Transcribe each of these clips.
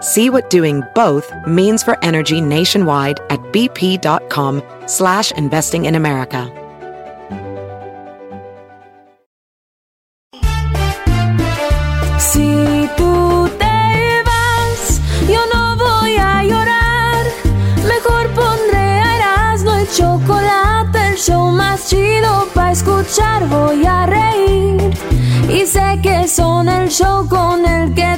See what doing both means for energy nationwide at bp.com slash investing in America. Si tú te vas, yo no voy a llorar. Mejor pondré el chocolate, el show más chido para escuchar. Voy a reír y sé que son el show con el que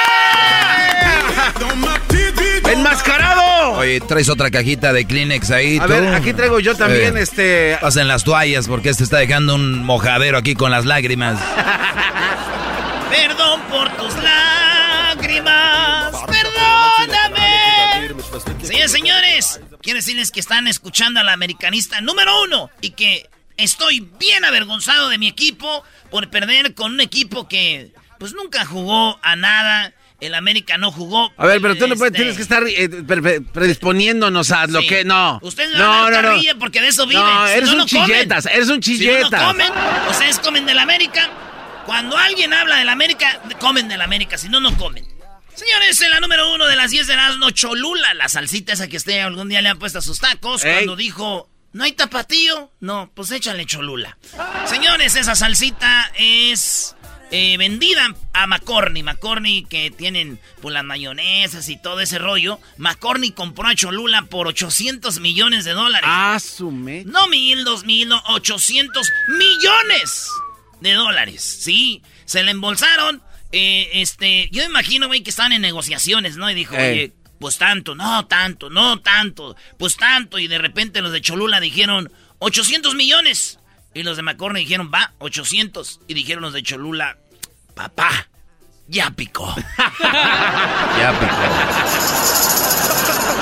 ¡Enmascarado! Oye, traes otra cajita de Kleenex ahí. A tú? ver, aquí traigo yo también, Eh, este... Pasen las toallas porque este está dejando un mojadero aquí con las lágrimas. Perdón por tus lágrimas. Perdóname. Señores, señores, quiero decirles que están escuchando a la americanista número uno y que estoy bien avergonzado de mi equipo por perder con un equipo que pues nunca jugó a nada. El América no jugó. A ver, pero tú no puedes, Este, tienes que estar eh, pre- pre- predisponiéndonos a lo Sí. que... No. Ustedes no, no, no, no. porque de eso viven. No, Si eres no, un no comen. chilletas, eres un Si no, chilletas. no comen, ustedes comen del América. Cuando alguien habla del América, comen del América. Si no, no comen. Señores, en la número uno de las 10 de Erasmo, Cholula, la salsita esa que usted algún día le ha puesto a sus tacos, Ey. cuando dijo, ¿no hay tapatío? No, pues échale Cholula. Señores, esa salsita es eh, vendida a McCorney. McCorney que tienen pues, las mayonesas y todo ese rollo. McCorney compró a Cholula por 800 millones de dólares. Asume. No mil, dos mil, no, 800 millones de dólares, ¿sí? Se le embolsaron, eh, este, yo imagino, güey, que estaban en negociaciones, ¿no? Y dijo, Ey. oye, pues tanto, no tanto, no tanto, pues tanto. Y de repente los de Cholula dijeron, 800 millones. Y los de McCorney dijeron, va, 800. Y dijeron los de Cholula, papá, ya picó. Ya picó.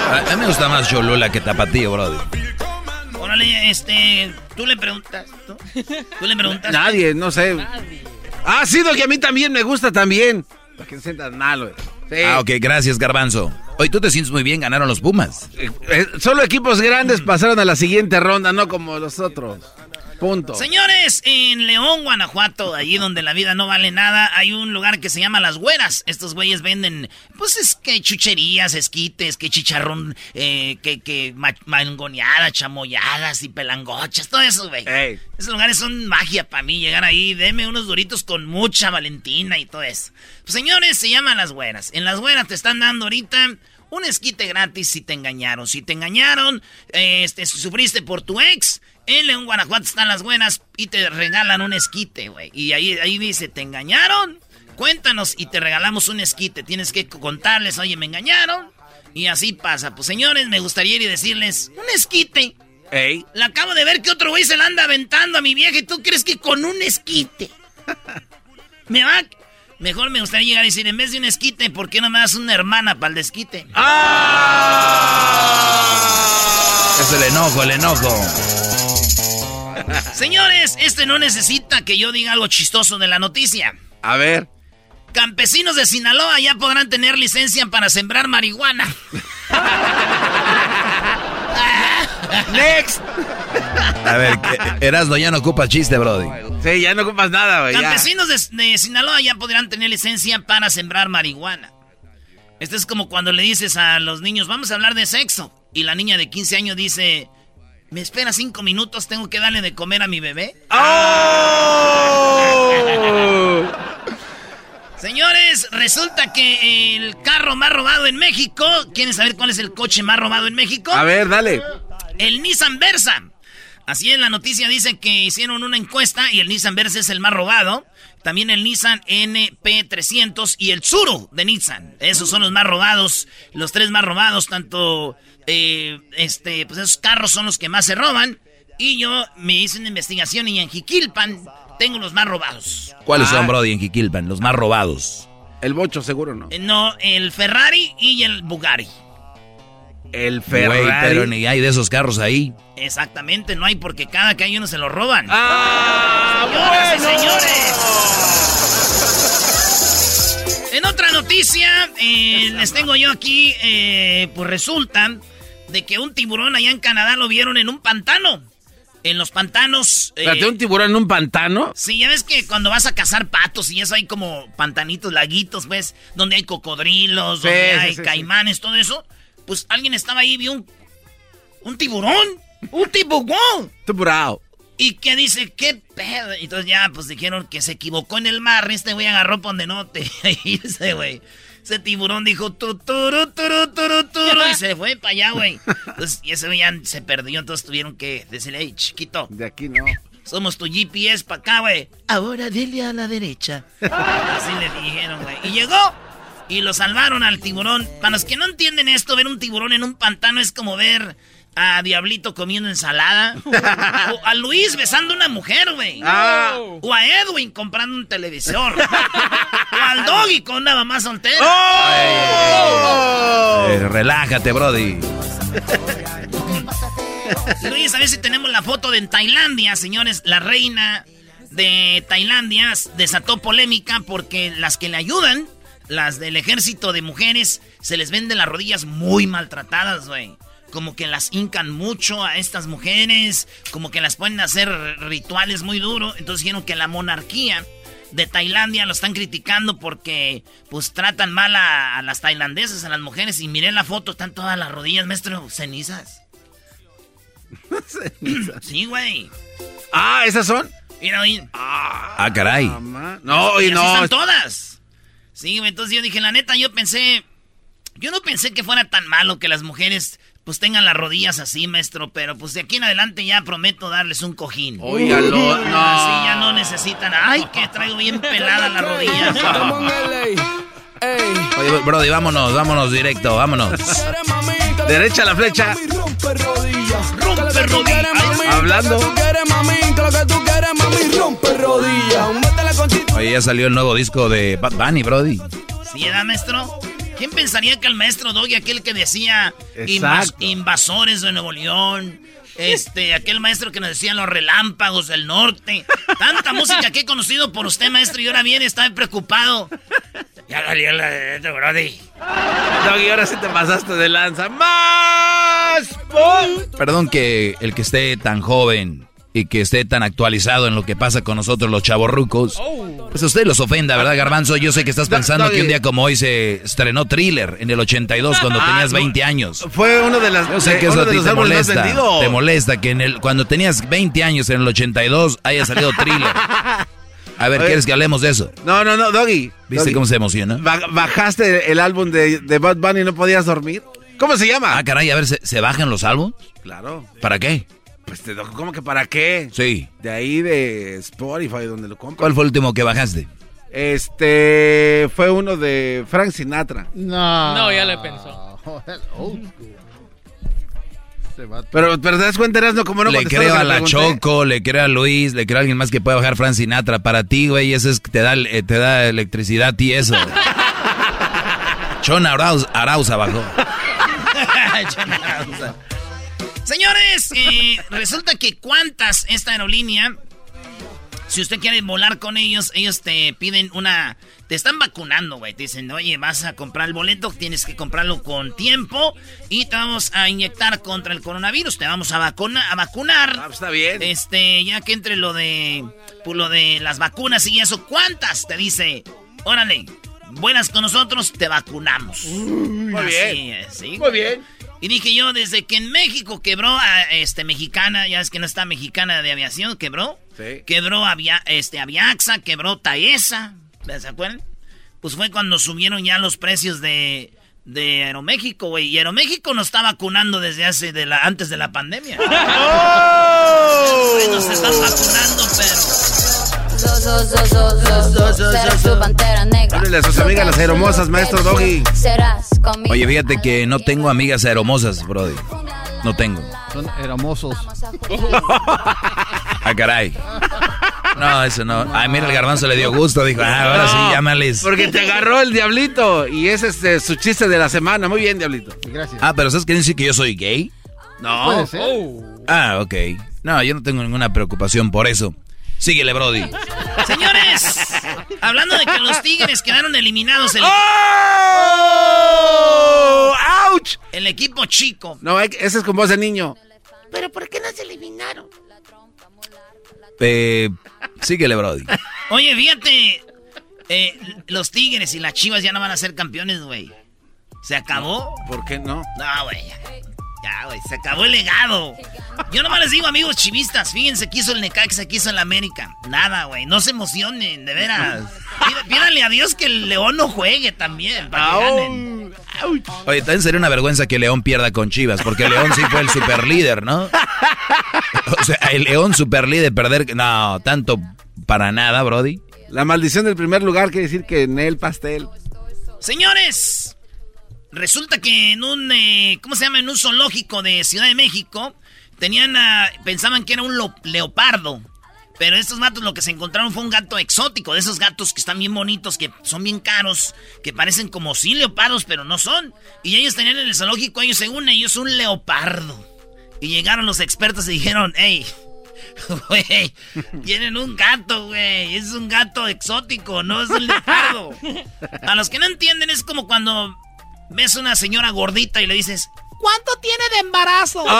A, mí me gusta más Cholula que Tapatío, brother. Órale, este, tú le preguntas, ¿tú? ¿Tú le preguntas? Nadie, no sé. Ah, sí, que a mí también me gusta también. Para que no sientas mal, güey. Sí. Ah, ok, gracias, Garbanzo. Hoy tú te sientes muy bien, ganaron los Pumas. Eh, eh, solo equipos grandes pasaron a la siguiente ronda, no como los otros. Punto. Señores, en León, Guanajuato, allí donde la vida no vale nada, hay un lugar que se llama Las Güeras. Estos güeyes venden, pues es que chucherías, esquites, que chicharrón, eh, que, que ma- mangoneadas, chamoyadas y pelangochas, todo eso, güey. Ey. Esos lugares son magia para mí, llegar ahí, deme unos duritos con mucha valentina y todo eso. Pues señores, se llaman Las Güeras. En Las Güeras te están dando ahorita un esquite gratis si te engañaron. Si te engañaron, este, si sufriste por tu ex, en León, Guanajuato están Las Buenas y te regalan un esquite, güey. Y ahí, ahí dice, ¿te engañaron? Cuéntanos y te regalamos un esquite. Tienes que contarles, oye, me engañaron. Y así pasa. Pues señores, me gustaría ir y decirles, un esquite. Ey. La acabo de ver que otro güey se la anda aventando a mi vieja y tú crees que con un esquite. Me va. Mejor me gustaría llegar y decir, en vez de un esquite, ¿por qué no me das una hermana para el desquite? Es el enojo, el enojo. Señores, este no necesita que yo diga algo chistoso de la noticia. A ver. Campesinos de Sinaloa ya podrán tener licencia para sembrar marihuana. Next. A ver, Erasmo ya no ocupa chiste, brody. Sí, ya no ocupas nada, güey. Campesinos de, de Sinaloa ya podrán tener licencia para sembrar marihuana. Esto es como cuando le dices a los niños, vamos a hablar de sexo. Y la niña de 15 años dice, ¿me espera cinco minutos? ¿Tengo que darle de comer a mi bebé? ¡Oh! Señores, resulta que el carro más robado en México. ¿Quieren saber cuál es el coche más robado en México? A ver, dale. El Nissan Versa. Así es, la noticia dice que hicieron una encuesta y el Nissan Versa es el más robado. También el Nissan NP300 y el Tsuru de Nissan. Esos son los más robados. Los tres más robados, tanto... eh, este, pues esos carros son los que más se roban. Y yo me hice una investigación y en Jiquilpan tengo los más robados. ¿Cuáles Ah. son, Brody, en Jiquilpan? Los más robados. El bocho, seguro no. Eh, No, el Ferrari y el Bugatti. El Güey, Ferrari. pero ni hay de esos carros ahí. Exactamente, no hay porque cada que hay uno se lo roban. ¡Ah! Señoras y bueno! señores. En otra noticia, eh, les tengo yo aquí, eh, pues resulta de que un tiburón allá en Canadá lo vieron en un pantano. En los pantanos... eh, un tiburón en un pantano. Sí, ya ves que cuando vas a cazar patos y eso hay como pantanitos, laguitos, ¿ves? Donde hay cocodrilos, Sí, donde sí, hay sí, sí. caimanes, todo eso. Pues alguien estaba ahí y vio un, un tiburón. Un tiburón. Tiburao. Y que dice, ¿qué pedo? Y Entonces ya, pues dijeron que se equivocó en el mar. Este güey agarró por donde no te irse, güey. Ese tiburón dijo, tu, turu, turu, turu, turu, y se fue para allá, güey. Entonces, y ese güey ya se perdió. Entonces tuvieron que decirle, hey, chiquito, De aquí no. somos tu GPS para acá, güey. Ahora dile a la derecha. Así le dijeron, güey. Y llegó y lo salvaron al tiburón. Para los que no entienden esto, ver un tiburón en un pantano es como ver a Diablito comiendo ensalada. O a Luis besando a una mujer, güey. Ah. O a Edwin comprando un televisor. o al Doggy con una mamá soltera. ¡Oh! Eh, relájate, Brody. Luis, a ver si tenemos la foto de en Tailandia, señores. La reina de Tailandia desató polémica porque las que le ayudan, las del ejército de mujeres, se les venden las rodillas muy maltratadas, güey. Como que las hincan mucho a estas mujeres, como que las pueden hacer rituales muy duros. Entonces dijeron que la monarquía de Tailandia lo están criticando porque pues tratan mal a, a las tailandesas, a las mujeres. Y miré la foto, están todas las rodillas, maestro, cenizas. Sí, güey. Ah, ¿esas son? Mira, oye. Ah, caray. Mamá. No, y no. están todas. Sí, güey, entonces yo dije, la neta, yo pensé... Yo no pensé que fuera tan malo que las mujeres pues tengan las rodillas así, maestro, pero pues de aquí en adelante ya prometo darles un cojín. Óigalo, no. Así ya no necesitan... Ay, que traigo bien pelada las rodillas. Oye, Brody, vámonos, vámonos directo, vámonos. Derecha la flecha. Rompe rodillas. Rompe rodillas. Hablando. Lo que tú quieres, mami. que Lo que tú quieres, mami. Rompe rodillas. Oye, ya salió el nuevo disco de Bad Bunny, Brody. ¿Sí, edad, maestro? ¿Quién pensaría que el maestro Doggy, aquel que decía invas- invasores de Nuevo León, este, aquel maestro que nos decía los relámpagos del norte, tanta música que he conocido por usted, maestro, y ahora viene, está preocupado. Ya salió la de Brody. Doggy, ahora sí te pasaste de lanza. ¡Más! ¡Pum! Perdón que el que esté tan joven y que esté tan actualizado en lo que pasa con nosotros los chavorrucos, pues a usted los ofenda, ¿verdad, Garbanzo? Yo sé que estás pensando no, que un día como hoy se estrenó Thriller en el 82 cuando Ah, tenías no. 20 años. Fue uno de las. Yo sé que eso a ti te molesta. Te molesta que en el, cuando tenías 20 años en el 82 haya salido Thriller. A ver. ¿quieres que hablemos de eso? No, no, no, Doggy. ¿Viste Doggy. cómo se emociona? Ba- ¿Bajaste el álbum de, de Bad Bunny y no podías dormir? ¿Cómo se llama? Ah, caray, a ver, ¿se, se bajan los álbumes? Claro. ¿Para qué? Pues te ¿cómo que para qué? Sí. De ahí de Spotify, donde lo compras. ¿Cuál fue el último que bajaste? Este fue uno de Frank Sinatra. No. No, ya le pensó. Pero, pero te das cuenta, Erasmo, como no le creo a la pregunté? Choco, le creo a Luis, le creo a alguien más que pueda bajar Frank Sinatra. Para ti, güey, eso es que te da, eh, te da electricidad y eso. Chon Arauz, Arauza bajó. Señores, eh, resulta que cuántas esta aerolínea, si usted quiere volar con ellos, ellos te piden una... Te están vacunando, güey. Te dicen, oye, vas a comprar el boleto, tienes que comprarlo con tiempo y te vamos a inyectar contra el coronavirus. Te vamos a, vacuna, a vacunar. Ah, pues está bien. Este, ya que entre lo de, pues, lo de las vacunas y eso, ¿cuántas? Te dice, órale, vuelas con nosotros, te vacunamos. Muy bien. Muy bien. Y dije yo, desde que en México quebró a este mexicana, ya es que no está mexicana de aviación, quebró. Sí. Quebró avia, este, Aviaxa, quebró Taesa. ¿Se acuerdan? Pues fue cuando subieron ya los precios de, de Aeroméxico, güey. Y Aeroméxico nos está vacunando desde hace de la, antes de la pandemia. ¡Oh! nos están vacunando, pero. Háblele a sus amigas las aeromosas, maestro Doggy. Oye, fíjate que no tengo amigas aeromosas, Brody. No tengo. Son hermosos. Ah, caray. No, eso no. Ay, mira, el garbanzo le dio gusto. Dijo, ah, ahora sí, llámales. Porque te agarró el diablito. Y ese es este, su chiste de la semana. Muy bien, diablito. Gracias. Ah, pero ¿sabes quieren decir que yo soy gay? No. Puede ser. Ah, ok. No, yo no tengo ninguna preocupación por eso. Síguele, Brody. Señores, hablando de que los Tigres quedaron eliminados, el, ¡Oh! ¡Auch! el equipo chico. No, ese es con voz de niño. Eh, síguele, Brody. Oye, fíjate, eh, los Tigres y las Chivas ya no van a ser campeones, güey. ¿Se acabó? ¿Por qué no? No, güey. Ya. Güey, se acabó el legado. Yo nomás les digo, amigos chivistas, fíjense, quiso el Necaxa, quiso el América. Nada, güey, no se emocionen, de veras. Pí- Pídanle a Dios que el León no juegue también, para que ganen. Oye, también sería una vergüenza que León pierda con Chivas, porque León sí fue el super líder, ¿no? O sea, el León super líder perder. No, tanto para nada, Brody. La maldición del primer lugar quiere decir que en el pastel. Señores, resulta que en un, eh, ¿cómo se llama? En un zoológico de Ciudad de México, tenían a, pensaban que era un leopardo. Pero estos gatos lo que se encontraron fue un gato exótico, de esos gatos que están bien bonitos, que son bien caros, que parecen como sí leopardos, pero no son. Y ellos tenían en el zoológico, ellos según ellos, un leopardo. Y llegaron los expertos y dijeron, hey, güey, tienen un gato, güey, es un gato exótico, no es un leopardo. A los que no entienden es como cuando ves una señora gordita y le dices, ¿cuánto tiene de embarazo? No, no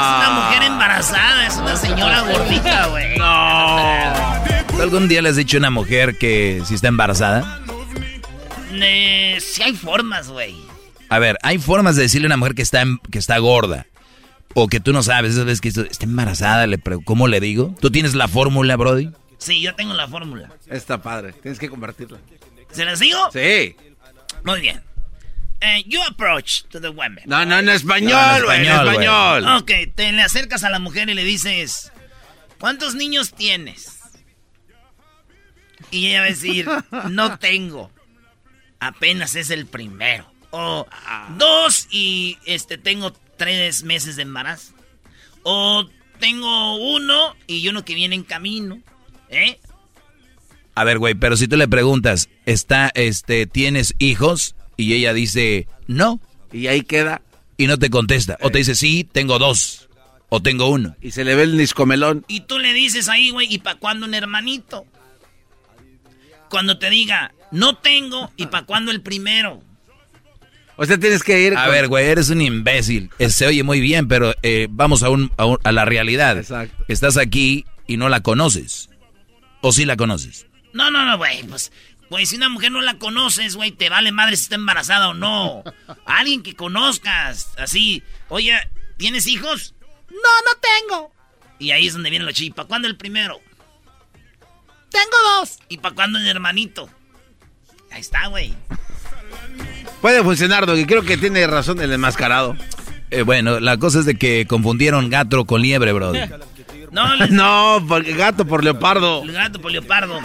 es una mujer embarazada, es una señora gordita, güey. ¿Tú algún día le has dicho a una mujer que si está embarazada? Eh, sí hay formas, güey. A ver, hay formas de decirle a una mujer que está, em- que está gorda. O que tú no sabes, esas veces que está embarazada, le ¿cómo le digo? ¿Tú tienes la fórmula, Brody? Sí, yo tengo la fórmula. Está padre. Tienes que compartirla. ¿Se las digo? Sí. Muy bien. Eh, you approach to the women. No, no, en español, No, en güey. En español, español. Ok, te le acercas a la mujer y le dices, ¿cuántos niños tienes? Y ella va a decir, no tengo. Apenas es el primero. O dos y este tengo tres meses de embarazo. O tengo uno y uno que viene en camino. ¿Eh? A ver, güey, pero si tú le preguntas, ¿está, este, tienes hijos? Y ella dice, no, Y ahí queda. y no te contesta. O te dice, sí, tengo dos. O tengo uno. Y se le ve el niscomelón. Y tú le dices ahí, güey, ¿y para cuándo un hermanito? Cuando te diga, no tengo, ¿y para cuándo el primero? O sea, tienes que ir. A con- ver, güey, eres un imbécil. Eh, Se oye muy bien, pero eh, vamos a, un, a, un- a la realidad. Exacto. Estás aquí y no la conoces. ¿O sí la conoces? No, no, no, güey, pues, güey, si una mujer no la conoces, güey, te vale madre si está embarazada o no. Alguien que conozcas, así, oye, ¿tienes hijos? No, no tengo. Y ahí es donde viene lo chido. ¿Para cuándo el primero? Tengo dos. ¿Y para cuándo el hermanito? Ahí está, güey. Puede funcionar, Doggy. Creo que tiene razón el enmascarado. Eh, bueno, la cosa es de que confundieron gato con liebre, bro. No, les- No, porque gato por leopardo. El gato por leopardo.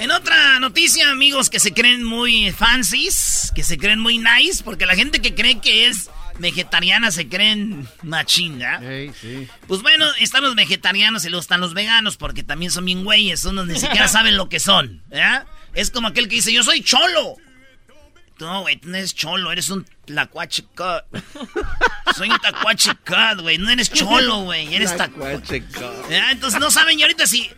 En otra noticia, amigos que se creen muy fancies, que se creen muy nice, porque la gente que cree que es vegetariana se creen machinga. Ey, sí. Pues bueno, están los vegetarianos y luego están los veganos, porque también son bien güeyes, unos ni siquiera saben lo que son, ¿ya? Es como aquel que dice, yo soy cholo. No, güey, tú no eres cholo, eres un tlacuache cut. Soy un tacuache cut, güey, no eres cholo, güey, eres tacuache ¿Ya? Entonces no saben y ahorita sí.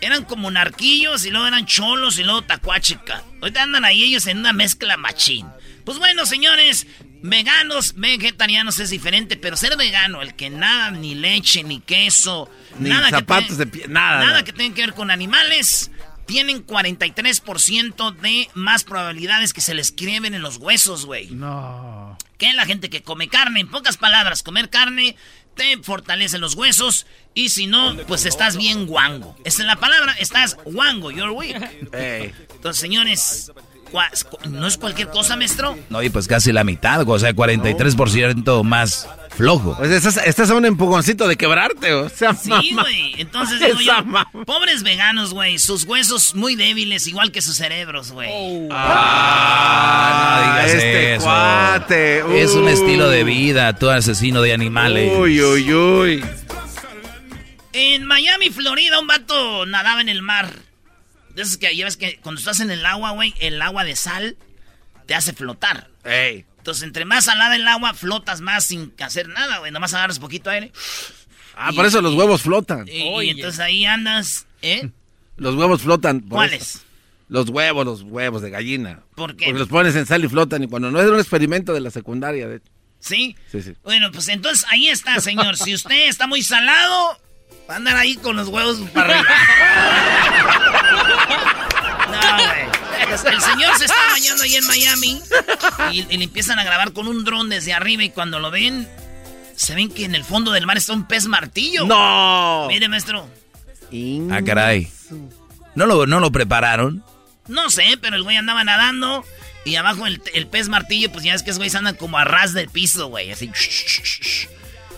Eran como narquillos y luego eran cholos y luego tacuachica. Ahorita andan ahí ellos en una mezcla machín. Pues bueno, señores, veganos, vegetarianos es diferente, pero ser vegano, el que nada, ni leche, ni queso, Ni nada zapatos que de pie, nada, Nada nada. que tenga que ver con animales, tienen 43% de más probabilidades que se les quiebren en los huesos, güey. No. Que la gente que come carne, en pocas palabras, comer carne te fortalece los huesos y si no, pues estás bien guango. Esa es la palabra, estás guango, you're weak. Entonces, señores, ¿no es cualquier cosa, maestro? No, y pues casi la mitad, o sea, 43% más flojo. Pues estás, estás a un empujoncito de quebrarte, o sea, Sí, güey. Entonces digo yo, pobres veganos, güey, sus huesos muy débiles, igual que sus cerebros, güey. Oh. Ah, no digas este eso. Cuate. Es un estilo de vida, tú asesino de animales. Uy, uy, uy. En Miami, Florida, un vato nadaba en el mar. De esos que llevas que cuando estás en el agua, güey, el agua de sal te hace flotar. Ey. Entonces, entre más salada el agua, flotas más sin hacer nada, güey. Nomás agarras poquito aire. Ah, por eso los huevos flotan. Y, entonces ahí andas, ¿eh? Los huevos flotan. ¿Cuáles? Los huevos, los huevos de gallina. ¿Por qué? Porque los pones en sal y flotan. Y cuando no es un experimento de la secundaria, de ¿Sí? Sí, sí. Bueno, pues entonces ahí está, señor. si usted está muy salado, va a andar ahí con los huevos para arriba. no, güey. El señor se está bañando ahí en Miami y, le empiezan a grabar con un dron desde arriba y cuando lo ven, se ven que en el fondo del mar está un pez martillo. ¡No! Mire, maestro. Ah, caray. ¿No lo, ¿No lo prepararon? No sé, pero el güey andaba nadando y abajo el, pez martillo, pues ya es que esos güeyes andan como a ras del piso, güey, así.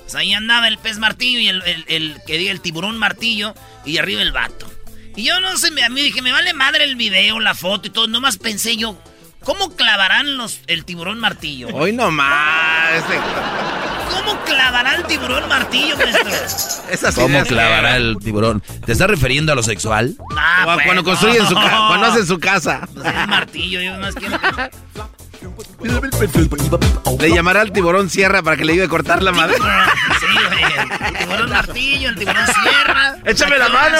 Pues ahí andaba el pez martillo y el, el, que diga el tiburón martillo y arriba el vato. Y yo no sé, a mí dije, me vale madre el video, la foto y todo. Nomás pensé yo, ¿cómo clavarán los, el tiburón martillo? Hoy nomás. Este... ¿Cómo clavará el tiburón martillo, maestro? ¿Cómo clavará el tiburón? ¿Te estás refiriendo a lo sexual? Nah, pues, cuando construyen su casa, cuando hacen su casa. Pues el martillo, yo más quiero... Le llamará al tiburón sierra para que le ayude a cortar la madera. Sí, güey. El tiburón martillo, el tiburón sierra. Échame la mano,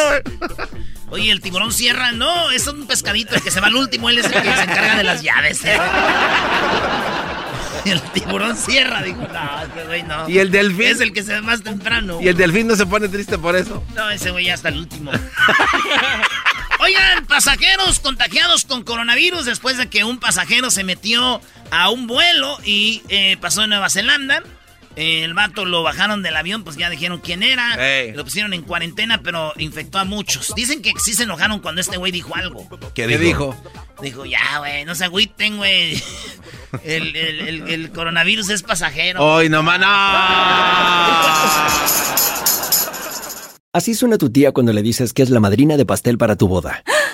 Oye, el tiburón sierra, no, es un pescadito el que se va al último, él es el que se encarga de las llaves. ¿eh? El tiburón sierra, dijo, no, ese güey no. Y el delfín. Es el que se ve más temprano. Y el delfín no se pone triste por eso. No, ese güey ya hasta el último. Oigan, pasajeros contagiados con coronavirus después de que un pasajero se metió a un vuelo y eh, pasó en Nueva Zelanda el vato lo bajaron del avión, pues ya dijeron quién era. Lo pusieron en cuarentena, pero infectó a muchos. Dicen que sí se enojaron cuando este güey dijo algo. ¿Qué, dijo? dijo? ya, güey, no se agüiten, güey. El, el, coronavirus es pasajero. Hoy no, no. Así suena tu tía cuando le dices que es la madrina de pastel para tu boda.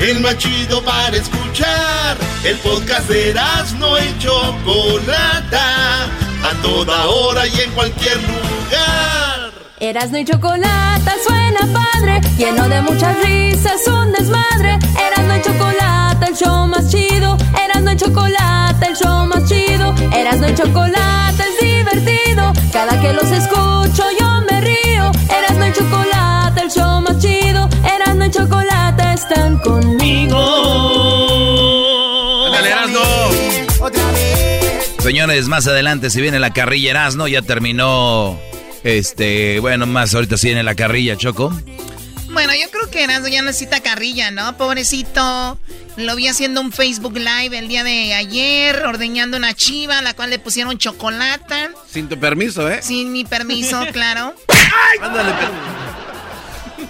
el más chido para escuchar. El podcast de no y Chocolata, a toda hora y en cualquier lugar. Erasno y Chocolata suena padre, lleno de muchas risas, un desmadre. Erasno y Chocolata, el show más chido. Erasno y Chocolata, el show más chido. Erasno y Chocolata es divertido. Cada que los escucho yo Erasno están conmigo. Ándale, señores, más adelante si viene la carrilla Erasno, ya terminó, este, bueno, más ahorita si viene la carrilla, Choco. Bueno, yo creo que Erasno ya necesita carrilla, ¿no? Pobrecito. Lo vi haciendo un Facebook Live el día de ayer, ordeñando una chiva, a la cual le pusieron chocolate. Sin tu permiso, ¿eh? Sin mi permiso, claro. Ándale,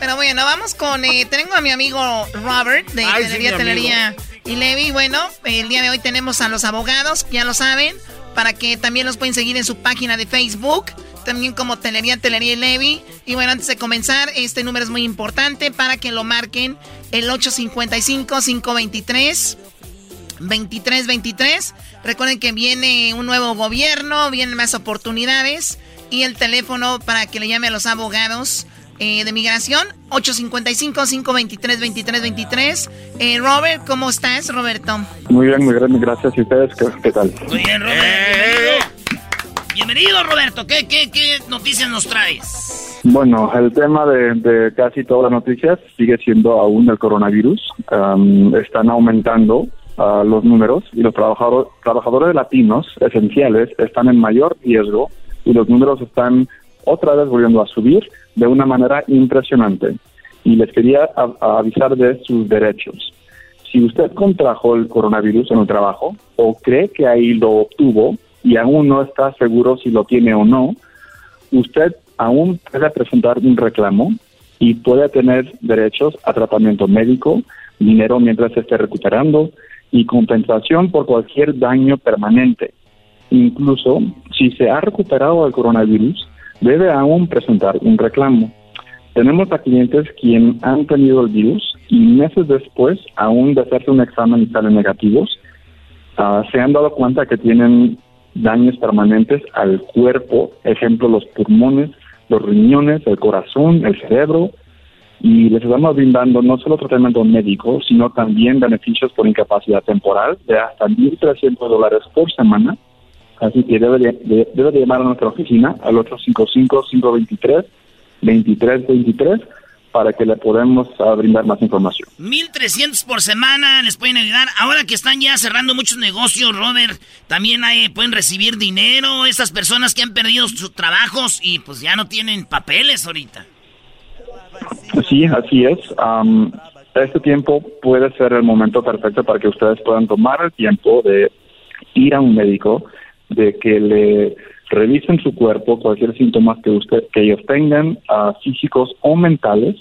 pero bueno, vamos con. Eh, tengo a mi amigo Robert de Telería, Telería y Levi. Bueno, el día de hoy tenemos a los abogados, ya lo saben, para que también los pueden seguir en su página de Facebook. También como Telería, Telería y Levi. Y bueno, antes de comenzar, este número es muy importante para que lo marquen el 855-523. 2323. Recuerden que viene un nuevo gobierno, vienen más oportunidades. Y el teléfono para que le llame a los abogados eh, de migración, 855-523-2323. Eh, Robert, ¿cómo estás, Roberto? Muy bien, muy bien, gracias. ¿Y ustedes qué, tal? Muy bien, Robert. Bienvenido. Bienvenido, Roberto. ¿Qué, qué, qué noticias nos traes? Bueno, el tema de, casi todas las noticias sigue siendo aún el coronavirus. están aumentando uh, los números y los trabajadores, trabajadores latinos esenciales están en mayor riesgo y los números están otra vez volviendo a subir de una manera impresionante. Y les quería avisar de sus derechos. Si usted contrajo el coronavirus en el trabajo o cree que ahí lo obtuvo y aún no está seguro si lo tiene o no, usted aún puede presentar un reclamo y puede tener derechos a tratamiento médico, dinero mientras esté recuperando y compensación por cualquier daño permanente. Incluso si se ha recuperado el coronavirus, debe aún presentar un reclamo. Tenemos a clientes quienes han tenido el virus y meses después, aún de hacerse un examen y salen negativos, ah, se han dado cuenta que tienen daños permanentes al cuerpo, ejemplo, los pulmones, los riñones, el corazón, el cerebro, y les estamos brindando no solo tratamiento médico, sino también beneficios por incapacidad temporal de hasta 1.300 dólares por semana Así que debe de, debe de llamar a nuestra oficina al 855-523-2323 para que le podamos ah, brindar más información. 1.300 por semana les pueden ayudar. Ahora que están ya cerrando muchos negocios, Robert, también hay, pueden recibir dinero esas personas que han perdido sus trabajos y pues ya no tienen papeles ahorita. Sí, así es. este tiempo puede ser el momento perfecto para que ustedes puedan tomar el tiempo de ir a un médico de que le revisen su cuerpo, cualquier síntoma que usted que ellos tengan, físicos o mentales,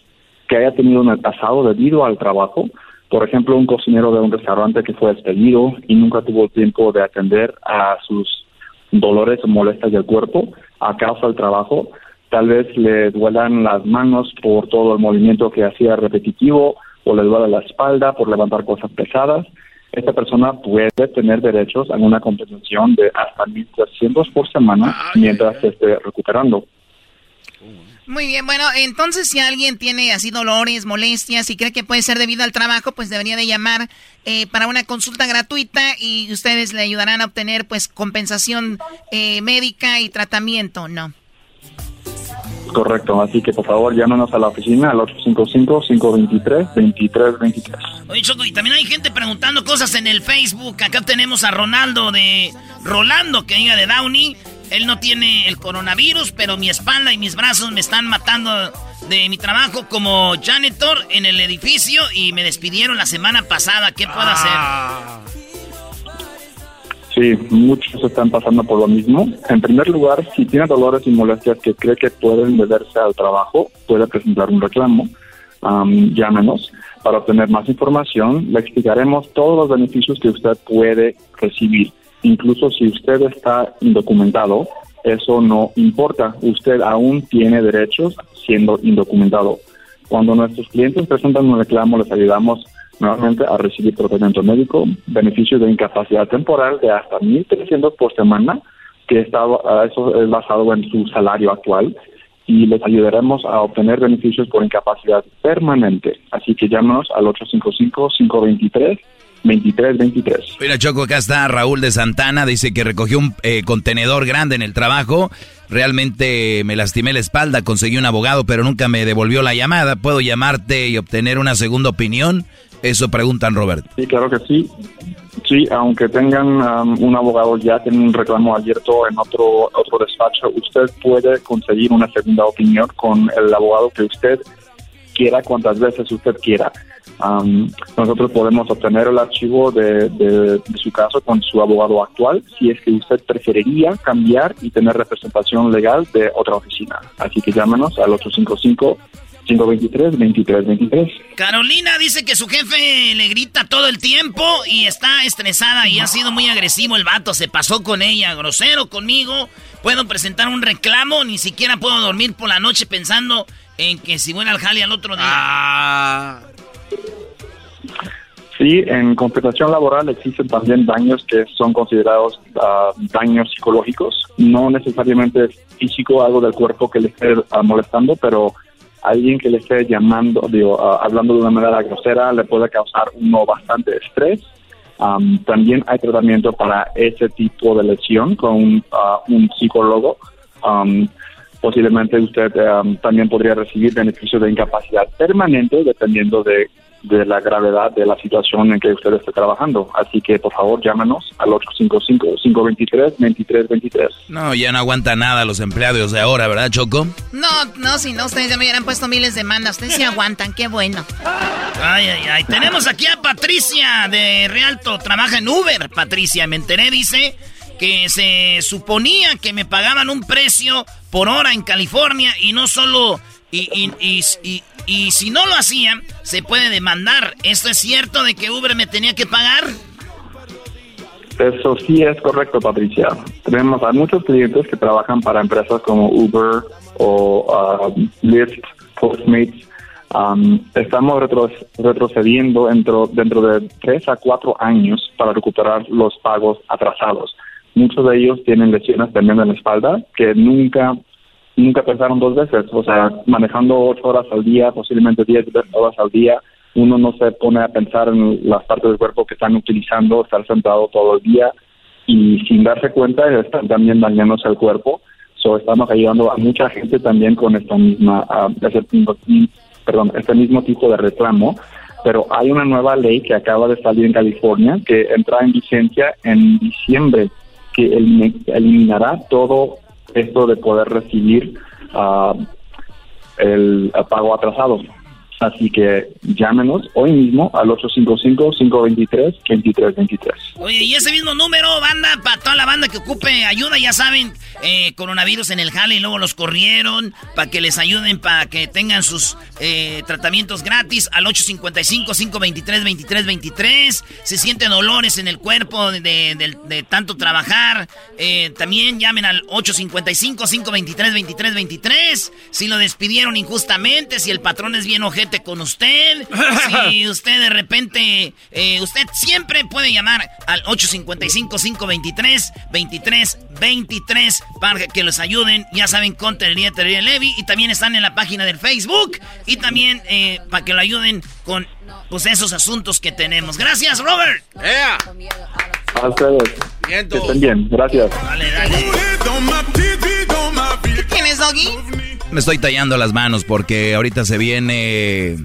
que haya tenido en el pasado debido al trabajo. Por ejemplo, un cocinero de un restaurante que fue despedido y nunca tuvo tiempo de atender a sus dolores o molestias del cuerpo a causa del trabajo. Tal vez le duelan las manos por todo el movimiento que hacía repetitivo o le duele la espalda por levantar cosas pesadas esta persona puede tener derechos a una compensación de hasta 1.300 por semana mientras se esté recuperando. Muy bien, bueno, entonces si alguien tiene así dolores, molestias y cree que puede ser debido al trabajo, pues debería de llamar eh, para una consulta gratuita y ustedes le ayudarán a obtener pues compensación eh, médica y tratamiento, ¿no? Correcto, así que por favor llámenos a la oficina al 855-523-2323. Oye, Choco, y también hay gente preguntando cosas en el Facebook. Acá tenemos a Ronaldo de Rolando, que diga de Downey. Él no tiene el coronavirus, pero mi espalda y mis brazos me están matando de mi trabajo como janitor en el edificio y me despidieron la semana pasada. ¿Qué puedo hacer? Sí, muchos están pasando por lo mismo. En primer lugar, si tiene dolores y molestias que cree que pueden deberse al trabajo, puede presentar un reclamo. llámenos para obtener más información. Le explicaremos todos los beneficios que usted puede recibir. Incluso si usted está indocumentado, eso no importa. Usted aún tiene derechos siendo indocumentado. Cuando nuestros clientes presentan un reclamo, les ayudamos nuevamente a recibir tratamiento médico, beneficios de incapacidad temporal de hasta 1.300 por semana, que está, eso es basado en su salario actual, y les ayudaremos a obtener beneficios por incapacidad permanente. Así que llámanos al 855-523. 2323. Mira, Choco, acá está Raúl de Santana. Dice que recogió un eh, contenedor grande en el trabajo. Realmente me lastimé la espalda, conseguí un abogado, pero nunca me devolvió la llamada. ¿Puedo llamarte y obtener una segunda opinión? Eso preguntan, Robert. Sí, claro que sí. Sí, aunque tengan um, un abogado ya, tienen un reclamo abierto en otro otro despacho, usted puede conseguir una segunda opinión con el abogado que usted quiera, cuantas veces usted quiera. Um, nosotros podemos obtener el archivo de, su caso con su abogado actual si es que usted preferiría cambiar y tener representación legal de otra oficina. Así que llámenos al 855-523-2323. Carolina dice que su jefe le grita todo el tiempo y está estresada y ha sido muy agresivo el vato. Se pasó con ella, grosero conmigo. Puedo presentar un reclamo, ni siquiera puedo dormir por la noche pensando en que si voy al jale al otro día. Ah. Sí, en compensación laboral existen también daños que son considerados ah, daños psicológicos, no necesariamente físico, algo del cuerpo que le esté ah, molestando, pero alguien que le esté llamando, digo, ah, hablando de una manera grosera le puede causar uno bastante estrés. Am, también hay tratamiento para ese tipo de lesión con un, ah, psicólogo. Am, posiblemente usted am, también podría recibir beneficios de incapacidad permanente dependiendo de, de la gravedad de la situación en que usted esté trabajando. Así que, por favor, llámanos al 855-523-2323. No, ya no aguanta nada los empleados de ahora, ¿verdad, Choco? No, no, si no, ustedes ya me hubieran puesto miles de demandas. Ustedes sí aguantan, qué bueno. Ay, ay, ay. Tenemos aquí a Patricia de Realto. Trabaja en Uber, Patricia. Me enteré, dice, que se suponía que me pagaban un precio por hora en California y no solo... Y, y, y, y- si no lo hacían, se puede demandar. ¿Esto es cierto de que Uber me tenía que pagar? Eso sí es correcto, Patricia. Tenemos a muchos clientes que trabajan para empresas como Uber o um, Lyft, Postmates. Um, estamos retro- retrocediendo dentro, dentro de tres a cuatro años para recuperar los pagos atrasados. Muchos de ellos tienen lesiones también en la espalda que nunca nunca pensaron dos veces. O sea, manejando ocho horas al día, posiblemente diez horas al día, uno no se pone a pensar en las partes del cuerpo que están utilizando, estar sentado todo el día y sin darse cuenta están también dañándose el cuerpo. So, estamos ayudando a mucha gente también con esta misma, perdón, este mismo tipo de reclamo. Pero hay una nueva ley que acaba de salir en California que entra en vigencia en diciembre que elim- eliminará todo esto de poder recibir ah, el pago atrasado. Así que llámenos hoy mismo al 855-523-2323. Oye, y ese mismo número, banda, para toda la banda que ocupe ayuda, ya saben, eh, coronavirus en el jale y luego los corrieron, para que les ayuden, para que tengan sus eh, tratamientos gratis al 855-523-2323. Se sienten dolores en el cuerpo de, de- de- tanto trabajar, eh, también llamen al 855-523-2323. Si lo despidieron injustamente, si el patrón es bien con usted, si usted de repente, eh, usted siempre puede llamar al 855-523-2323 para que los ayuden. Ya saben, con Telería, Telería Levy. Y también están en la página del Facebook. Y también eh, para que lo ayuden con pues, esos asuntos que tenemos. Gracias, Robert. A ustedes. Que estén bien. Gracias. ¿Quién es Doggy? Me estoy tallando las manos porque ahorita se viene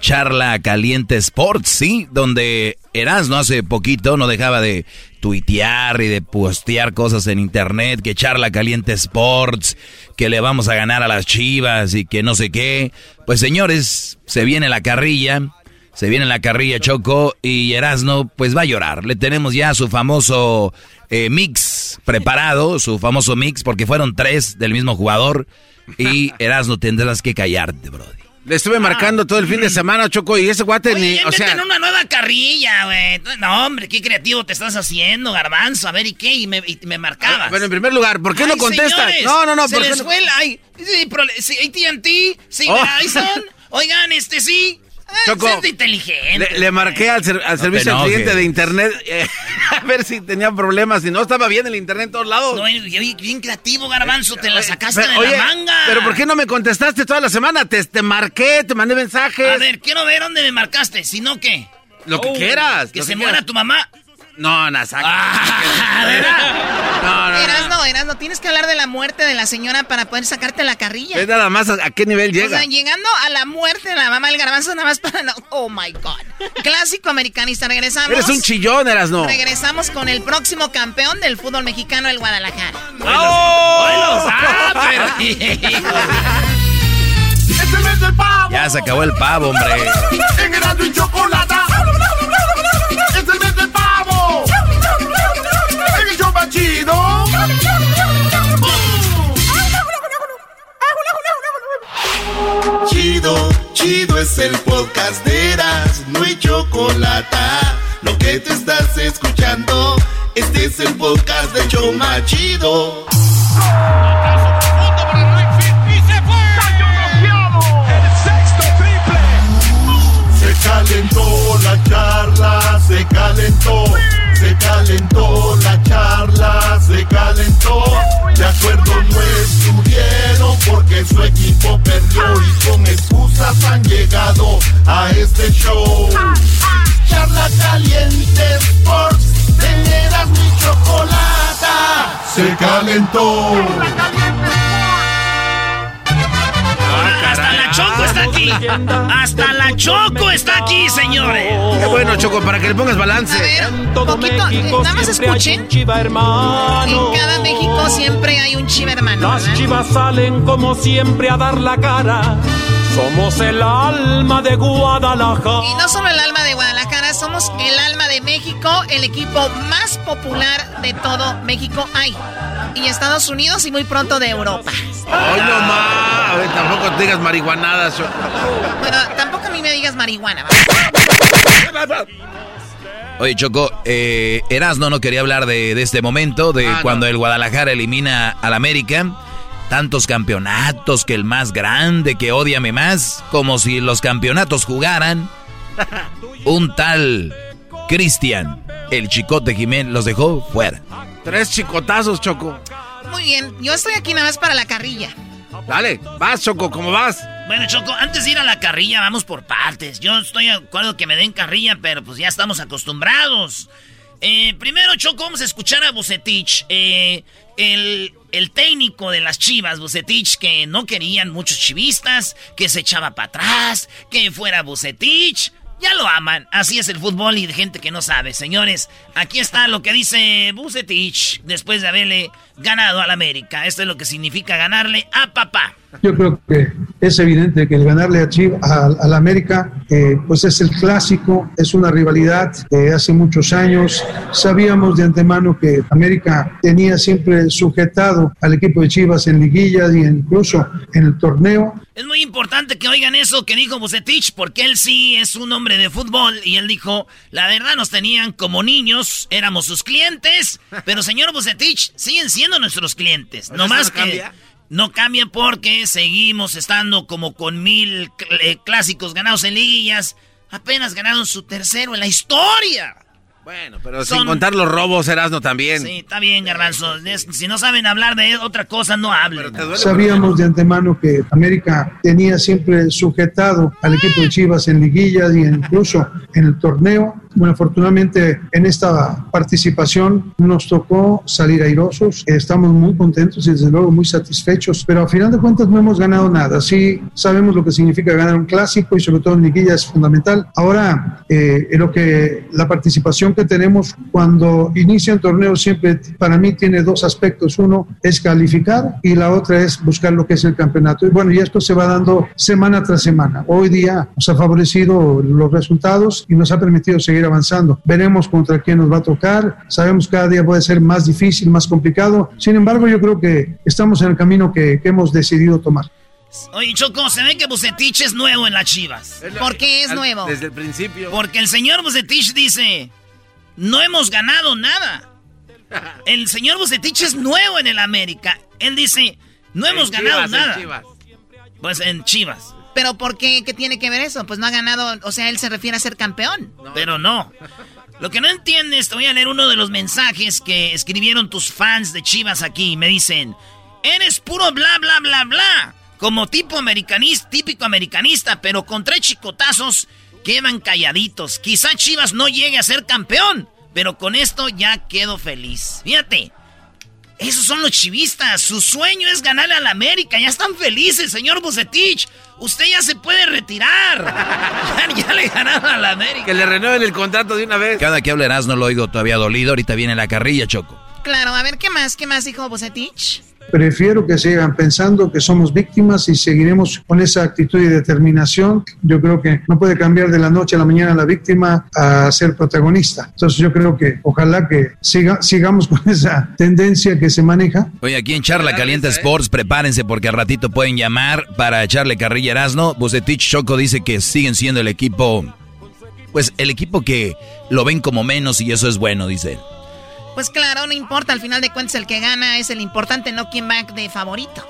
charla caliente Sports, ¿sí? Donde Erasmo hace poquito no dejaba de tuitear y de postear cosas en internet, que charla caliente Sports, que le vamos a ganar a las chivas y que no sé qué. Pues señores, se viene la carrilla, se viene la carrilla Choco y Erasmo pues va a llorar. Le tenemos ya su famoso eh, mix preparado, su famoso mix, porque fueron tres del mismo jugador. Y Erasmo tendrás que callarte, bro. Le estuve marcando todo el fin de semana, Choco, y ese guate ni, o sea, una nueva carrilla, güey. No, hombre, qué creativo te estás haciendo, garbanzo. A ver, ¿y qué? Y me, y me marcabas. bueno, en primer lugar, ¿por qué no contestas? señores, No, no, no, Se ¿por qué les no- fue el... Ay, sí, AT&T, sí, Oh. Verizon. Oigan, este sí. Choco, sed inteligente. Le, le marqué al, ser- al No servicio al cliente de internet eh, a ver si tenía problemas. Si no estaba bien el internet en todos lados. No, oye, bien creativo, garbanzo. Te la sacaste Pero, de oye, la manga. Pero ¿por qué no me contestaste toda la semana? Te, te marqué, te mandé mensajes. A ver, quiero ver dónde me marcaste. Si no, ¿qué? Lo que Oh, quieras. Que se que muera quieras. tu mamá. No, no, saca. Ah, no, no, no. Erasno, no tienes que hablar de la muerte de la señora para poder sacarte la carrilla. Es nada más a, qué nivel llega. O sea, llegando a la muerte de la mamá del garbanzo, nada más para. No, oh my God. Clásico americanista. Regresamos. Eres un chillón, eras no. Regresamos con el próximo campeón del fútbol mexicano, el Guadalajara. ¡Oh! Ya se acabó el pavo, hombre. En y chocolate. Chido. Chido, chido es el podcast de Eras, no hay chocolate. Lo que te estás escuchando, este es el podcast de Choma Chido. calentó la charla, se calentó, se calentó la charla, se calentó. De acuerdo no estuvieron porque su equipo perdió y con excusas han llegado a este show. Charla caliente Sports, teneras mi chocolata, se calentó. Hasta la Choco está aquí. Hasta la Choco está aquí, señores. Qué bueno, Choco, para que le pongas balance. A ver, poquito, eh, nada más escuchen. En cada México siempre hay un chiva hermano. Las chivas salen como siempre a dar la cara. Somos el alma de Guadalajara. Y no solo el alma de Guadalajara, somos el alma de México, el equipo más popular de todo México hay. Y Estados Unidos y muy pronto de Europa. Ay, no más. A ver, tampoco te digas marihuanadas. Bueno, tampoco a mí me digas marihuana. Oye, Choco, eh, Erasno no quería hablar de, este momento, de ah, cuando el Guadalajara elimina al América tantos campeonatos, que el más grande, que odiame más, como si los campeonatos jugaran. Un tal Cristian, el chicote Jiménez, los dejó fuera. Tres chicotazos, Choco. Muy bien, yo estoy aquí nada más para la carrilla. Dale, vas, Choco, ¿cómo vas? Bueno, Choco, antes de ir a la carrilla, vamos por partes. Yo estoy de acuerdo que me den carrilla, pero pues ya estamos acostumbrados. Eh, primero, Choco, vamos a escuchar a Bucetich. Eh, el, el técnico de las chivas, Bucetich, que no querían muchos chivistas, que se echaba para atrás, que fuera Bucetich. Ya lo aman. Así es el fútbol y de gente que no sabe. Señores, aquí está lo que dice Bucetich después de haberle ganado al América. Esto es lo que significa ganarle a papá. Yo creo que es evidente que el ganarle a Chivas, al América, eh, pues es el clásico, es una rivalidad de hace muchos años. Sabíamos de antemano que América tenía siempre sujetado al equipo de Chivas en liguillas y incluso en el torneo. Es muy importante que oigan eso que dijo Bucetich, porque él sí es un hombre de fútbol y él dijo, la verdad nos tenían como niños, éramos sus clientes, pero señor Bucetich, siguen siendo nuestros clientes. No más que... No cambia porque seguimos estando como con mil eh, clásicos ganados en liguillas. Apenas ganaron su tercero en la historia. Bueno, pero sin contar los robos, Erasno también. Sí, está bien, Garbanzo. Si no saben hablar de otra cosa, no hablen. Sabíamos de antemano que América tenía siempre sujetado al equipo de Chivas en liguillas y incluso en el torneo. Bueno, afortunadamente en esta participación nos tocó salir airosos. Estamos muy contentos y desde luego muy satisfechos, pero a final de cuentas no hemos ganado nada. Sí sabemos lo que significa ganar un clásico y sobre todo en liguilla es fundamental. Ahora, eh, lo que la participación que tenemos cuando inicia un torneo siempre para mí tiene dos aspectos. Uno es calificar y la otra es buscar lo que es el campeonato. Y bueno, y esto se va dando semana tras semana. Hoy día nos ha favorecido los resultados y nos ha permitido seguir avanzando. Veremos contra quién nos va a tocar. Sabemos que cada día puede ser más difícil, más complicado. Sin embargo, yo creo que estamos en el camino que, hemos decidido tomar. Oye, Choco, se ve que Bucetich es nuevo en las Chivas. ¿Por qué es nuevo? Desde el principio. Porque el señor Bucetich dice, no hemos ganado nada. El señor Bucetich es nuevo en el América. Él dice, no hemos ganado nada. Pues en Chivas. Pero ¿por qué? ¿Qué tiene que ver eso? Pues no ha ganado, o sea, él se refiere a ser campeón. Pero no. Lo que no entiendes, te voy a leer uno de los mensajes que escribieron tus fans de Chivas aquí. Me dicen, eres puro bla, bla, bla, bla. Como tipo americanista, típico americanista, pero con tres chicotazos quedan calladitos. Quizá Chivas no llegue a ser campeón, pero con esto ya quedo feliz. Fíjate, Esos son los chivistas. Su sueño es ganarle a la América. Ya están felices, señor Bucetich. Usted ya se puede retirar. ya, le ganaron a la América. Que le renueven el contrato de una vez. Cada que hablarás no lo oigo todavía dolido. Ahorita viene la carrilla, Choco. Claro, a ver, ¿qué más? ¿Qué más dijo Bucetich? Prefiero que sigan pensando que somos víctimas y seguiremos con esa actitud y determinación. Yo creo que no puede cambiar de la noche a la mañana la víctima a ser protagonista. Entonces yo creo que ojalá que siga, sigamos con esa tendencia que se maneja. Oye, aquí en Charla Caliente Sports, prepárense porque al ratito pueden llamar para echarle carrilla Erasno. Bucetich Choco dice que siguen siendo el equipo, pues el equipo que lo ven como menos y eso es bueno, dice él. Pues claro, no importa, al final de cuentas el que gana es el importante, no quien va de favorito.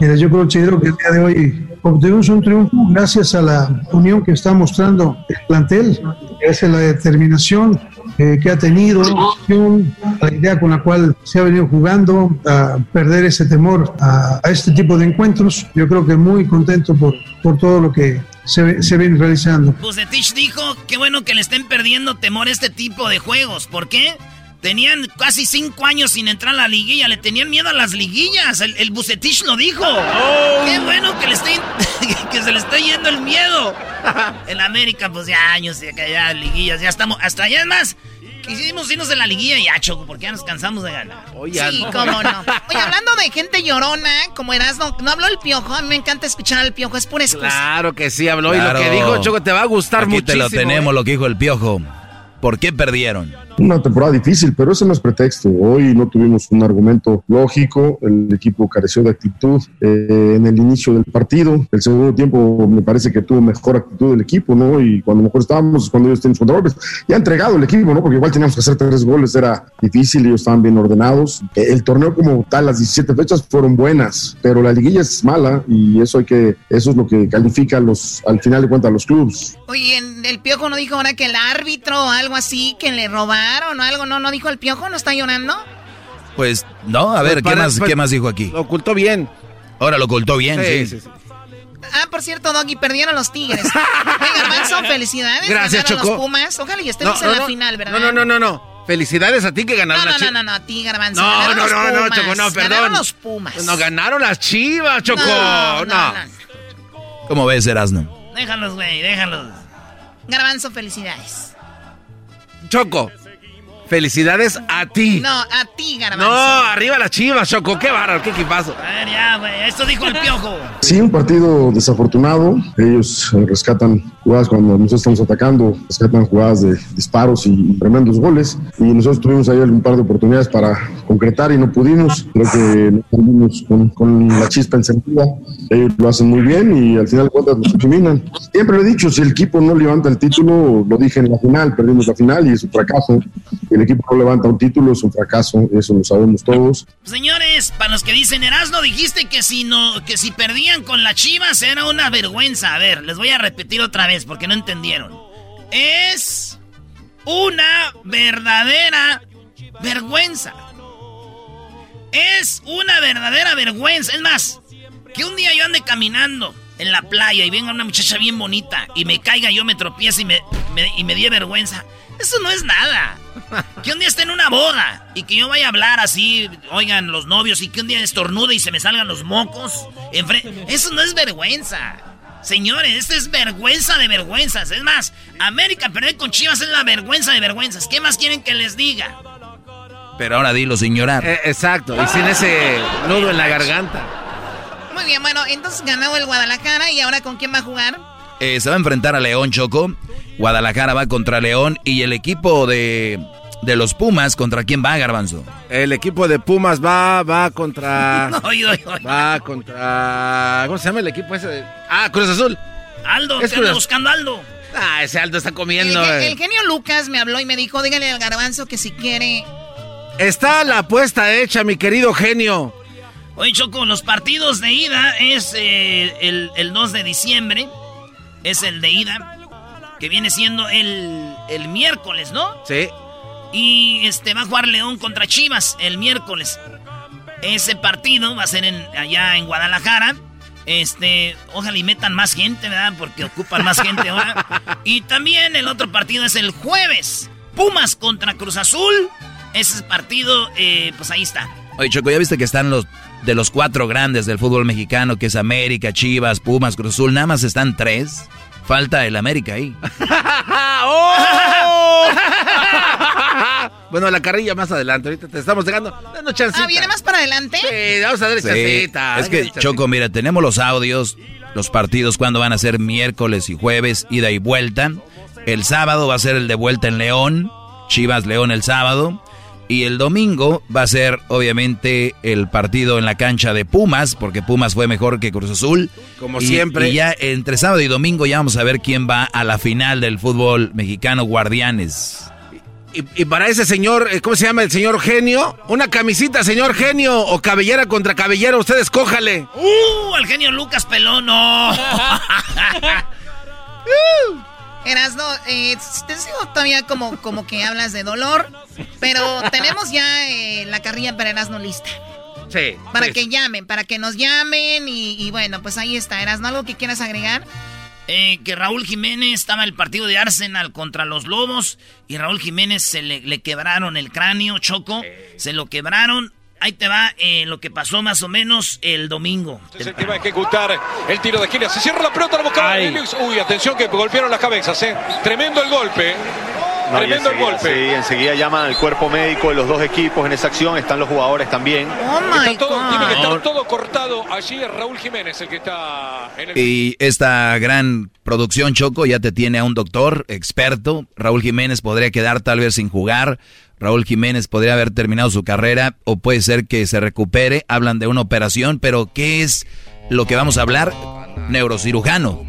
Mira, yo considero que el día de hoy obtuvimos un triunfo gracias a la unión que está mostrando el plantel, gracias a la determinación eh, que ha tenido, la idea con la cual se ha venido jugando, a perder ese temor a, este tipo de encuentros. Yo creo que muy contento por, por todo lo que se, se viene realizando. Bucetich dijo que bueno que le estén perdiendo temor a este tipo de juegos. ¿Por qué? Tenían casi cinco años sin entrar a la liguilla, le tenían miedo a las liguillas. El, Bucetich lo dijo. Oh. Qué bueno que, le que se le está yendo el miedo. En América, pues ya años que ya liguillas, ya estamos. Hasta allá es más. Quisimos irnos de la liguilla y Choco, porque ya nos cansamos de ganar. sí, cómo no. Oye, hablando de gente llorona, como eras, no, no habló el piojo. A mí me encanta escuchar al piojo, es pura excusa. Claro que sí habló y lo que dijo Choco te va a gustar Aquí muchísimo. te lo tenemos, ¿eh? lo que dijo el piojo. ¿Por qué perdieron? Una temporada difícil, pero ese no es pretexto. Hoy no tuvimos un argumento lógico, el equipo careció de actitud eh, en el inicio del partido. El segundo tiempo me parece que tuvo mejor actitud el equipo, ¿no? Y cuando mejor estábamos, cuando ellos tenían control, pues ya entregado el equipo, ¿no? Porque igual teníamos que hacer tres goles, era difícil, ellos estaban bien ordenados. El torneo como tal, las 17 fechas fueron buenas, pero la liguilla es mala y eso hay que, eso es lo que califica los, al final de cuentas, los clubes. Oye, el Piojo no dijo ahora que el árbitro o algo así, que le robaron o algo, ¿no? ¿No dijo el Piojo? ¿No está llorando? Pues, no, a ver, ¿qué, más, ¿qué más dijo aquí? Lo ocultó bien. Ahora lo ocultó bien, sí. Ah, por cierto, Doggy, perdieron los Tigres. Venga, Manso, felicidades. Gracias, Choco. los Pumas. Ojalá y estemos en la final, ¿verdad? No, no, no, no, no. Felicidades a ti que ganaron no, las Chivas. No, no, no, a ti, Garbanzo. No, no, no, no, Choco, no, perdón. Ganaron los Pumas. No, ganaron las Chivas, Choco. No. no, ¿Cómo ves, Erasno? Déjalos, güey, déjalos. Garbanzo, felicidades. Choco, felicidades a ti. No, a ti, Garbanzo. No, arriba las chivas, Choco. Qué bárbaro, qué equipazo. A ver, ya, güey. Esto dijo el piojo. Sí, un partido desafortunado. Ellos eh, rescatan jugadas cuando nosotros estamos atacando, rescatan jugadas de disparos y tremendos goles. Y nosotros tuvimos ahí un par de oportunidades para concretar y no pudimos. Creo que nos salimos con, con, la chispa encendida. Ellos lo hacen muy bien y al final de cuentas nos eliminan. Siempre lo he dicho, si el equipo no levanta el título, lo dije en la final, perdimos la final y es un fracaso. El equipo no levanta un título, es un fracaso, eso lo sabemos todos. Señores, para los que dicen Erasmo, dijiste que si no, que si perdían con las Chivas era una vergüenza. A ver, les voy a repetir otra vez porque no entendieron. Es una verdadera vergüenza. Es una verdadera vergüenza. Es más, que un día yo ande caminando en la playa y venga una muchacha bien bonita y me caiga, yo me tropiece y me, y me dé vergüenza. Eso no es nada. Que un día esté en una boda y que yo vaya a hablar así, oigan los novios, y que un día estornude y se me salgan los mocos. Eso no es vergüenza. Señores, esto es vergüenza de vergüenzas. Es más, América perder con Chivas es la vergüenza de vergüenzas. ¿Qué más quieren que les diga? Pero ahora dilo sin llorar. Eh, exacto, y sin ese nudo en la garganta. Muy bien, bueno, entonces ganó el Guadalajara y ahora con quién va a jugar? Eh, se va a enfrentar a León Choco. Guadalajara va contra León y el equipo de, de los Pumas, ¿contra quién va, Garbanzo? El equipo de Pumas va, va contra... Va contra... ¿Cómo se llama el equipo ese? De... Ah, Cruz Azul. Aldo, es anda buscando Aldo. Ah, ese Aldo está comiendo. El, el, genio Lucas me habló y me dijo, dígale al garbanzo que si quiere... Está la apuesta hecha, mi querido genio. Oye, Choco, los partidos de ida es eh, el, el 2 de diciembre. Es el de ida. Que viene siendo el, el miércoles, ¿no? Sí. Y este va a jugar León contra Chivas el miércoles. Ese partido va a ser en, allá en Guadalajara. Este, ojalá y metan más gente, ¿verdad? Porque ocupan más gente ahora. Y también el otro partido es el jueves. Pumas contra Cruz Azul. Ese partido, eh, pues ahí está. Oye, Choco, ¿ya viste que están los de los cuatro grandes del fútbol mexicano, que es América, Chivas, Pumas, Cruz Azul? Nada más están tres. Falta el América ahí. ¡Oh! bueno, la carrilla más adelante. Ahorita te estamos dejando. Ah, ¿viene más para adelante? Sí, vamos a dar sí, Es que, Choco, mira, tenemos los audios, los partidos cuando van a ser miércoles y jueves, ida y vuelta. El sábado va a ser el de vuelta en León, Chivas León el sábado. Y el domingo va a ser, obviamente, el partido en la cancha de Pumas, porque Pumas fue mejor que Cruz Azul. Como siempre. Y ya entre sábado y domingo ya vamos a ver quién va a la final del fútbol mexicano Guardianes. Y, para ese señor, eh, ¿cómo se llama el señor genio? Una camisita, señor genio, o cabellera contra cabellera, usted escójale. ¡Uh! El genio Lucas Pelón, no. Erasno, eh, te sigo todavía como, como que hablas de dolor, pero tenemos ya eh, la carrilla para Erasno lista. Sí. Para que llamen, para que nos llamen y, bueno, pues ahí está. Erasno, ¿algo que quieras agregar? Eh, que Raúl Jiménez estaba en el partido de Arsenal contra los Lobos y Raúl Jiménez se le, le quebraron el cráneo, Choco, se lo quebraron Ahí te va eh, lo que pasó más o menos el domingo. Es el que va a ejecutar el tiro de esquina. Se cierra la pelota, la boca Uy, atención que golpearon las cabezas. ¿eh? Tremendo el golpe. Tremendo el golpe. Sí, enseguida llaman al cuerpo médico de los dos equipos en esa acción. Están los jugadores también. Oh todo, tiene que estar todo cortado. Allí es Raúl Jiménez el que está en el. Y esta gran producción, Choco, ya te tiene a un doctor experto. Raúl Jiménez podría quedar tal vez sin jugar. Raúl Jiménez podría haber terminado su carrera o puede ser que se recupere. Hablan de una operación, pero ¿qué es lo que vamos a hablar? Neurocirujano.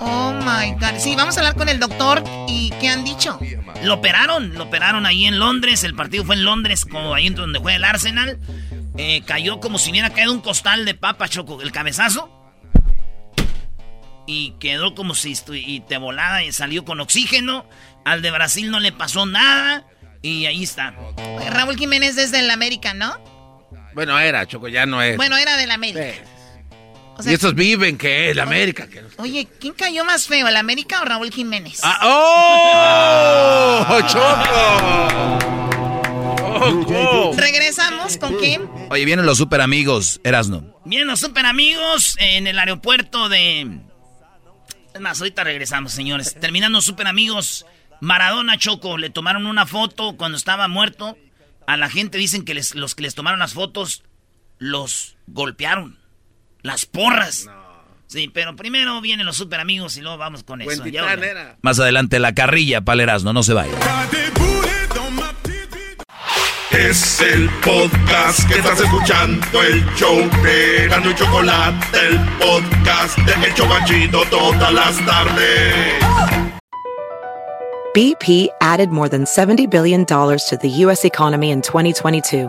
Oh my God. Sí, vamos a hablar con el doctor y ¿qué han dicho? Lo operaron, lo operaron ahí en Londres. El partido fue en Londres, como ahí donde juega el Arsenal. Eh, cayó como si hubiera caído un costal de papa, choco, el cabezazo. Y quedó como si y te volada y salió con oxígeno. Al de Brasil no le pasó nada. Y ahí está. Raúl Jiménez desde el América, ¿no? Bueno, era, Choco, ya no es. Bueno, era del América. Y estos viven que es la América. Oye, ¿quién cayó más feo, el América o Raúl Jiménez? Ah, ¡Oh! ¡Choco! Regresamos con quién? Oye, vienen los super amigos, Erasno. Vienen los super amigos en el aeropuerto de. Es más, ahorita regresamos, señores. Terminando super amigos Maradona Choco, le tomaron una foto cuando estaba muerto. A la gente dicen que los que les tomaron las fotos los golpearon. Las porras. Sí, pero primero vienen los super amigos y luego vamos con eso. Más adelante la carrilla, Palerazno, no se vaya. Es el podcast que estás escuchando, el show de Gano y Chocolate, el podcast de El Chocachito todas las tardes. BP added more than $70 billion to the U.S. economy in 2022.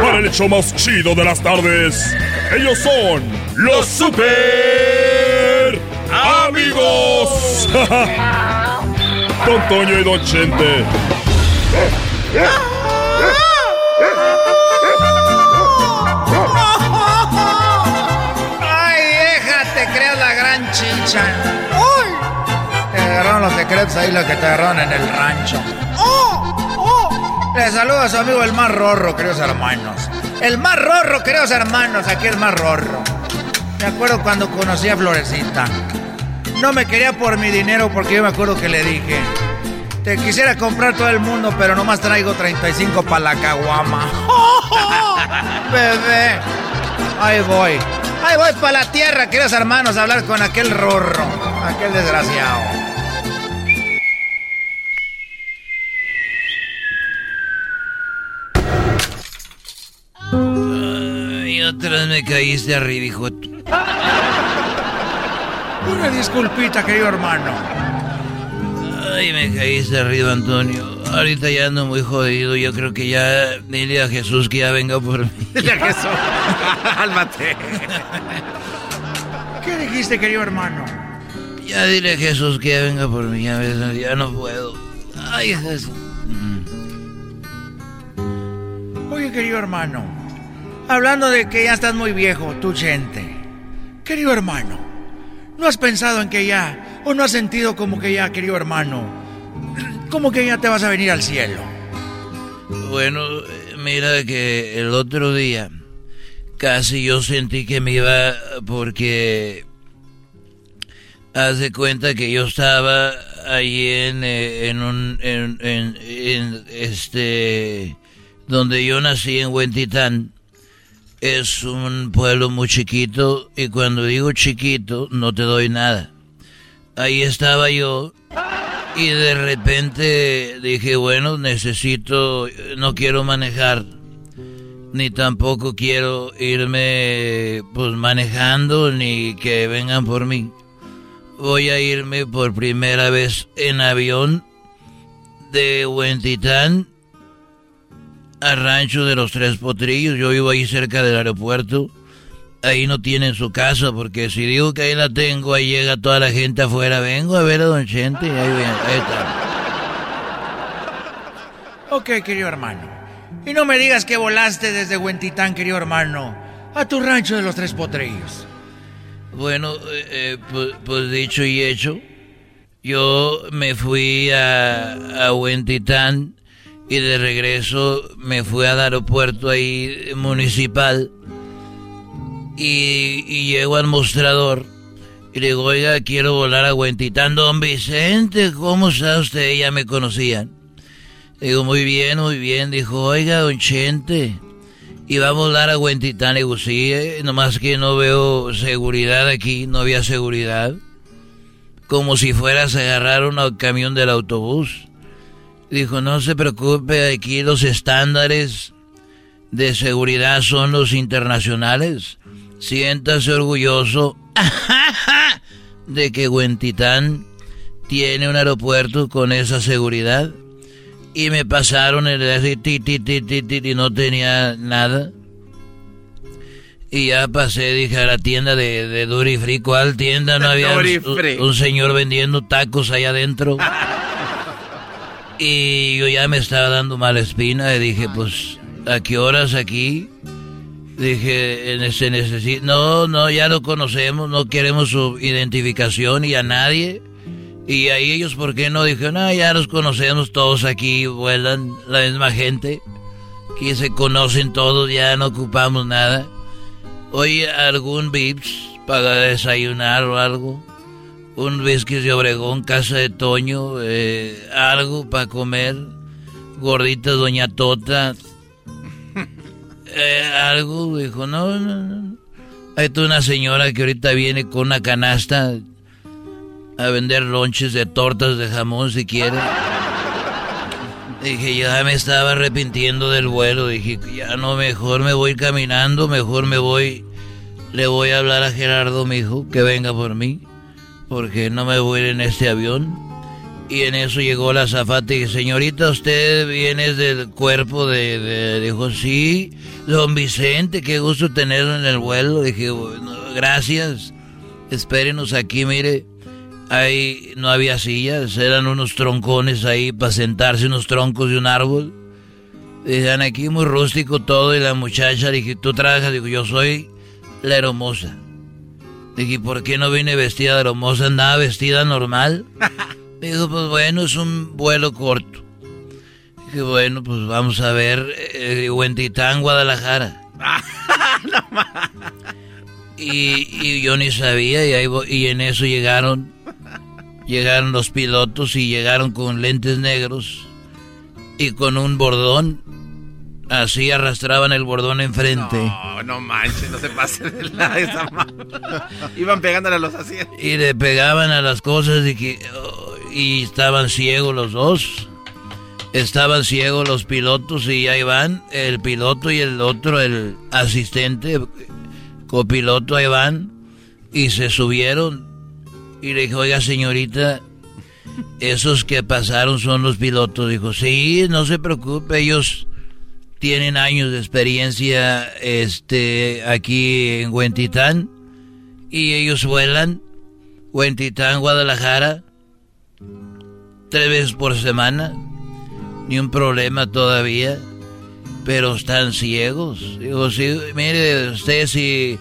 para el hecho más chido de las tardes. Ellos son los super amigos. Don Toño y Don Chente. Ay, déjate creas la gran chicha. Te agarraron los secretos ahí, lo que te agarraron en el rancho. Le saludo a su amigo el más rorro, queridos hermanos. El más rorro, queridos hermanos, aquí el más rorro. Me acuerdo cuando conocí a Florecita. No me quería por mi dinero porque yo me acuerdo que le dije, Te quisiera comprar todo el mundo, pero nomás traigo 35 para la caguama. Bebé. Ahí voy. Ahí voy para la tierra, queridos hermanos, a hablar con aquel rorro, aquel desgraciado. Otra vez me caíste arriba, hijo. Una disculpita, querido hermano. Ay, me caíste arriba, Antonio. Ahorita ya ando muy jodido. Yo creo que ya dile a Jesús que ya venga por mí. Dile a Jesús. Cálmate. ¿Qué dijiste, querido hermano? Ya dile a Jesús que ya venga por mí. Ya, ves, ya no puedo. Ay, Jesús. Oye, querido hermano. Hablando de que ya estás muy viejo, tu gente. Querido hermano. ¿No has pensado en que ya, o no has sentido como que ya, querido hermano, como que ya te vas a venir al cielo? Bueno, mira que el otro día casi yo sentí que me iba porque haz de cuenta que yo estaba ahí en, eh, en un en, en, en, este donde yo nací en Huentitán es un pueblo muy chiquito y cuando digo chiquito no te doy nada. Ahí estaba yo y de repente dije, bueno, necesito, no quiero manejar, ni tampoco quiero irme pues manejando ni que vengan por mí. Voy a irme por primera vez en avión de Huentitán a Rancho de los Tres Potrillos. Yo vivo ahí cerca del aeropuerto. Ahí no tienen su casa, porque si digo que ahí la tengo, ahí llega toda la gente afuera. Vengo a ver a Don Chente y ahí, ahí está. Ok, querido hermano. Y no me digas que volaste desde Huentitán, querido hermano, a tu rancho de los Tres Potrillos. Bueno, eh, pues, pues, dicho y hecho, yo me fui a, a Huentitán y de regreso me fui al aeropuerto ahí municipal y, llego al mostrador y le digo, oiga, quiero volar a Huentitán. Don Vicente, ¿cómo está usted? Ya me conocían. Digo, muy bien, muy bien. Dijo, oiga, don Chente, y va a volar a Huentitán. Le digo, sí, eh, nomás que no veo seguridad aquí, no había seguridad. Como si fueras a agarrar un camión del autobús. Dijo, no se preocupe, aquí los estándares de seguridad son los internacionales. Siéntase orgulloso de que Huentitán tiene un aeropuerto con esa seguridad. Y me pasaron el así, ti, ti, ti, ti, ti, y no tenía nada. Y ya pasé, dije, a la tienda de, de Duty Free. ¿Cuál tienda? No había un, un señor vendiendo tacos allá adentro. Y yo ya me estaba dando mala espina y dije, pues, ¿a qué horas aquí? Dije, se necesita... No, no, ya lo conocemos, no queremos su identificación y a nadie. Y ahí ellos, ¿por qué no? Dije, no, ya los conocemos todos aquí, vuelan la misma gente. Aquí se conocen todos, ya no ocupamos nada. Oye, ¿algún Vips para desayunar o algo? Un whisky de Obregón, casa de Toño, eh, algo para comer, gordita Doña Tota, eh, algo, dijo, no, no, no. Hay toda una señora que ahorita viene con una canasta a vender lonches de tortas de jamón si quiere. Dije, ya me estaba arrepintiendo del vuelo. Dije, ya no, mejor me voy caminando, mejor me voy. Le voy a hablar a Gerardo, mi hijo, que venga por mí porque no me voy en este avión. Y en eso llegó la zafata y señorita, usted viene del cuerpo de, Dijo, sí, don Vicente, qué gusto tenerlo en el vuelo. Dije, gracias, espérenos aquí, mire. Ahí no había sillas, eran unos troncones ahí para sentarse, unos troncos de un árbol. Dijeron, aquí muy rústico todo. Y la muchacha, dije, ¿tú trabajas? Dijo, yo soy la hermosa. Dije, ¿por qué no vine vestida de hermosa? ¿Andaba vestida normal? Dijo, pues bueno, es un vuelo corto. Dije, bueno, pues vamos a ver eh, Huentitán, Guadalajara. y, y, yo ni sabía, y, ahí, y en eso llegaron llegaron los pilotos y llegaron con lentes negros y con un bordón. Así arrastraban el bordón enfrente. No, no manches, no se pase de la esa Iban pegándole a los asientos. Y le pegaban a las cosas y, que, oh, y estaban ciegos los dos. Estaban ciegos los pilotos y ahí van, el piloto y el otro, el asistente, copiloto, ahí van. Y se subieron y le dijo, oiga señorita, esos que pasaron son los pilotos. Dijo, sí, no se preocupe, ellos tienen años de experiencia este, aquí en Huentitán y ellos vuelan Huentitán, Guadalajara, tres veces por semana, ni un problema todavía, pero están ciegos. Digo, sí, mire, usted si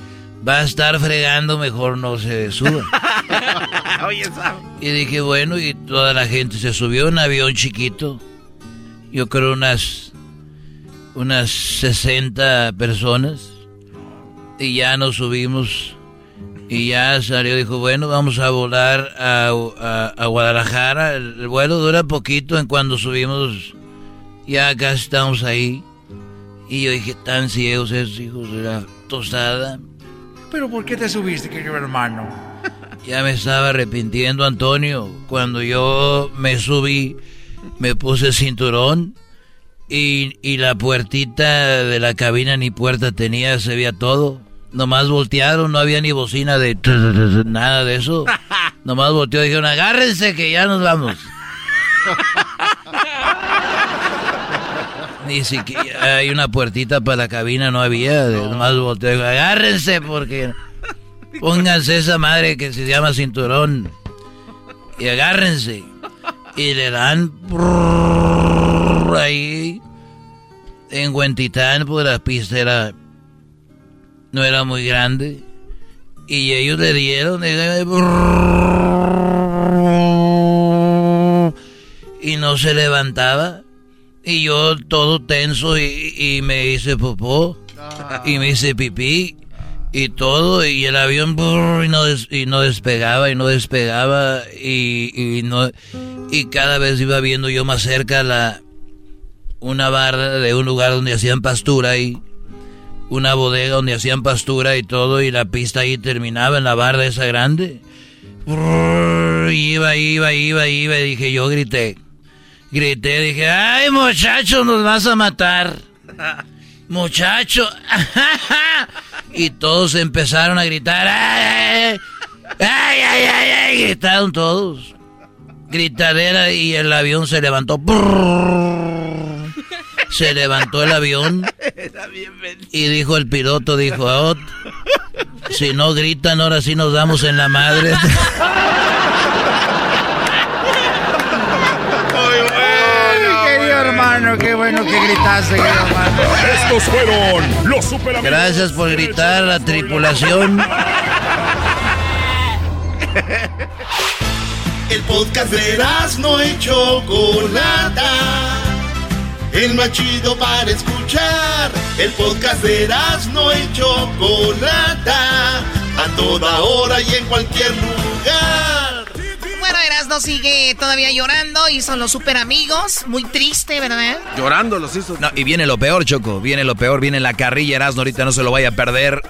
va a estar fregando, mejor no se suba. y dije, bueno, y toda la gente se subió un avión chiquito, yo creo unas unas 60 personas y ya nos subimos y ya salió, dijo, bueno, vamos a volar a, a, Guadalajara. El, vuelo dura poquito en cuando subimos, ya casi estamos ahí. Y yo dije, tan ciegos esos hijos de la tostada. ¿Pero por qué te subiste, querido hermano? Ya me estaba arrepintiendo, Antonio. Cuando yo me subí, me puse cinturón y, y la puertita de la cabina ni puerta tenía, se veía todo. Nomás voltearon, no había ni bocina de nada de eso. Nomás volteó y dijeron, agárrense que ya nos vamos. Ni siquiera hay una puertita para la cabina, no había. Nomás volteó y dijo, agárrense porque pónganse esa madre que se llama cinturón. Y agárrense. Y le dan ahí en Huentitán, pues la pista era, no era muy grande. Y ellos le dieron y no se levantaba. Y yo todo tenso y, me hice popó y me hice pipí y todo y el avión y no, y no despegaba y no despegaba y, y, no y cada vez iba viendo yo más cerca la una barra de un lugar donde hacían pastura y una bodega donde hacían pastura y todo y la pista ahí terminaba en la barra esa grande. iba, iba, iba, iba y dije, yo grité. Grité, dije, ay muchacho, nos vas a matar. Muchacho. y todos empezaron a gritar. Ay, ay, ay, ay, gritaron todos. Gritadera y el avión se levantó. Se levantó el avión y dijo el piloto, dijo, oh, si no gritan, ahora sí nos damos en la madre. hermano, qué bueno que gritaste, querido hermano. Estos fueron los super Gracias por gritar, la tripulación. El podcast de no hecho Chocolata el más chido para escuchar. El podcast de no y Chocolata, a toda hora y en cualquier lugar. Bueno, Erasno sigue todavía llorando y son los super amigos. Muy triste, ¿verdad? Llorando los hizo. No, y viene lo peor, Choco. Viene lo peor, viene la carrilla Erasno. Ahorita no se lo vaya a perder.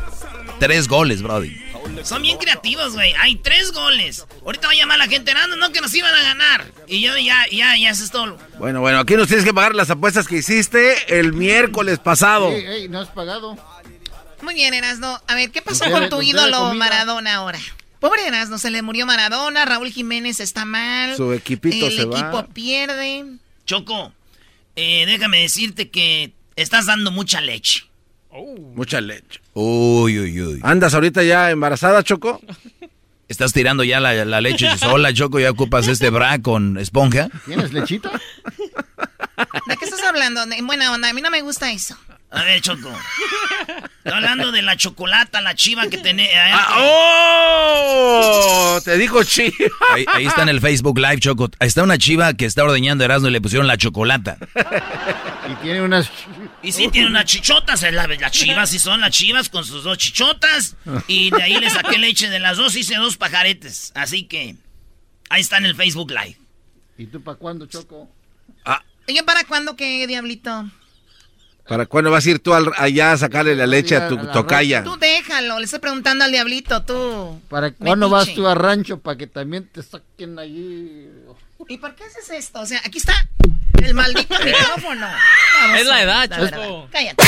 Tres goles, Brody. Son bien creativos, güey. Hay tres goles. Ahorita va a llamar la gente, no, no, que nos iban a ganar. Y yo ya, ya, ya, eso es todo. Bueno, bueno, aquí nos tienes que pagar las apuestas que hiciste el miércoles pasado. Ey, ey, no has pagado. Muy bien, Erasno. A ver, ¿qué pasó con tu ídolo Maradona ahora? Pobre Erasno, se le murió Maradona, Raúl Jiménez está mal. Su equipito se va. El equipo pierde. Choco, eh, déjame decirte que estás dando mucha leche. Mucha leche. Uy, uy, uy. ¿Andas ahorita ya embarazada, Choco? ¿Estás tirando ya la, leche sola, Choco? ¿Ya ocupas este bra con esponja? ¿Tienes lechita? ¿De qué estás hablando? En buena onda, a mí no me gusta eso. A ver, Choco. Estoy hablando de la chocolata, la chiva que tenés. Ah, ¡Oh! Te dijo chiva. Ahí, está en el Facebook Live, Choco. Ahí está una chiva que está ordeñando Erasmo y le pusieron la chocolata. Y tiene unas... Y sí, tiene unas chichotas. Las chivas sí son las chivas con sus dos chichotas. Y de ahí le saqué leche de las dos. Hice dos pajaretes. Así que... Ahí está en el Facebook Live. ¿Y tú para cuándo, Choco? Ah. ¿Y yo para cuándo qué, Diablito? ¿Para cuándo vas a ir tú allá a sacarle la leche a tu tocaya? Tú déjalo, le estoy preguntando al Diablito, tú. ¿Para cuándo vas tú a rancho para que también te saquen allí? ¿Y por qué haces esto? O sea, aquí está el maldito micrófono. es la edad, Choco. Cállate.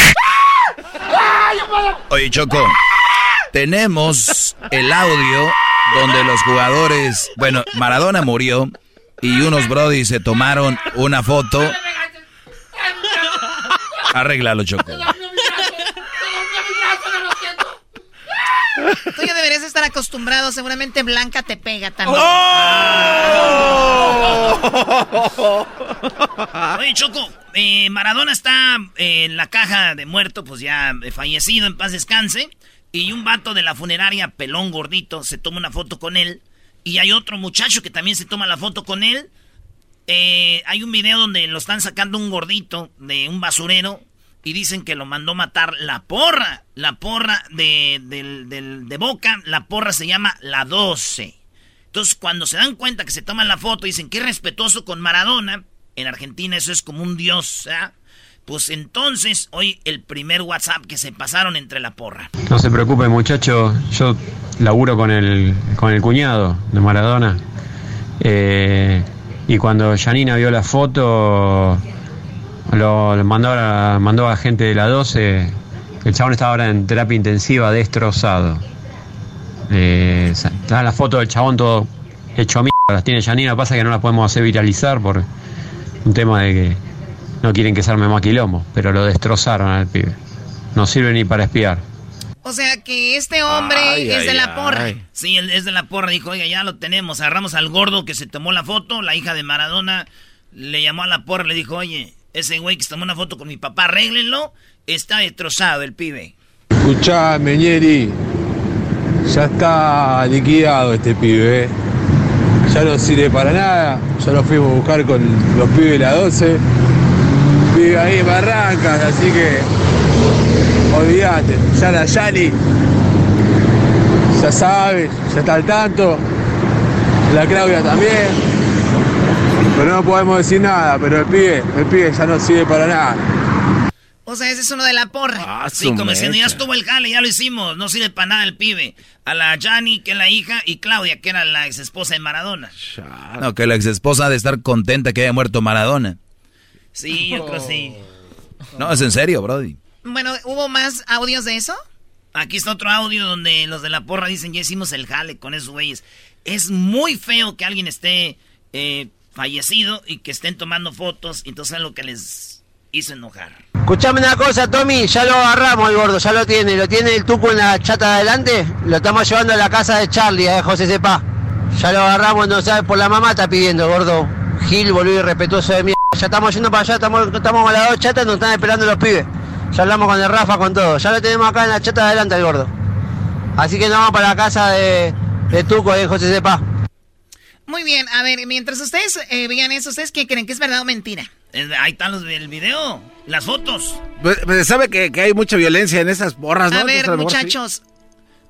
Oye, Choco, tenemos el audio donde los jugadores, bueno, Maradona murió y unos brody se tomaron una foto. Arréglalo, Choco. Tú ya deberías estar acostumbrado, seguramente Blanca te pega también. ¡Oh! Oye, Choco, eh, Maradona está en la caja de muerto, pues ya fallecido, en paz descanse. Y un vato de la funeraria, pelón gordito, se toma una foto con él. Y hay otro muchacho que también se toma la foto con él. Eh, hay un video donde lo están sacando un gordito de un basurero y dicen que lo mandó matar la porra. La porra de, de Boca, la porra se llama la 12. Entonces, cuando se dan cuenta que se toman la foto, dicen que respetuoso con Maradona. En Argentina eso es como un dios, ¿eh? Pues entonces, hoy el primer WhatsApp que se pasaron entre la porra. No se preocupe, muchacho. Yo laburo con el, con el cuñado de Maradona. Eh, y cuando Janina vio la foto, lo, mandó, a, mandó a gente de la 12. El chabón estaba ahora en terapia intensiva, destrozado. Eh, está la foto del chabón todo hecho mierda. Las tiene Janina, pasa que no las podemos hacer viralizar por un tema de que no quieren que se arme más quilombo, pero lo destrozaron al pibe. No sirve ni para espiar. O sea que este hombre es de la porra. Sí, él es de la porra. Dijo, oiga, ya lo tenemos. Agarramos al gordo que se tomó la foto. La hija de Maradona le llamó a la porra. Le dijo, oye, ese güey que se tomó una foto con mi papá, arréglenlo. Está destrozado el pibe. Escuchá, Meñeri. Ya está liquidado este pibe. ¿eh? Ya no sirve para nada. Ya lo fuimos a buscar con los pibes de la 12 vive ahí en Barrancas, así que olvídate, ya la Yali ya sabe, ya está al tanto, la Claudia también, pero no podemos decir nada, pero el pibe, el pibe ya no sirve para nada. O sea, ese es uno de la porra. Ah, sí, como diciendo, ya estuvo el jale, ya lo hicimos. No sirve para nada el pibe. A la Jani, que es la hija, y Claudia, que era la ex esposa de Maradona. No, que la ex esposa ha de estar contenta que haya muerto Maradona. Sí, yo creo sí. No, es en serio, Brody. Bueno, ¿hubo más audios de eso? Aquí está otro audio donde los de la porra dicen, ya hicimos el jale con esos güeyes. Es muy feo que alguien esté eh, fallecido y que estén tomando fotos, entonces es lo que les hizo enojar. Escuchame una cosa, Tommy, ya lo agarramos el gordo, ya lo tiene, lo tiene el tuco en la chata de adelante, lo estamos llevando a la casa de Charlie, eh, José Sepa. Ya lo agarramos, no sabes, por la mamá está pidiendo, gordo. Gil, boludo, irrespetuoso de mierda. Ya estamos yendo para allá, estamos, estamos con las dos chatas, nos están esperando los pibes. Ya hablamos con el Rafa, con todo. Ya lo tenemos acá en la chata de adelante el gordo. Así que nos vamos para la casa de, de Tuco, de José Sepa. Muy bien, a ver, mientras ustedes eh, vean eso, ¿ustedes qué creen que es verdad o mentira? Ahí están los del video, las fotos. Pues, pues sabe que, hay mucha violencia en esas borras, ¿no? A ver, muchachos,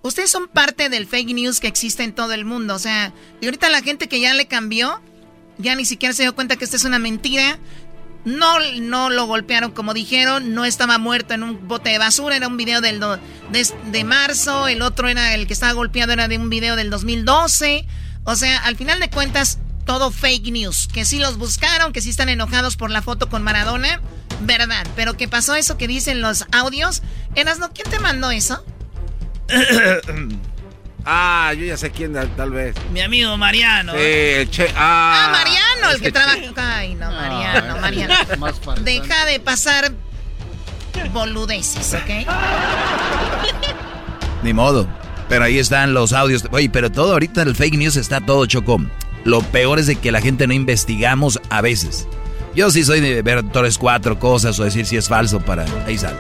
ustedes son parte del fake news que existe en todo el mundo. O sea, y ahorita la gente que ya le cambió, ya ni siquiera se dio cuenta que esta es una mentira. No, no lo golpearon como dijeron, no estaba muerto en un bote de basura, era un video del de, marzo, el otro era el que estaba golpeado, era de un video del 2012. O sea, al final de cuentas, todo fake news. Que sí los buscaron, que sí están enojados por la foto con Maradona, verdad. Pero ¿qué pasó eso que dicen los audios? Erasno, ¿quién te mandó eso? Ah, yo ya sé quién tal vez. Mi amigo Mariano. Sí, el che. Ah, ah Mariano, el que trabaja. Ay, no, Mariano, Mariano. Deja de pasar boludeces, ¿ok? Ni modo. Pero ahí están los audios. Oye, pero todo ahorita el fake news está todo chocón. Lo peor es de que la gente no investigamos a veces. Yo sí soy de ver tres, cuatro cosas o decir si es falso para... Ahí sale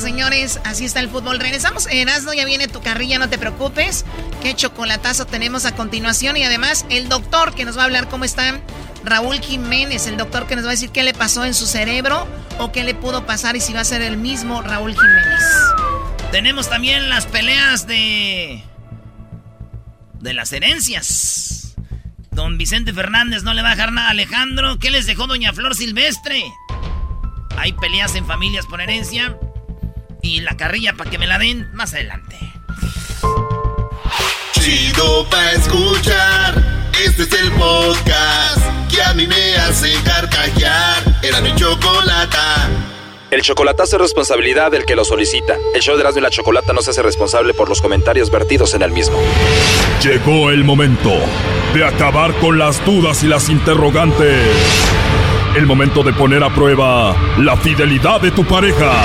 señores, así está el fútbol. Regresamos. Erasmo, ya viene tu carrilla, no te preocupes. Qué chocolatazo tenemos a continuación. Y además, el doctor que nos va a hablar cómo está Raúl Jiménez, el doctor que nos va a decir qué le pasó en su cerebro o qué le pudo pasar y si va a ser el mismo Raúl Jiménez. Tenemos también las peleas de de las herencias. Don Vicente Fernández no le va a dejar nada a Alejandro. ¿Qué les dejó Doña Flor Silvestre? Hay peleas en familias por herencia. Y la carrilla para que me la den más adelante. Chido pa' escuchar. Este es el podcast que a mí me hace carcajear. Era mi chocolata. El chocolatazo es responsabilidad del que lo solicita. El show de Erasmo y la Chocolata no se hace responsable por los comentarios vertidos en el mismo. Llegó el momento de acabar con las dudas y las interrogantes. El momento de poner a prueba la fidelidad de tu pareja.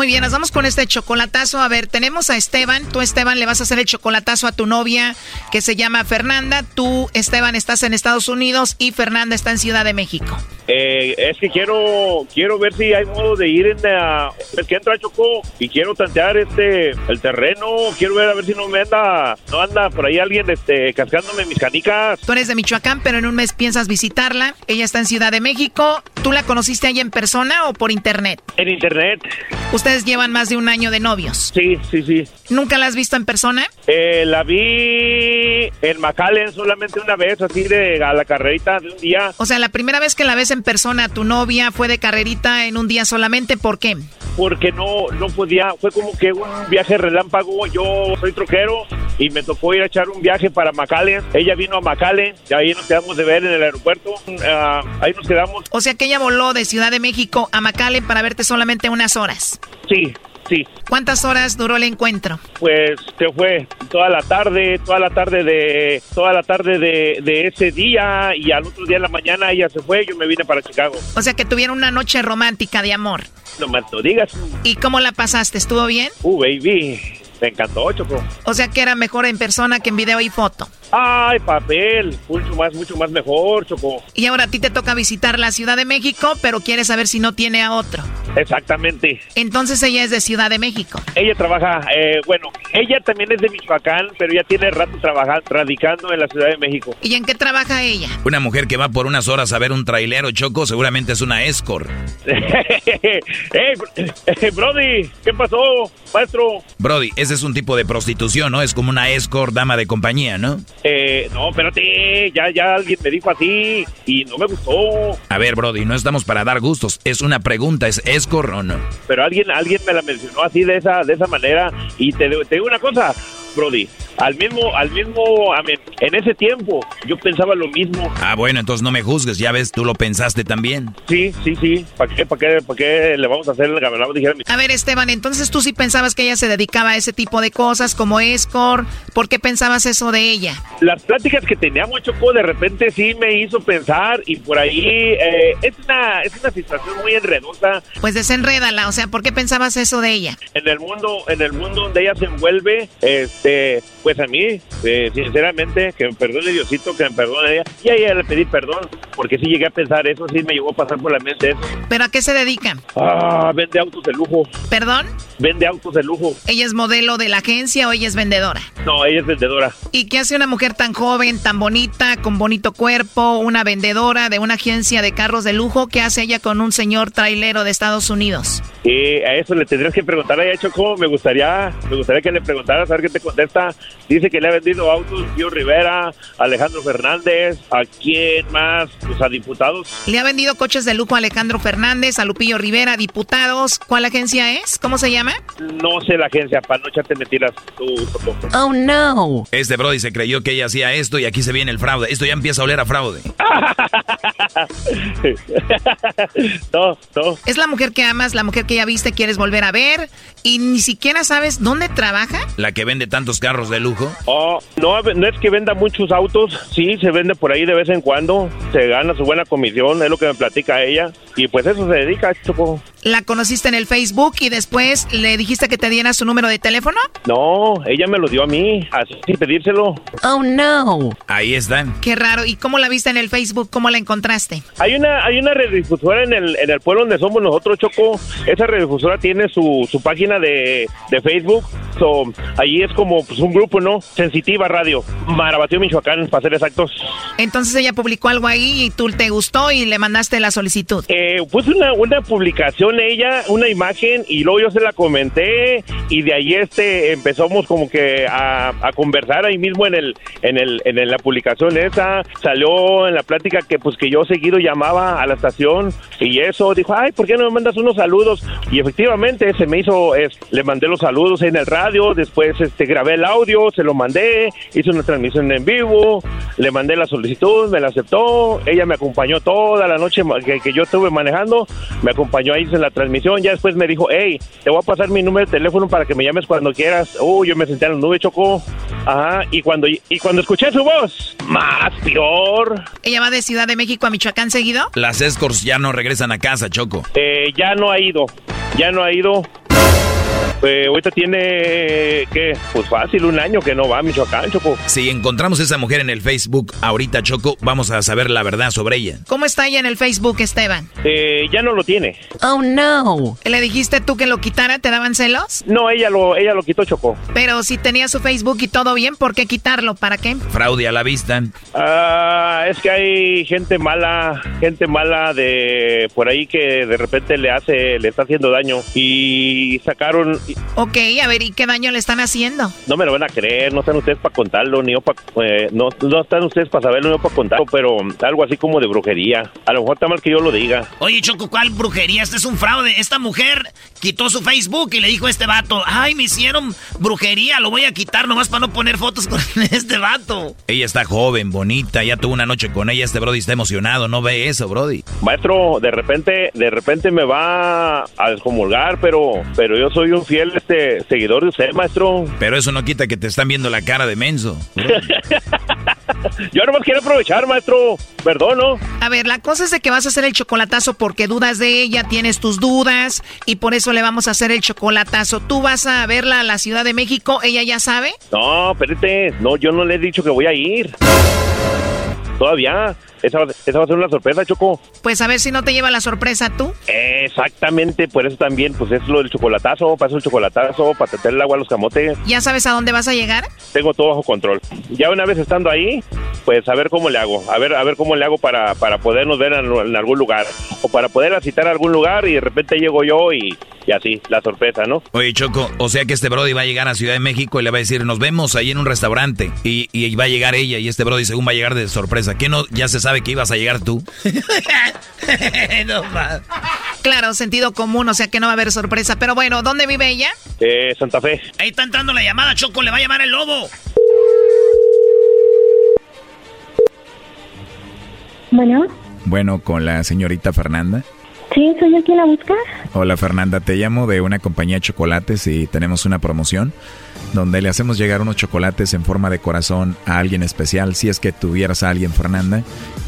Muy bien, nos vamos con este chocolatazo. A ver, tenemos a Esteban. Tú, Esteban, le vas a hacer el chocolatazo a tu novia que se llama Fernanda. Tú, Esteban, estás en Estados Unidos y Fernanda está en Ciudad de México. Eh, es que quiero quiero ver si hay modo de ir en la, es que entra Chocó y quiero tantear este el terreno, quiero ver a ver si no me anda no anda por ahí alguien este cascándome mis canicas. Tú eres de Michoacán, pero en un mes piensas visitarla. Ella está en Ciudad de México. ¿Tú la conociste ahí en persona o por internet? En internet. Ustedes llevan más de un año de novios. Sí, sí, sí. ¿Nunca la has visto en persona? Eh, la vi en McAllen solamente una vez, así de a la carrerita de un día. O sea, la primera vez que la ves en persona, tu novia fue de carrerita en un día solamente, ¿por qué? Porque no, no podía, fue como que un viaje relámpago. Yo soy troquero y me tocó ir a echar un viaje para McAllen. Ella vino a McAllen y ahí nos quedamos de ver en el aeropuerto. Ah, ahí nos quedamos. O sea que ella voló de Ciudad de México a McAllen para verte solamente unas horas. Sí, sí. ¿Cuántas horas duró el encuentro? Pues se fue toda la tarde, toda la tarde de toda la tarde de, de, ese día y al otro día en la mañana ella se fue, yo me vine para Chicago. O sea que tuvieron una noche romántica de amor. No me lo digas. ¿Y cómo la pasaste? ¿Estuvo bien? Uh, baby. Me encantó, Choco. O sea que era mejor en persona que en video y foto. Ay, papel. Mucho más, mucho más mejor, Choco. Y ahora a ti te toca visitar la Ciudad de México, pero quieres saber si no tiene a otro. Exactamente. Entonces ella es de Ciudad de México. Ella trabaja, eh, bueno, ella también es de Michoacán, pero ya tiene rato trabajando, radicando en la Ciudad de México. ¿Y en qué trabaja ella? Una mujer que va por unas horas a ver un trailero choco, seguramente es una escort. hey, Brody, ¿qué pasó, maestro? Brody, ese es un tipo de prostitución, ¿no? Es como una escort, dama de compañía, ¿no? Eh, no, espérate, ya, ya alguien me dijo así y no me gustó. A ver, Brody, no estamos para dar gustos, es una pregunta, ¿es escort o no? Pero alguien, alguien me la mencionó así de esa, de esa manera y te, te digo una cosa, Brody, al mismo, al mismo, a en ese tiempo yo pensaba lo mismo. Ah, bueno, entonces no me juzgues, ya ves, tú lo pensaste también. Sí, sí, sí, ¿para qué, para qué, para qué le vamos a hacer el gamelado? A ver, Esteban, entonces tú sí pensabas que ella se dedicaba a ese tipo de cosas como escort, ¿por qué pensabas eso de ella? Las pláticas que teníamos, Choco, de repente sí me hizo pensar y por ahí eh, es, una, es una situación muy enredosa. Pues desenrédala, o sea, ¿por qué pensabas eso de ella? En el mundo, en el mundo donde ella se envuelve, este, pues a mí, eh, sinceramente, que me perdone Diosito, que me perdone ella. Y a ella le pedí perdón, porque sí llegué a pensar eso, sí me llegó a pasar por la mente eso. ¿Pero a qué se dedica? Ah, vende autos de lujo. ¿Perdón? Vende autos de lujo. ¿Ella es modelo de la agencia o ella es vendedora? No, ella es vendedora. ¿Y qué hace una mujer tan joven, tan bonita, con bonito cuerpo, una vendedora de una agencia de carros de lujo? ¿Qué hace ella con un señor trailero de Estados Unidos? Y a eso le tendrías que preguntar a ella, Choco. Me gustaría, me gustaría que le preguntaras a ver qué te contesta. Dice que le ha vendido autos Pío Rivera, Alejandro Fernández, ¿a quién más? Pues a diputados. Le ha vendido coches de lujo a Alejandro Fernández, a Lupillo Rivera, diputados. ¿Cuál agencia es? ¿Cómo se llama? No sé la agencia, para no echarte mentiras tú, Oh, no. Este Brody se creyó que ella hacía esto y aquí se viene el fraude. Esto ya empieza a oler a fraude. no, no. Es la mujer que amas, la mujer que ya viste, quieres volver a ver y ni siquiera sabes dónde trabaja. La que vende tantos carros de lujo. Oh, no, no es que venda muchos autos, sí, se vende por ahí de vez en cuando, se gana su buena comisión, es lo que me platica ella, y pues eso se dedica, Choco. La conociste en el Facebook y después le dijiste que te diera su número de teléfono? No, ella me lo dio a mí, así sin pedírselo. Oh, no. Ahí están. Qué raro. ¿Y cómo la viste en el Facebook? ¿Cómo la encontraste? Hay una hay una rediofusora en el, en el pueblo donde somos nosotros, Choco. Esa rediofusora tiene su, su página de, de Facebook. So, allí es como pues, un grupo, ¿no? Sensitiva Radio. Marabatío, Michoacán, para ser exactos. Entonces ella publicó algo ahí y tú te gustó y le mandaste la solicitud. Eh, pues una, una publicación ella, una imagen, y luego yo se la comenté y de ahí este empezamos como que a, a conversar ahí mismo en el, en el, en la publicación esa, salió en la plática que pues que yo seguido llamaba a la estación y eso, dijo, ay, ¿por qué no me mandas unos saludos? Y efectivamente se me hizo, es, le mandé los saludos en el radio, después este grabé el audio, se lo mandé, hice una transmisión en vivo, le mandé la solicitud, me la aceptó, ella me acompañó toda la noche que, que yo estuve manejando, me acompañó ahí en la transmisión, ya después me dijo, hey, te voy a pasar mi número de teléfono para que me llames cuando quieras. Uh, yo me senté en la nube, Chocó. Ajá, y cuando, y cuando escuché su voz, más peor. ¿Ella va de Ciudad de México a Michoacán seguido? Las escorts ya no regresan a casa, Choco. Eh, ya no ha ido, ya no ha ido. Eh, ahorita tiene, ¿qué? Pues fácil, un año que no va a Michoacán, Choco. Si encontramos a esa mujer en el Facebook ahorita, Choco, vamos a saber la verdad sobre ella. ¿Cómo está ella en el Facebook, Esteban? Eh, ya no lo tiene. Oh, no. ¿Le dijiste tú que lo quitara? ¿Te daban celos? No, ella lo, ella lo quitó, Choco. Pero si tenía su Facebook y todo bien, ¿por qué quitarlo? ¿Para qué? Fraude a la vista. Ah, es que hay gente mala, gente mala de por ahí que de repente le hace, le está haciendo daño. Y sacaron Ok, a ver, ¿y qué daño le están haciendo? No me lo van a creer, no están ustedes para contarlo, ni yo para... Eh, no, no están ustedes para saberlo, ni yo para contarlo, pero algo así como de brujería. A lo mejor está mal que yo lo diga. Oye, Choco, ¿cuál brujería? Este es un fraude. Esta mujer quitó su Facebook y le dijo a este vato, ay, me hicieron brujería, lo voy a quitar nomás para no poner fotos con este vato. Ella está joven, bonita, ya tuvo una noche con ella, este Brody está emocionado, no ve eso, Brody. Maestro, de repente, de repente me va a descomulgar, pero, pero yo soy un fiel este seguidor de usted, maestro. Pero eso no quita que te están viendo la cara de menso. Yo nomás quiero aprovechar, maestro. Perdón, ¿no? A ver, la cosa es de que vas a hacer el chocolatazo porque dudas de ella, tienes tus dudas y por eso le vamos a hacer el chocolatazo. ¿Tú vas a verla a la Ciudad de México? ¿Ella ya sabe? No, espérate. No, yo no le he dicho que voy a ir. Todavía. Esa, va a ser una sorpresa, Choco. Pues a ver si no te lleva la sorpresa tú. Exactamente, por eso también, pues es lo del chocolatazo, paso el chocolatazo, para tener el agua a los camotes. ¿Ya sabes a dónde vas a llegar? Tengo todo bajo control. Ya una vez estando ahí, pues a ver cómo le hago, a ver, a ver cómo le hago para, para podernos ver en, algún lugar, o para poder citar a algún lugar y de repente llego yo y, y así, la sorpresa, ¿no? Oye, Choco, o sea que este Brody va a llegar a Ciudad de México y le va a decir, nos vemos ahí en un restaurante, y, y va a llegar ella, y este Brody según va a llegar de sorpresa. ¿Qué no? Ya se sabe que ibas a llegar tú. no. Claro, sentido común, o sea que no va a haber sorpresa. Pero bueno, ¿dónde vive ella? Eh, Santa Fe. Ahí está entrando la llamada, Choco, le va a llamar el lobo. Bueno. Bueno, con la señorita Fernanda. Sí, soy yo quien la busca. Hola Fernanda, te llamo de una compañía de chocolates y tenemos una promoción donde le hacemos llegar unos chocolates en forma de corazón a alguien especial, si es que tuvieras a alguien Fernanda,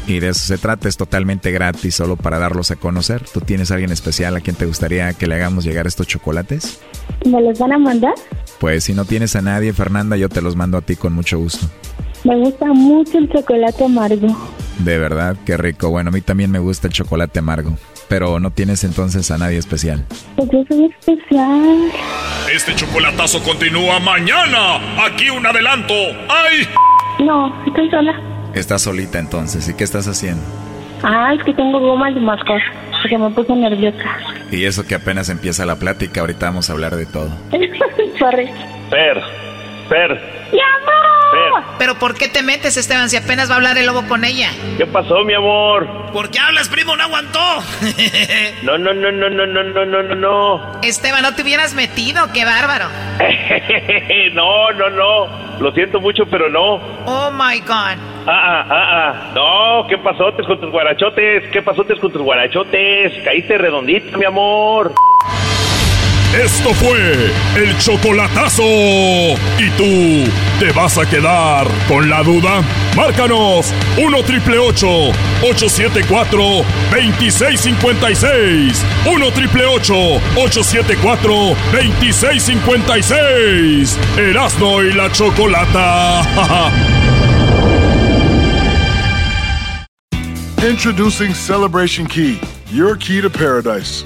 y de eso se trata, es totalmente gratis, solo para darlos a conocer. ¿Tú tienes a alguien especial a quien te gustaría que le hagamos llegar estos chocolates? ¿Me los van a mandar? Pues si no tienes a nadie Fernanda, yo te los mando a ti con mucho gusto. Me gusta mucho el chocolate amargo. De verdad, qué rico. Bueno, a mí también me gusta el chocolate amargo. Pero no tienes entonces a nadie especial. Pues yo soy especial. Este chocolatazo continúa mañana. Aquí un adelanto. ¡Ay! No, estoy sola. Estás solita entonces. ¿Y qué estás haciendo? Ah, es que tengo gomas de mascar. Porque me puse nerviosa. Y eso que apenas empieza la plática. Ahorita vamos a hablar de todo. Sorry. Per, Per. ¡Mi amor! ¿Pero por qué te metes, Esteban, si apenas va a hablar el lobo con ella? ¿Qué pasó, mi amor? ¿Por qué hablas, primo? No aguantó. no, no, no, no, no, no, no, no, no. Esteban, no te hubieras metido, qué bárbaro. no, no, no. Lo siento mucho, pero no. Oh my God. Ah, ah, ah, ah. No, ¿qué pasotes con tus guarachotes? ¿Qué pasotes con tus guarachotes? Caíste redondito, mi amor. Esto fue el chocolatazo. ¿Y tú te vas a quedar con la duda? Márcanos 1 triple 874 2656. 1 triple 874 2656. Erasno y la chocolata. Introducing Celebration Key, your key to paradise.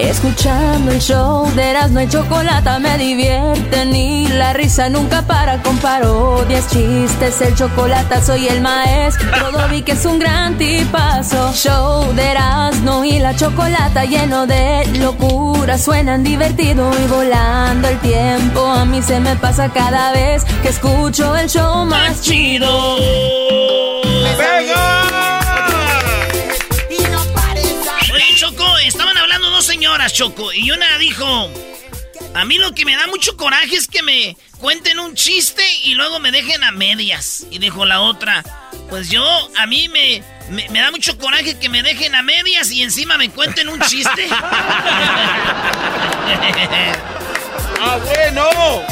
Escuchando el show de Erasmo y Chocolata me divierte ni la risa nunca para con parodias, chistes, el chocolate soy el maestro Dobby que es un gran tipazo. Show de Erasmo y la Chocolata lleno de locura, suenan divertido y volando el tiempo. A mí se me pasa cada vez que escucho el show más chido. Choco, estaban hablando dos señoras, Choco, y una dijo, a mí lo que me da mucho coraje es que me cuenten un chiste y luego me dejen a medias. Y dijo la otra, pues yo, a mí me, me, da mucho coraje que me dejen a medias y encima me cuenten un chiste. ¡Ah, bueno!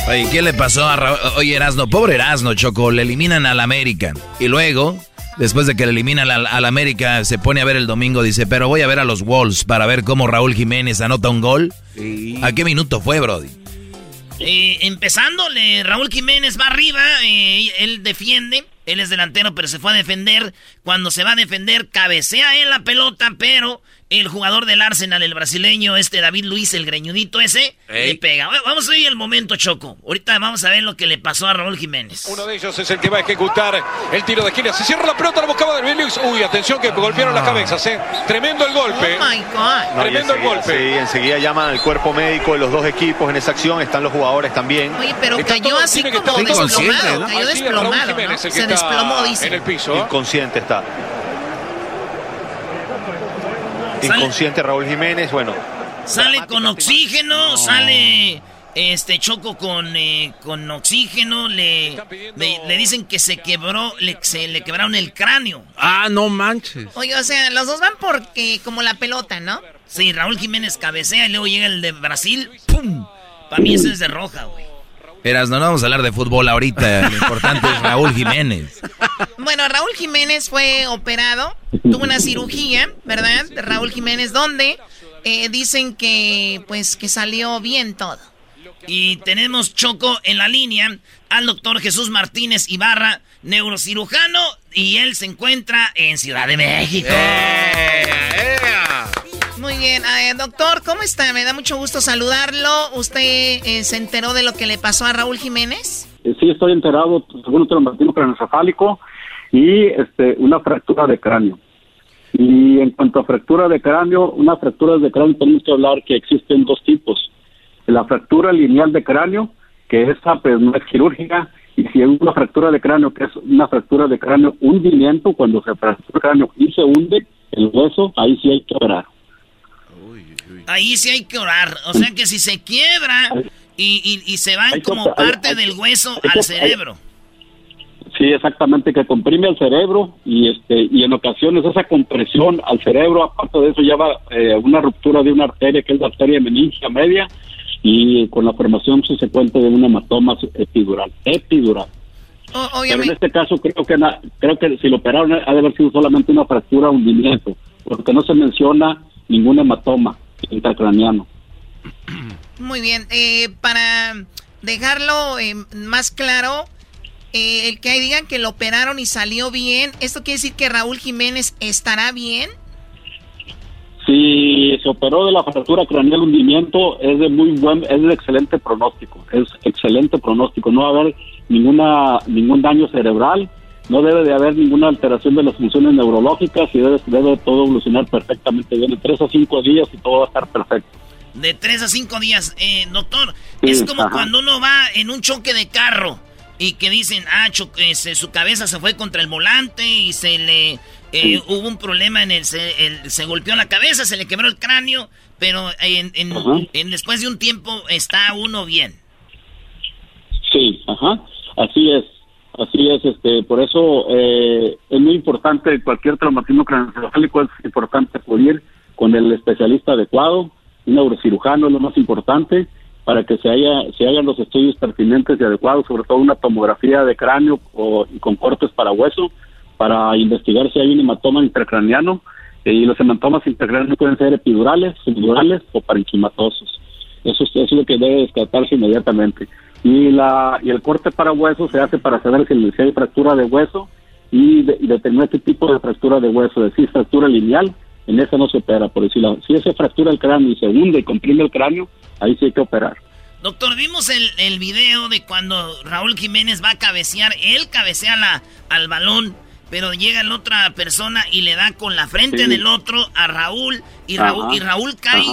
Oye, ¿qué le pasó a Raúl? Oye, Erasno, pobre Erasno, Choco, le eliminan al América. Y luego después de que le eliminan al, América, se pone a ver el domingo, dice, pero voy a ver a los Wolves para ver cómo Raúl Jiménez anota un gol. ¿A qué minuto fue, Brody? Eh, empezándole, Raúl Jiménez va arriba, eh, él defiende, él es delantero, pero se fue a defender. Cuando se va a defender, cabecea en la pelota, pero el jugador del Arsenal, el brasileño, este David Luis, el greñudito ese, le pega. Vamos a ver el momento, Choco. Ahorita vamos a ver lo que le pasó a Raúl Jiménez. Uno de ellos es el que va a ejecutar el tiro de esquina. Se cierra la pelota, la buscaba David Luis. Uy, atención que golpearon las cabezas, ¿eh? Tremendo el golpe. Oh my God. Tremendo el golpe. Sí, enseguida llaman al cuerpo médico de los dos equipos en esa acción. Están los jugadores también. Oye, pero cayó así como desplomado. Cayó desplomado. ¿no? Se desplomó, dice. En el piso. Inconsciente está. Inconsciente Raúl Jiménez, bueno. Sale con oxígeno, sale este Choco con, eh, con oxígeno, le, le, dicen que se quebró, le, se le quebraron el cráneo. Ah, no manches. Oye, o sea, los dos van porque como la pelota, ¿no? Sí, Raúl Jiménez cabecea y luego llega el de Brasil, ¡pum! Para mí ese es de roja, güey. Eras, no vamos a hablar de fútbol ahorita. Lo importante es Raúl Jiménez. Bueno, Raúl Jiménez fue operado, tuvo una cirugía, ¿verdad? Raúl Jiménez, ¿dónde? Eh, dicen que, pues, que salió bien todo. Y tenemos Choco en la línea al doctor Jesús Martínez Ibarra, neurocirujano, y él se encuentra en Ciudad de México. ¡Eh, eh! Muy bien, doctor, ¿cómo está? Me da mucho gusto saludarlo. ¿Usted eh, se enteró de lo que le pasó a Raúl Jiménez? Eh, sí, estoy enterado, según un traumatismo craneoencefálico y este, una fractura de cráneo. Y en cuanto a fractura de cráneo, una fractura de cráneo tenemos que hablar que existen dos tipos. La fractura lineal de cráneo, que esa pues no es quirúrgica, y si hay una fractura de cráneo, que es una fractura de cráneo hundimiento, cuando se fractura el cráneo y se hunde el hueso, ahí sí hay que operar ahí sí hay que orar. O sea que si se quiebra y, y, se van como parte del hueso al cerebro. Sí, exactamente, que comprime el cerebro y este y en ocasiones esa compresión al cerebro, aparte de eso, lleva eh, una ruptura de una arteria que es la arteria meningia media y con la formación subsecuente de un hematoma epidural. Epidural. Pero en este caso creo que creo que si lo operaron ha de haber sido solamente una fractura o hundimiento, porque no se menciona ningún hematoma intracraniano. Muy bien, eh, para dejarlo eh, más claro, eh, el que digan que lo operaron y salió bien, ¿esto quiere decir que Raúl Jiménez estará bien? Si se operó de la fractura craneal hundimiento, es de muy buen, es de excelente pronóstico, es excelente pronóstico. No va a haber ninguna, ningún daño cerebral, no debe de haber ninguna alteración de las funciones neurológicas y debe, debe todo evolucionar perfectamente bien. De tres a cinco días y todo va a estar perfecto. De tres a cinco días, eh, doctor, es como cuando uno va en un choque de carro y que dicen, ah, su cabeza se fue contra el volante y se le eh, hubo un problema en el se, se, golpeó la cabeza, se le quebró el cráneo, pero en, en, después de un tiempo está uno bien. Sí, ajá, así es. Así es, este, por eso eh, es muy importante cualquier traumatismo craneoencefálico es importante acudir con el especialista adecuado, un neurocirujano es lo más importante para que se haya se hagan los estudios pertinentes y adecuados, sobre todo una tomografía de cráneo o, con cortes para hueso para investigar si hay un hematoma intracraniano eh, y los hematomas intracraneanos pueden ser epidurales, subdurales o parenquimatosos. Eso, eso es lo que debe descartarse inmediatamente y la y el corte para hueso se hace para saber si hay fractura de hueso y, determinar qué tipo de fractura de hueso, es decir, fractura lineal, en esa no se opera, por decirlo. Si esa fractura el cráneo y se hunde y comprime el cráneo, ahí sí hay que operar. Doctor, vimos el, el video de cuando Raúl Jiménez va a cabecear, él cabecea la, al balón, pero llega la otra persona y le da con la frente del otro a Raúl y Raúl, y Raúl cae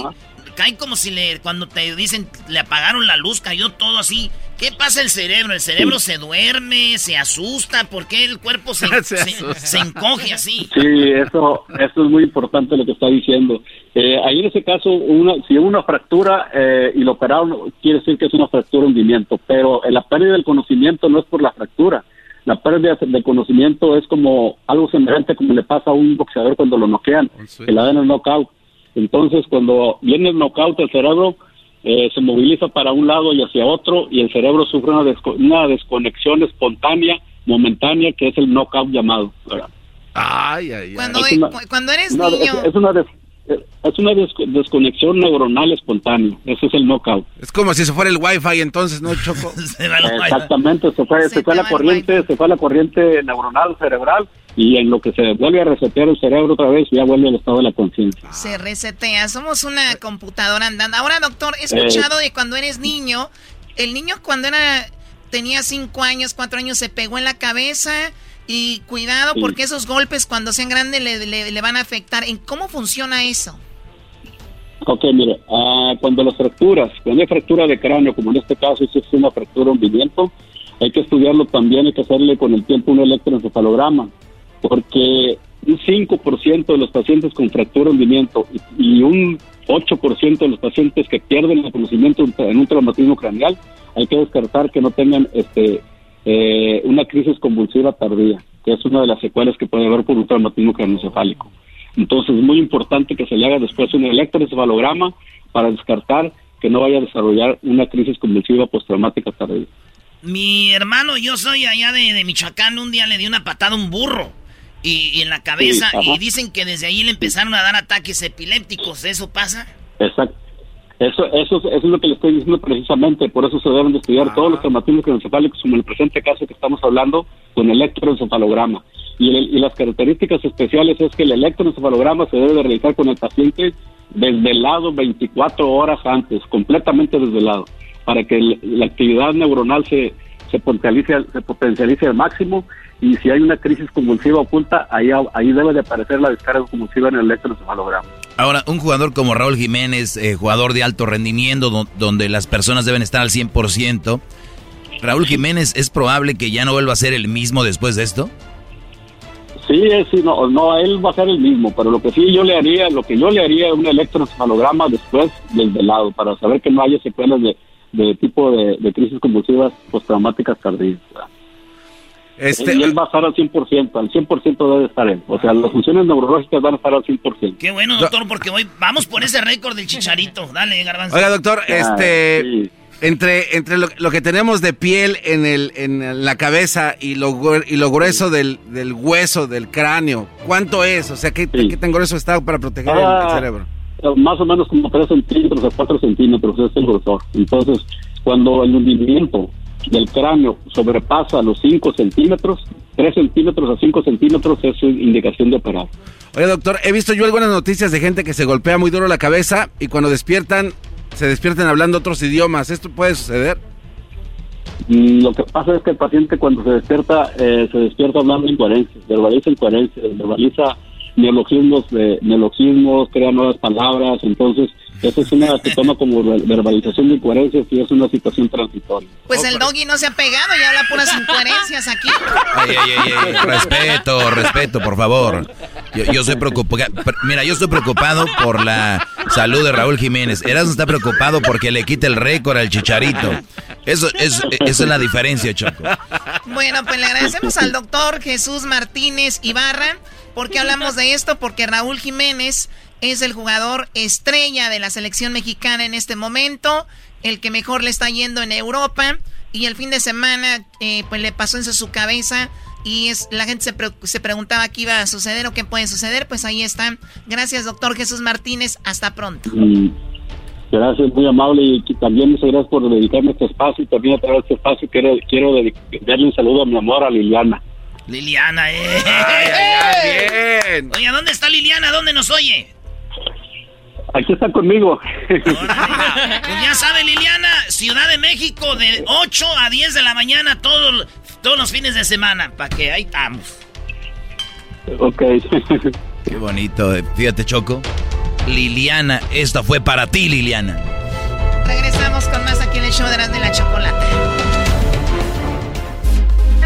cae como si le, cuando te dicen le apagaron la luz, cayó todo así. ¿Qué pasa el cerebro? ¿El cerebro se duerme, se asusta? ¿Por qué el cuerpo se, se, encoge así? Sí, eso, eso es muy importante lo que está diciendo. Eh, ahí en ese caso, una, si una fractura eh, y lo operaron, quiere decir que es una fractura de hundimiento, pero la pérdida del conocimiento no es por la fractura. La pérdida del conocimiento es como algo semejante como le pasa a un boxeador cuando lo noquean, que le dan el knockout entonces, cuando viene el knockout, el cerebro eh, se moviliza para un lado y hacia otro y el cerebro sufre una, desconexión espontánea, momentánea, que es el knockout llamado. Ay, ay, ay. Cuando, cuando eres niño... Es, una es una desconexión neuronal espontánea. Ese es el knockout. Es como si se fuera el wifi entonces, ¿no, Choco? Exactamente, se fue, se, fue la corriente, se fue la corriente neuronal cerebral y en lo que se vuelve a resetear el cerebro otra vez, ya vuelve al estado de la conciencia. Se resetea, somos una computadora andando. Ahora, doctor, he escuchado de cuando eres niño, el niño cuando era tenía cinco años, cuatro años, se pegó en la cabeza y cuidado porque esos golpes cuando sean grandes le, le, van a afectar. ¿En cómo funciona eso? Ok, mire, ah, cuando las fracturas, cuando hay fractura de cráneo, como en este caso, si es una fractura de hundimiento, hay que estudiarlo también, hay que hacerle con el tiempo un electroencefalograma porque un 5% de los pacientes con fractura de hundimiento y, un 8% de los pacientes que pierden el conocimiento en un traumatismo craneal, hay que descartar que no tengan este eh, una crisis convulsiva tardía, que es una de las secuelas que puede haber por un traumatismo craneoencefálico. Entonces es muy importante que se le haga después un electroencefalograma para descartar que no vaya a desarrollar una crisis convulsiva postraumática tardía. Mi hermano, yo soy allá de, de Michoacán, un día le di una patada a un burro y, en la cabeza y dicen que desde ahí le empezaron a dar ataques epilépticos. ¿Eso pasa? Exacto. Eso, eso, eso es lo que le estoy diciendo precisamente, por eso se deben de estudiar todos los traumatismos encefálicos, como en el presente caso que estamos hablando, con electroencefalograma. Y, y las características especiales es que el electroencefalograma se debe de realizar con el paciente desvelado 24 horas antes, completamente desvelado, para que la actividad neuronal se, se potencialice, se potencialice al máximo y si hay una crisis convulsiva oculta, ahí, ahí debe de aparecer la descarga convulsiva en el electroencefalograma. Ahora, un jugador como Raúl Jiménez, eh, jugador de alto rendimiento, donde las personas deben estar al 100%, Raúl Jiménez, ¿es probable que ya no vuelva a ser el mismo después de esto? Sí, sí, no, no, él va a ser el mismo, pero lo que sí yo le haría, lo que yo le haría es un electroencefalograma después del velado, para saber que no haya secuelas de, de tipo de, de crisis convulsivas postraumáticas tardías. Este, él va a estar al 100%, al 100% debe estar él. O sea, las funciones neurológicas van a estar al 100%. Qué bueno, doctor, porque hoy vamos por ese récord del chicharito. Dale, garbanzo. Oiga, doctor, este... Entre, entre lo, que tenemos de piel en, el, en la cabeza y lo, y lo grueso del, del hueso, del cráneo, ¿cuánto es? O sea, ¿qué, ¿qué tan grueso está para proteger el, ah, cerebro? Más o menos como 3 centímetros a 4 centímetros es el grosor. Entonces, cuando el hundimiento del cráneo sobrepasa los 5 centímetros, 3 centímetros a 5 centímetros es indicación de operar. Oye, doctor, he visto yo algunas noticias de gente que se golpea muy duro la cabeza y cuando despiertan, se despiertan hablando otros idiomas. ¿Esto puede suceder? Mm, Lo que pasa es que el paciente cuando se despierta, eh, se despierta hablando incoherencias, verbaliza incoherencias, verbaliza neologismos, de, neologismos, crea nuevas palabras, entonces eso es una, se toma como ver- verbalización de incoherencias y es una situación transitoria. Pues el doggy no se ha pegado y habla puras incoherencias aquí. Ey, ey, ey, respeto, respeto, por favor. Yo, yo soy preocupado. Mira, yo estoy preocupado por la salud de Raúl Jiménez. Erasmo está preocupado porque le quita el récord al chicharito. Eso es, esa es la diferencia, Choco. Bueno, pues le agradecemos al doctor Jesús Martínez Ibarra. ¿Por qué hablamos de esto? Porque Raúl Jiménez es el jugador estrella de la selección mexicana en este momento, el que mejor le está yendo en Europa. Y el fin de semana, eh, pues le pasó en su cabeza y es la gente se, pre- se preguntaba qué iba a suceder o qué puede suceder. Pues ahí está. Gracias, doctor Jesús Martínez. Hasta pronto. Gracias, muy amable y también muchas gracias por dedicarme este espacio y también a través de este espacio quiero, quiero darle un saludo a mi amor, a Liliana. Liliana, eh. bien. Oye, ¿dónde está Liliana? ¿Dónde nos oye? Aquí está conmigo. Pues ya sabe, Liliana, Ciudad de México de 8 a 10 de la mañana todos, todos los fines de semana. Para que ahí estamos. ok. Qué bonito. eh. Fíjate, Choco. Liliana, esto fue para ti, Liliana. Regresamos con más aquí en el show de las de la chocolate.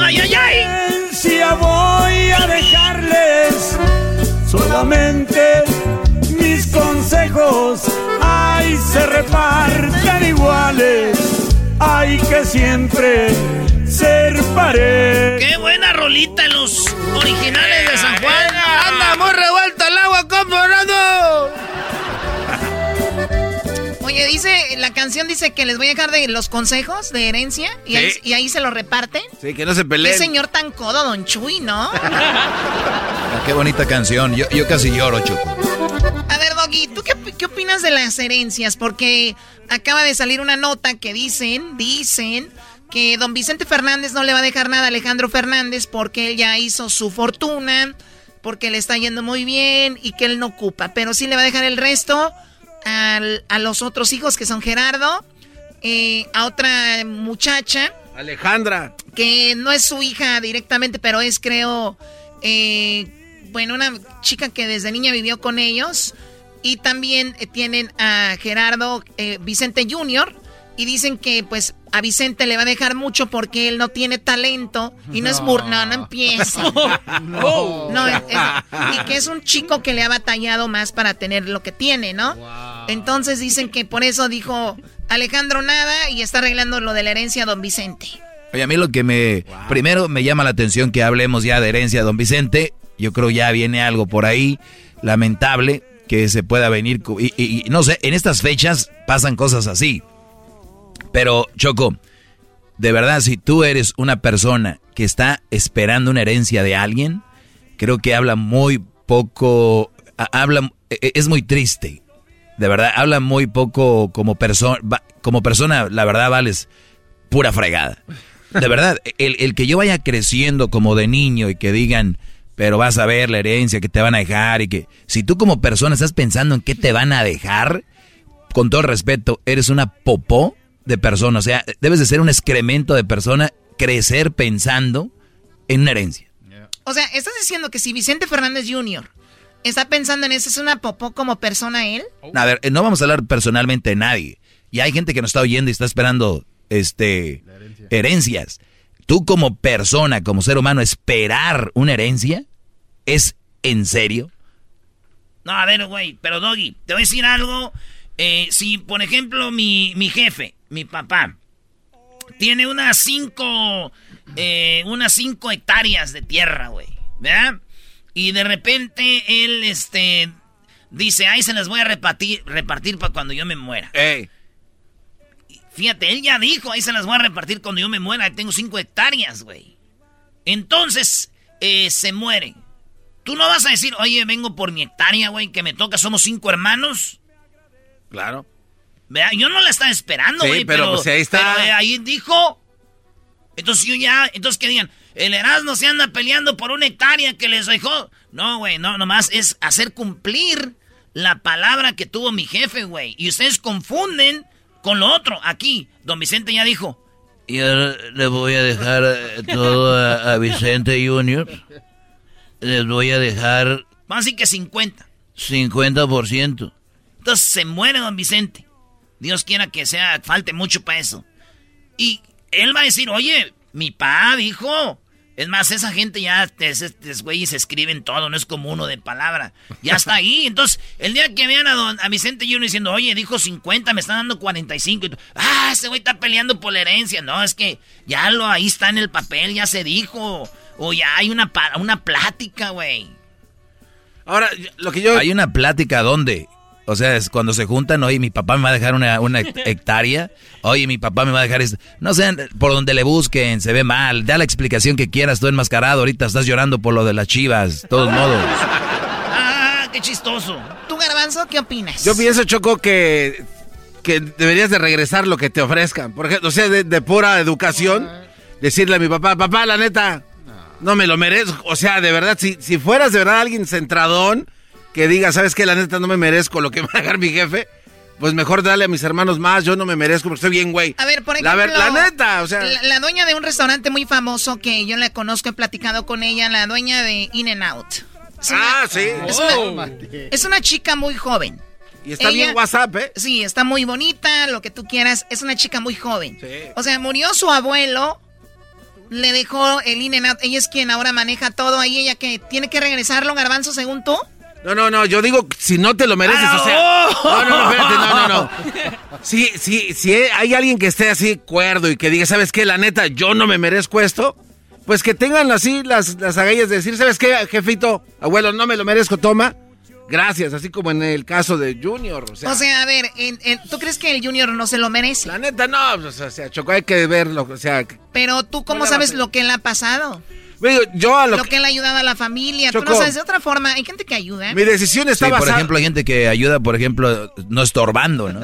¡Ay, ay, ay! Voy a dejarles solamente mis consejos. Ay, se reparten iguales. Hay que siempre ser pared. ¡Qué buena rolita los originales de San Juan! ¡Anda muy revuelto el agua, comparado! Oye, dice, la canción dice que les voy a dejar de los consejos de herencia y, ahí, Sí. y ahí se lo reparten. Sí, que no se Qué peleen. señor tan codo, don Chuy, ¿no? Ah, Qué bonita canción. Yo, yo casi lloro, Choco. A ver, Doggy, ¿tú qué, qué opinas de las herencias? Porque acaba de salir una nota que dicen, dicen que don Vicente Fernández no le va a dejar nada a Alejandro Fernández porque él ya hizo su fortuna, porque le está yendo muy bien y que él no ocupa, pero sí le va a dejar el resto al- a los otros hijos que son Gerardo, eh, a otra muchacha Alejandra. que no es su hija directamente, pero es, creo, eh, bueno, una chica que desde niña vivió con ellos. Y también eh, tienen a Gerardo Vicente Jr. Y dicen que, pues, a Vicente le va a dejar mucho porque él no tiene talento. Y no, es bur... No, no empieza. No. No, es- es- y que es un chico que le ha batallado más para tener lo que tiene, ¿no? Entonces dicen que por eso dijo Alejandro nada y está arreglando lo de la herencia a don Vicente. Oye, a mí lo que me... Primero me llama la atención que hablemos ya de herencia de don Vicente. Yo creo ya viene algo por ahí lamentable que se pueda venir. y- y no sé, en estas fechas pasan cosas así. Pero, Choco, de verdad, si tú eres una persona que está esperando una herencia de alguien, creo que habla muy poco, habla, e- e- es muy triste. De verdad, habla muy poco como persona, como persona, la verdad, vales pura fregada. De verdad, el, el que yo vaya creciendo como de niño y que digan, pero vas a ver la herencia que te van a dejar y que si tú como persona estás pensando en qué te van a dejar, con todo respeto, eres una popó de persona. O sea, debes de ser un excremento de persona, crecer pensando en una herencia. O sea, ¿estás diciendo que si Vicente Fernández Jr. está pensando en eso, es una popó como persona él? A ver, eh, no vamos a hablar personalmente de nadie. Y hay gente que nos está oyendo y está esperando este herencias. tú como persona, como ser humano, esperar una herencia, ¿es en serio? No, a ver, güey, pero Doggy, te voy a decir algo. Eh, si, por ejemplo, mi, mi jefe, mi papá, tiene unas cinco, eh, unas cinco hectáreas de tierra, güey, ¿verdad? Y de repente él, este, dice, ahí se las voy a repartir, repartir para cuando yo me muera. Fíjate, él ya dijo, ahí se las voy a repartir cuando yo me muera, tengo cinco hectáreas, güey. Entonces, eh, se muere. Tú no vas a decir, oye, vengo por mi hectárea, güey, que me toca, somos cinco hermanos. Claro. Vea, yo no la estaba esperando, güey, pero, pues, ahí está. pero, eh, ahí dijo. Entonces yo ya, entonces que digan, el Erasmo se anda peleando por una hectárea que les dejó. No, güey, no, nomás es hacer cumplir la palabra que tuvo mi jefe, güey. Y ustedes confunden con lo otro. Aquí, don Vicente ya dijo. Y ahora le voy a dejar eh, todo a, a Vicente Junior. Les voy a dejar Más así que 50. 50%. Entonces se muere don Vicente. Dios quiera que sea, falte mucho para eso. Y él va a decir, oye, mi pa dijo. Es más, esa gente ya, es, güeyes escriben todo, no es como uno de palabra. Ya está ahí. Entonces, el día que vean a, don, a Vicente Junior diciendo, oye, dijo 50, me están dando 45. Y, ah, ese güey está peleando por la herencia. No, es que ya lo, ahí está en el papel, ya se dijo. O ya hay una, una plática, güey. Ahora, lo que yo... Hay una plática, ¿dónde? O sea, es cuando se juntan, oye, mi papá me va a dejar una, una hectárea, oye, mi papá me va a dejar esto. No sé, por donde le busquen, se ve mal, da la explicación que quieras, tú enmascarado, ahorita estás llorando por lo de las chivas, todos modos. Ah, qué chistoso. ¿Tú, Garbanzo, qué opinas? Yo pienso, Choco, que, que deberías de regresar lo que te ofrezcan. Por ejemplo, o sea, de, de pura educación, decirle a mi papá, papá, la neta, no me lo merezco. O sea, de verdad, si, si fueras de verdad alguien centradón que diga, ¿sabes qué? La neta no me merezco lo que va a dejar mi jefe. Pues mejor dale a mis hermanos más, yo no me merezco porque estoy bien, güey. A ver, por ejemplo... La, la neta, o sea... La, la, dueña de un restaurante muy famoso que yo la conozco, he platicado con ella, la dueña de In n Out. Es ah, sí. Es, oh. una, es, una, chica muy joven. Y está ella, bien WhatsApp, ¿eh? Sí, está muy bonita, lo que tú quieras. Es una chica muy joven. Sí. O sea, murió su abuelo, le dejó el In n Out. Ella es quien ahora maneja todo ahí, ella que tiene que regresarlo, Garbanzo, según tú. No, no, no, yo digo, si no te lo mereces, ah, o sea... No, no, no, espérate, no, no, no. Si, si, si hay alguien que esté así cuerdo y que diga, ¿sabes qué? La neta, yo no me merezco esto, pues que tengan así las, las agallas de decir, ¿sabes qué, jefito? Abuelo, no me lo merezco, toma. Gracias, así como en el caso de Junior. O sea, o sea a ver, en, en, ¿tú crees que el Junior no se lo merece? La neta, no, pues, o sea, Choco, hay que verlo, o sea... Pero tú, ¿cómo sabes lo que le ha pasado? Yo a lo, lo que... que él ha ayudado a la familia. Tú no sabes de otra forma. Hay gente que ayuda. ¿eh? Mi decisión está sí, basada... por ejemplo, hay gente que ayuda, por ejemplo, no estorbando, ¿no?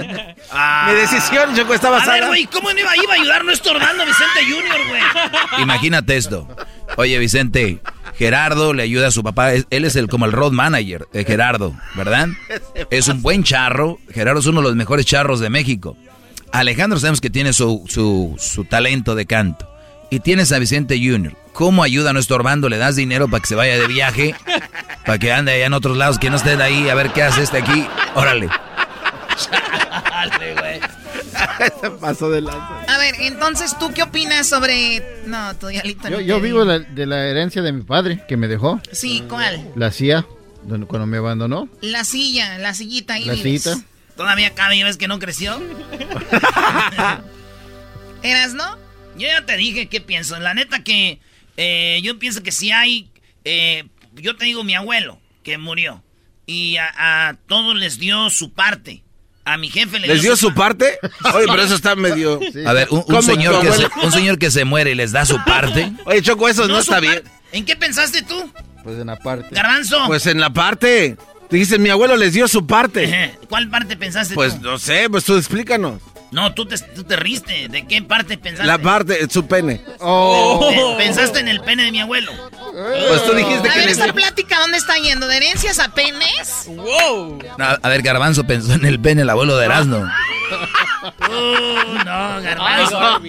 ah. Mi decisión, Choco, está basada... A ver, güey, ¿cómo iba, iba a ayudar no estorbando a Vicente Junior, güey? Imagínate esto. Oye, Vicente, Gerardo le ayuda a su papá. Él es el como el road manager de Gerardo, ¿verdad? Es un buen charro. Gerardo es uno de los mejores charros de México. Alejandro sabemos que tiene su, su, su talento de canto. Y tienes a Vicente Junior. ¿Cómo ayuda a nuestro Orbando? ¿Le das dinero para que se vaya de viaje? Para que ande allá en otros lados, que no esté de ahí, a ver qué hace este aquí. Órale. Güey. Se pasó de lanza. A ver, entonces, ¿tú qué opinas sobre...? No, tú ya Yo, no yo vivo la, de la herencia de mi padre, que me dejó. Sí, ¿cuál? La CIA, cuando me abandonó. La silla, la sillita ahí La vives. sillita. ¿Todavía cabe y ves que no creció? ¿Eras, no? Yo ya te dije qué pienso. La neta que eh, yo pienso que si hay... Eh, yo te digo mi abuelo, que murió. Y a, a, todos les dio su parte. A mi jefe le ¿Les dio, su, su parte? Oye, pero eso está medio... Sí. A ver, un, un señor que se, un señor que se muere y les da su parte. Oye, Choco, eso no, no está bien. ¿En qué pensaste tú? Pues en la parte. Garbanzo. Pues en la parte. Dijiste, mi abuelo les dio su parte. ¿Cuál parte pensaste pues, tú? Pues no sé, pues tú explícanos. No, tú te, tú te riste. ¿De qué parte pensaste? La parte, su pene. Oh. Pensaste en el pene de mi abuelo. Pues tú dijiste a que... A ver, esa plática, ¿dónde está yendo? ¿De herencias a penes? ¡Wow! A, a ver, Garbanzo pensó en el pene, el abuelo de Erasmo. Uh, no, Garbanzo.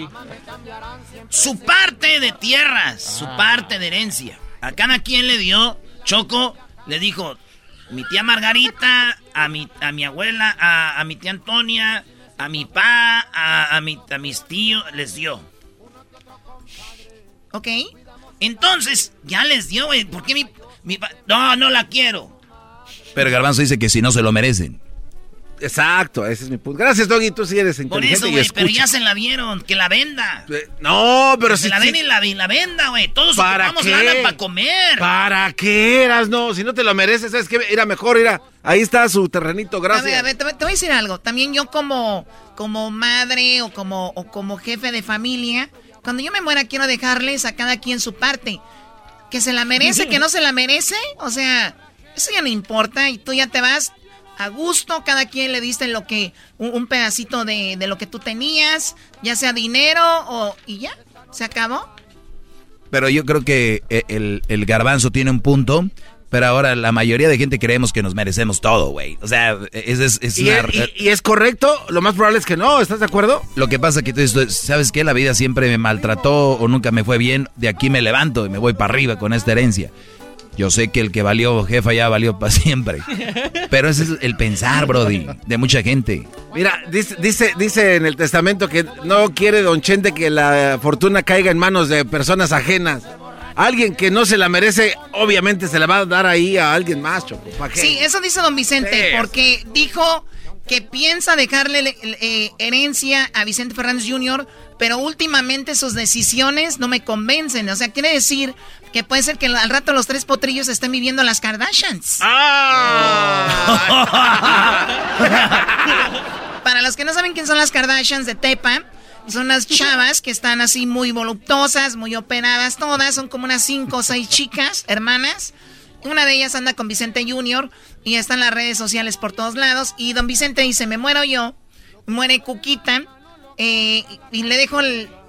Su parte de tierras, su parte de herencia. A cada quien le dio, Choco le dijo, mi tía Margarita, a mi, a mi abuela, a, a mi tía Antonia a mi pa, a, a, mi, a mis tíos les dio. ¿Ok? Entonces, ya les dio, güey. ¿Por qué mi, mi No, no la quiero. Pero Garbanzo dice que si no se lo merecen. Exacto, ese es mi punto. Gracias, Doggy, tú sí eres inteligente Por eso, güey, pero ya se la vieron, que la venda. Eh, no, pero si... Se la den y la, la, venda, güey. Todos ¿Para ocupamos lana para comer. ¿Para qué eras? No, si no te lo mereces, ¿sabes qué? Era mejor, ir a... Ahí está su terrenito, gracias. A ver, a ver, te, voy a decir algo. También yo como, como madre o como, o como jefe de familia, cuando yo me muera quiero dejarles a cada quien su parte. Que se la merece, que no se la merece. O sea, eso ya no importa y tú ya te vas a gusto, cada quien le diste lo que, un, pedacito de, lo que tú tenías, ya sea dinero o, y ya, se acabó. Pero yo creo que eh, el, garbanzo tiene un punto, pero ahora la mayoría de gente creemos que nos merecemos todo, güey. O sea, es, es, ¿Y, es, correcto? Lo más probable es que no, ¿estás de acuerdo? Lo que pasa es que tú sabes que la vida siempre me maltrató o nunca me fue bien, de aquí me levanto y me voy para arriba con esta herencia. Yo sé que el que valió jefa ya valió para siempre. Pero ese es el pensar, Brody, de mucha gente. Mira, dice, dice, dice en el testamento que no quiere Don Chente que la fortuna caiga en manos de personas ajenas. Alguien que no se la merece, obviamente se la va a dar ahí a alguien más, Choco. Sí, eso dice Don Vicente, porque dijo que piensa dejarle eh, herencia a Vicente Fernández Jr., pero últimamente sus decisiones no me convencen. O sea, quiere decir que puede ser que al rato los tres potrillos estén viviendo las Kardashians. ¡Ah! Para los que no saben quién son las Kardashians de Tepa, son unas chavas que están así muy voluptuosas, muy operadas todas. Son como unas cinco o seis chicas, hermanas. Una de ellas anda con Vicente Jr. y está en las redes sociales por todos lados. Y don Vicente dice, me muero yo, muere Cuquita. Eh, y le dejo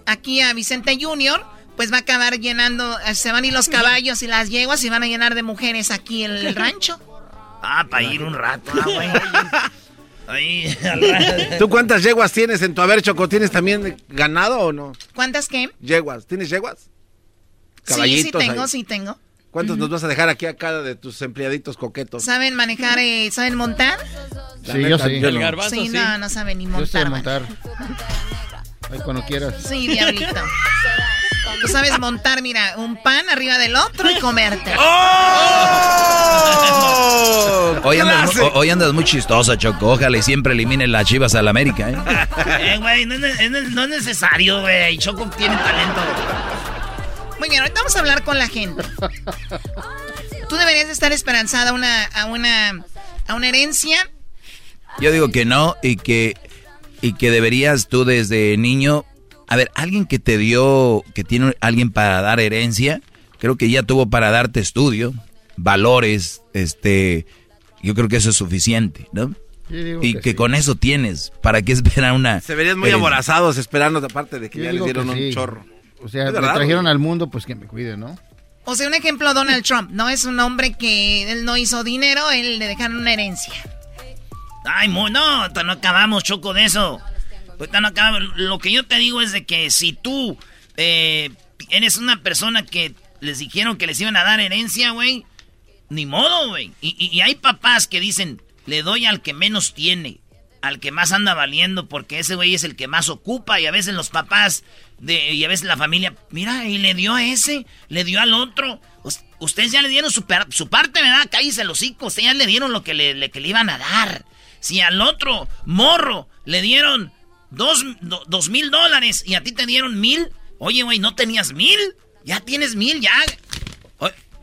aquí a Vicente Jr pues va a acabar llenando, eh, se van a ir los caballos y las yeguas y van a llenar de mujeres aquí el, rancho. Ah, para ir un rato, ah, Ahí, ¿Tú cuántas yeguas tienes en tu haber, Choco? ¿Tienes también ganado o no? ¿Cuántas qué? Yeguas. ¿Tienes yeguas? Caballitos. Sí, sí tengo, sí tengo. ¿Cuántos nos vas a dejar aquí a cada de tus empleaditos coquetos? ¿Saben manejar, eh, saben montar? sí, yo sí. sí, no, no saben ni montar. Yo sé montar. Ahí cuando quieras. Sí, diablito. Tú sabes montar, mira, un pan arriba del otro y comerte. ¡Oh! Hoy, andas, muy chistosa, Choco. Ojalá y siempre eliminen las chivas al América, ¿eh? eh güey, no, es necesario, güey. Choco tiene talento. Muy bien, ahorita vamos a hablar con la gente. Tú deberías estar esperanzada a una, a una, a una herencia. Yo digo que no y que, y que deberías tú desde niño a ver, alguien que te dio, que tiene alguien para dar herencia, creo que ya tuvo para darte estudio, valores, este, yo creo que eso es suficiente, ¿no? y que, con eso tienes, ¿para qué esperar una... Se verían muy aborazados esperando aparte de que ya le dieron un chorro. O sea, me trajeron al mundo, pues que me cuide, ¿no? O sea, un ejemplo, Donald Trump, ¿no? Es un hombre que él no hizo dinero, él le dejaron una herencia. Ay, no, no acabamos, Choco, de eso. Pues, lo que yo te digo es de que si tú eh, eres una persona que les dijeron que les iban a dar herencia, güey, ni modo, güey. Y, hay papás que dicen, le doy al que menos tiene, al que más anda valiendo, porque ese güey es el que más ocupa. Y a veces los papás de, y a veces la familia, mira, y le dio a ese, le dio al otro. Ustedes ya le dieron su, parte, ¿verdad? Cállese los hocico. Ustedes ya le dieron lo que le, que le iban a dar. Si al otro morro le dieron dos, dos mil dólares y a ti te dieron mil. Oye, güey, ¿no tenías mil? Ya tienes mil, ya.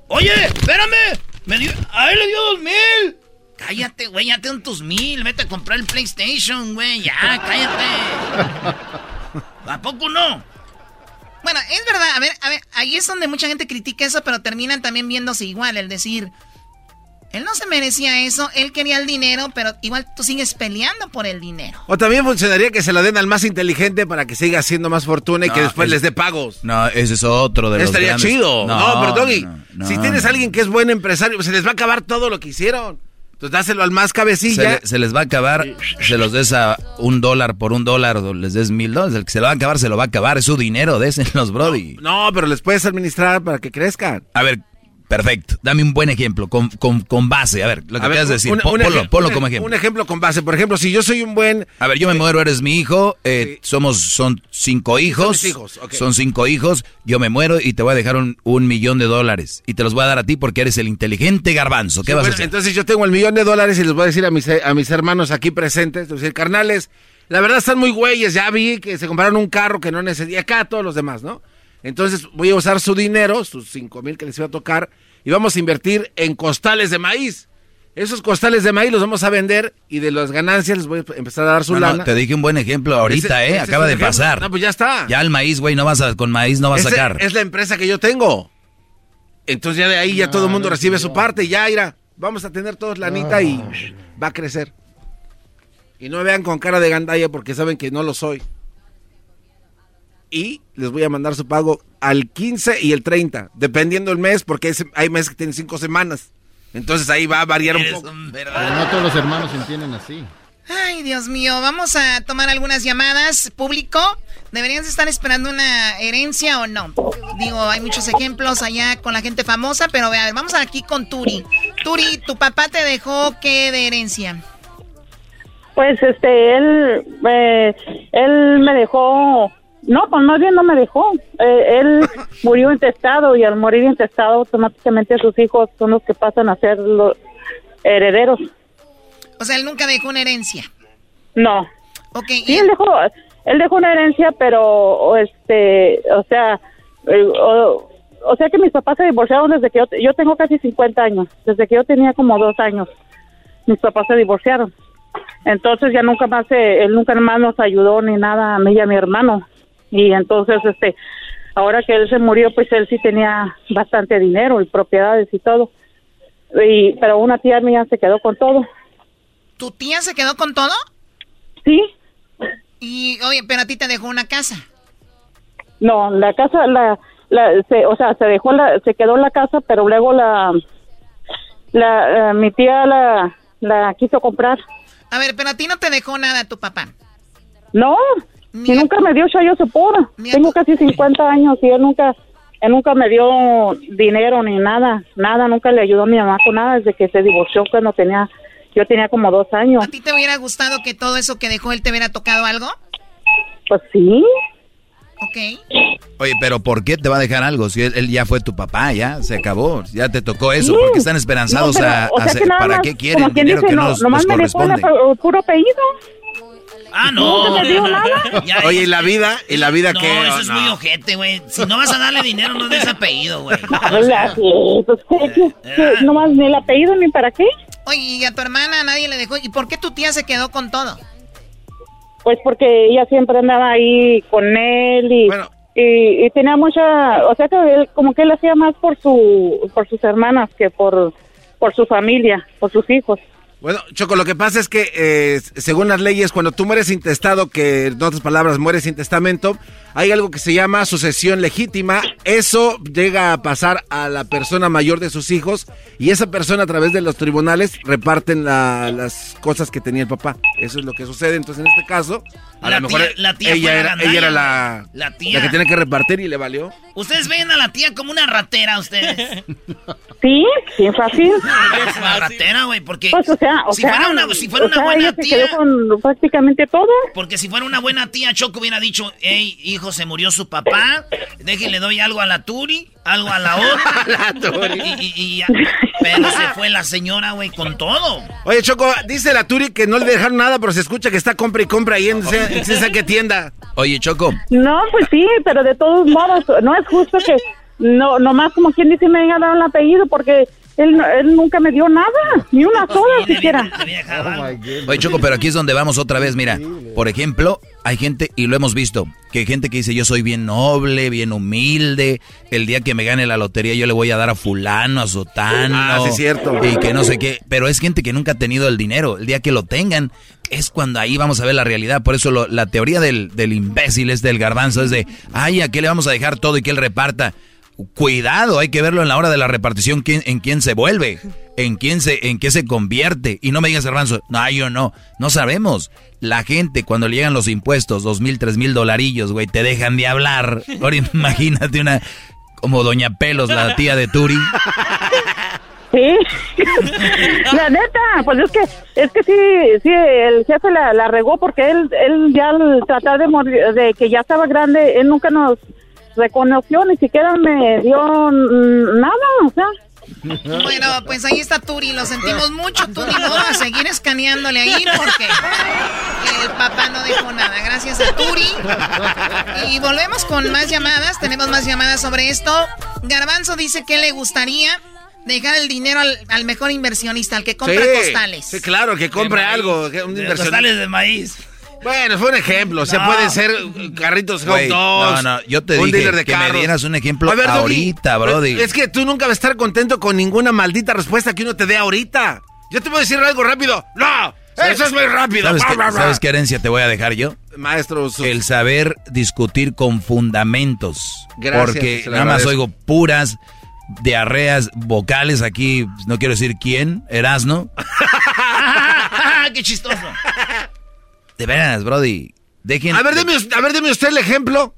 oye, espérame. Me dio, a él le dio dos mil. Cállate, güey, ya tengo tus mil. Vete a comprar el PlayStation, güey. Ya, cállate. ¿A poco no? Bueno, es verdad, a ver, a ver, ahí es donde mucha gente critica eso, pero terminan también viéndose igual, el decir, él no se merecía eso, él quería el dinero, pero igual tú sigues peleando por el dinero. O también funcionaría que se lo den al más inteligente para que siga haciendo más fortuna y que después les dé pagos. No, ese es otro de los Estaría chido. No, pero Doggy, si tienes a alguien que es buen empresario, se les va a acabar todo lo que hicieron. Entonces dáselo al más cabecilla. Se, les va a acabar, se los des a un dólar por un dólar o les des mil dólares. El que se lo va a acabar, se lo va a acabar. Es su dinero, los brody. No, no, pero les puedes administrar para que crezcan. A ver, Perfecto. Dame un buen ejemplo, con, con, con base. A ver, lo que quieras decir. un- un ponlo, ponlo como ejemplo. Un ejemplo con base. Por ejemplo, si yo soy un buen... A ver, yo me muero, eres mi hijo, eh, somos, son cinco hijos. Son cinco hijos, yo me muero y te voy a dejar un, un millón de dólares. Y te los voy a dar a ti porque eres el inteligente garbanzo. ¿Qué Sí, vas bueno, a hacer? Entonces yo tengo el millón de dólares y les voy a decir a mis, a mis hermanos aquí presentes, les decir, carnales, la verdad están muy güeyes, ya vi que se compraron un carro que no necesitaba, acá todos los demás, ¿no? Entonces voy a usar su dinero, sus cinco mil que les iba a tocar, y vamos a invertir en costales de maíz. Esos costales de maíz los vamos a vender y de las ganancias les voy a empezar a dar su No, no, lana. te dije un buen ejemplo ahorita, Ese- ¿eh? ese Acaba de ejemplo. pasar. No, pues ya está. Ya el maíz, güey, no vas a, con maíz no vas a sacar. Es la empresa que yo tengo. Entonces ya de ahí ya todo el mundo recibe su parte, ya irá. Vamos a tener todos lanita y va a crecer. Y no me vean con cara de gandalla porque saben que no lo soy. Y les voy a mandar su pago al 15 y el 30, dependiendo el mes, porque es- hay meses que tienen cinco semanas. Entonces ahí va a variar un poco. Pero no todos los hermanos se entienden así. Ay, Dios mío, vamos a tomar algunas llamadas. Público, ¿deberían estar esperando una herencia o no? Digo, hay muchos ejemplos allá con la gente famosa, pero a ver, vamos aquí con Turi. Turi, ¿tu papá te dejó qué de herencia? Pues este, él, eh, él me dejó, no, pues más bien no me dejó. Eh, él murió intestado y al morir intestado automáticamente sus hijos son los que pasan a ser los herederos. O sea, él nunca dejó una herencia. No. Ok. Sí, él dejó, él dejó una herencia, pero, este, o sea, eh, o, o sea que mis papás se divorciaron desde que yo, yo tengo casi 50 años, desde que yo tenía como dos años. Mis papás se divorciaron. Entonces ya nunca más, él nunca más nos ayudó ni nada a mí y a mi hermano. Y entonces, este, ahora que él se murió, pues él sí tenía bastante dinero y propiedades y todo. Y, pero una tía mía se quedó con todo. ¿Tu tía se quedó con todo? Sí. Y, oye, pero a ti te dejó una casa. No, la casa, la, la, se, o sea, se dejó la, se quedó la casa, pero luego la, la, eh, mi tía la, la quiso comprar. A ver, pero a ti no te dejó nada tu papá. No, y nunca me dio chayo sepora. Tengo casi 50 años y él nunca, él nunca me dio dinero ni nada, nada, nunca le ayudó a mi mamá con nada desde que se divorció cuando tenía, yo tenía como dos años. ¿A ti te hubiera gustado que todo eso que dejó él te hubiera tocado algo? Pues sí. Ok. Oye, pero ¿por qué te va a dejar algo? Si él, él ya fue tu papá, ya se acabó, ya te tocó eso. Sí. ¿Por qué están esperanzados No, pero, a, o a sea hacer- que nada ¿Para más, qué quieren como quien dinero dice, que no, nos, nomás nos me dejó corresponde? el puro apellido. Ah, no. ¿Nunca te dio nada? Oye, ¿y la vida? ¿Y la vida no, qué? eso Oh, es no. muy ojete, güey. Si no vas a darle dinero, no des apellido, güey. Habla, sí, pues, ¿qué- qué- qué? nomás ni el apellido ni para qué. Oye, y a tu hermana nadie le dejó. ¿Y por qué tu tía se quedó con todo? Pues porque ella siempre andaba ahí con él y, y, y tenía mucha, o sea que él, como que él hacía más por su, por sus hermanas que por, por su familia, por sus hijos. Bueno, Choco, lo que pasa es que eh, según las leyes, cuando tú mueres intestado, que en otras palabras mueres sin testamento, hay algo que se llama sucesión legítima. Eso llega a pasar a la persona mayor de sus hijos y esa persona a través de los tribunales reparten la- las cosas que tenía el papá. Eso es lo que sucede. Entonces, en este caso, a La lo mejor tía- la tía ella, la era, ella era la, La tía. que tiene que repartir y le valió. Ustedes ven a la tía como una ratera, ustedes. Sí, sí, fácil. Es una ratera, güey, porque Pues, o sea, o si sea, fuera una, si fuera o una sea, buena ella se tía, quedó con prácticamente todo. porque si fuera una buena tía, Choco hubiera dicho, hey, hijo, se murió su papá, déjenle doy algo a la Turi, algo a la otra. la Turi. Y, y- y ya. Pero se fue la señora, güey, con todo. Oye, Choco, dice la Turi que no le dejaron nada, pero se escucha que está compra y compra ahí en en esa qué tienda. Oye, Choco, No, pues sí, pero de todos modos, no es justo que no nomás como quien dice me haya dado el apellido porque él, no- él nunca me dio nada, ni una sola siquiera. Oye, Choco, pero aquí es donde vamos otra vez. Mira, por ejemplo, hay gente, y lo hemos visto, que hay gente que dice, yo soy bien noble, bien humilde, el día que me gane la lotería yo le voy a dar a fulano, a sotano. Ah, sí, es cierto. Y que no sé qué. Pero es gente que nunca ha tenido el dinero. El día que lo tengan, es cuando ahí vamos a ver la realidad. Por eso lo- la teoría del, del imbécil es del garbanzo, es de, ay, ¿a qué le vamos a dejar todo y que él reparta? Cuidado, hay que verlo en la hora de la repartición, quién, en quién se vuelve, en quién se, en qué se convierte. Y no me digas, Garbanzo, no, yo no, no sabemos. La gente, cuando le llegan los impuestos, dos mil, tres mil dolarillos, güey, te dejan de hablar. Ahora imagínate una, Como Doña Pelos, la tía de Turi. Sí, la neta, pues es que, es que sí, sí, el jefe la, la regó porque él, él ya al tratar de morir, de que ya estaba grande, él nunca nos reconoció, ni siquiera me dio nada, o sea. Bueno, pues ahí está Turi, lo sentimos mucho, Turi, no a seguir escaneándole ahí porque el papá no dijo nada, gracias a Turi. Y volvemos con más llamadas, tenemos más llamadas sobre esto. Garbanzo dice que le gustaría dejar el dinero al, mejor inversionista, al que compra costales. Sí, claro, que compre algo, un Costales de maíz. Bueno, fue un ejemplo. O sea, puede ser carritos hot dogs. No, no, yo te dije que me dieras un ejemplo ahorita, Brody. Es que tú nunca vas a estar contento con ninguna maldita respuesta que uno te dé ahorita. Yo te voy a decir algo rápido. ¡No! Eso es muy rápido. ¿Sabes, qué, herencia te voy a dejar yo? Maestro. El saber discutir con fundamentos. Gracias. Porque nada más oigo puras diarreas vocales aquí. No quiero decir quién. Erasno. ¡Qué chistoso! De veras, Brody. Dejen, a ver, deme, a ver, deme usted el ejemplo.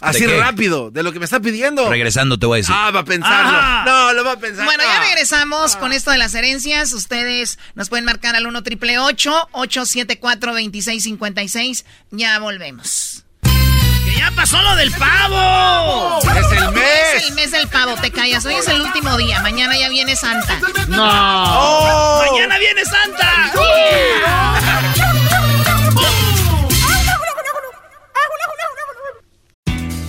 Así rápido, de lo que me está pidiendo. Regresando te voy a decir. Ah, va a pensarlo. No, lo va a pensar. Bueno, ya regresamos con esto de las herencias. Ustedes nos pueden marcar al 1 triple 874 2656. Ya volvemos. ¡Que ya pasó lo del pavo! ¡Es el mes! Es el mes del pavo, te callas. Hoy es el último día. Mañana ya viene Santa. ¡No! Oh. ¡Mañana viene Santa!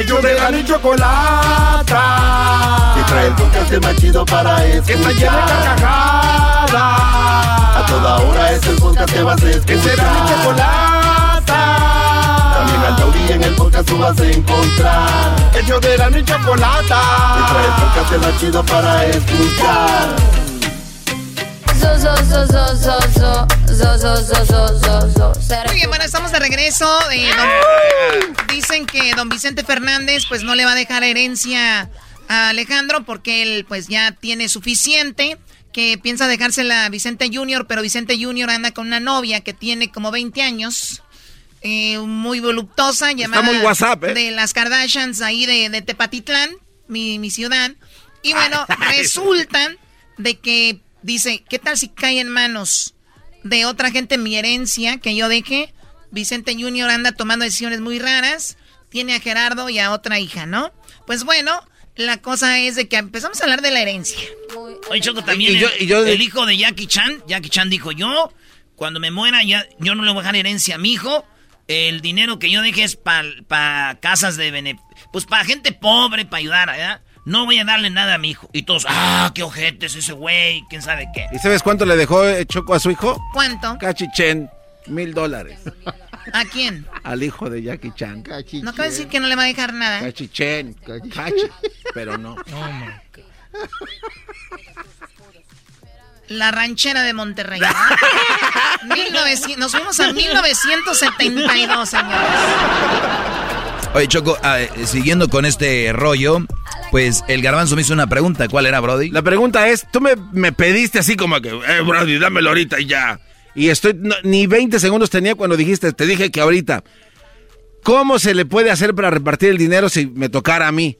Ellos de la ni chocolata. Que trae el podcast más chido para escuchar. Que está llena de carcajadas. A toda hora es el podcast que vas a escuchar. Que será mi chocolata. También al taurí en el podcast tú vas a encontrar. Ellos de la ni chocolata. Que trae el podcast más chido para escuchar. Muy bien, bueno, estamos de regreso. Eh, dicen que don Vicente Fernández pues no le va a dejar herencia a Alejandro porque él pues ya tiene suficiente. Que piensa dejársela a Vicente Junior, pero Vicente Junior anda con una novia que tiene como 20 años. Eh, muy voluptuosa, llamada muy WhatsApp, ¿eh? de las Kardashians ahí de, de Tepatitlán, mi, mi ciudad. Y bueno, resulta de que Dice, ¿qué tal si cae en manos de otra gente mi herencia que yo deje? Vicente Junior anda tomando decisiones muy raras. Tiene a Gerardo y a otra hija, ¿no? Pues bueno, la cosa es de que empezamos a hablar de la herencia. Oye, Choco, también el, hijo de Jackie Chan, Jackie Chan dijo, yo, cuando me muera, ya, yo no le voy a dejar herencia a mi hijo. El dinero que yo deje es para casas de... Pues para gente pobre, para ayudar, ¿verdad? No voy a darle nada a mi hijo. Y todos, ah, qué ojete es ese güey, quién sabe qué. ¿Y sabes cuánto le dejó eh, Choco a su hijo? ¿Cuánto? Cachichen, mil dólares. ¿A quién? Al hijo de Jackie Chan. No acaba de decir que no le va a dejar nada. Cachichen, cachi, pero no. La ranchera de Monterrey. nos fuimos a 1972, señores. Oye, Choco, ah, eh, siguiendo con este rollo, pues el garbanzo me hizo una pregunta. ¿Cuál era, Brody? La pregunta es, tú me, pediste así como que, eh, Brody, dámelo ahorita y ya. Y estoy, ni 20 segundos tenía cuando dijiste, te dije que ahorita. ¿Cómo se le puede hacer para repartir el dinero si me tocara a mí?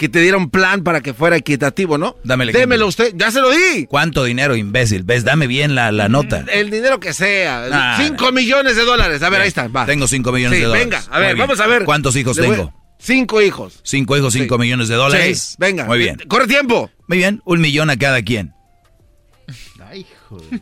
Que te diera un plan para que fuera equitativo, ¿no? Dame Démelo usted, ya se lo di. ¿Cuánto dinero, imbécil? ¿Ves? Dame bien la, nota. El dinero que sea. 5 millones de dólares. A ver, ahí está. Va. Tengo 5 millones de dólares. Venga, a ver, vamos a ver. ¿Cuántos hijos tengo? Cinco hijos. Cinco hijos, cinco millones de dólares. venga. Muy bien. Corre tiempo. Muy bien, un millón a cada quien.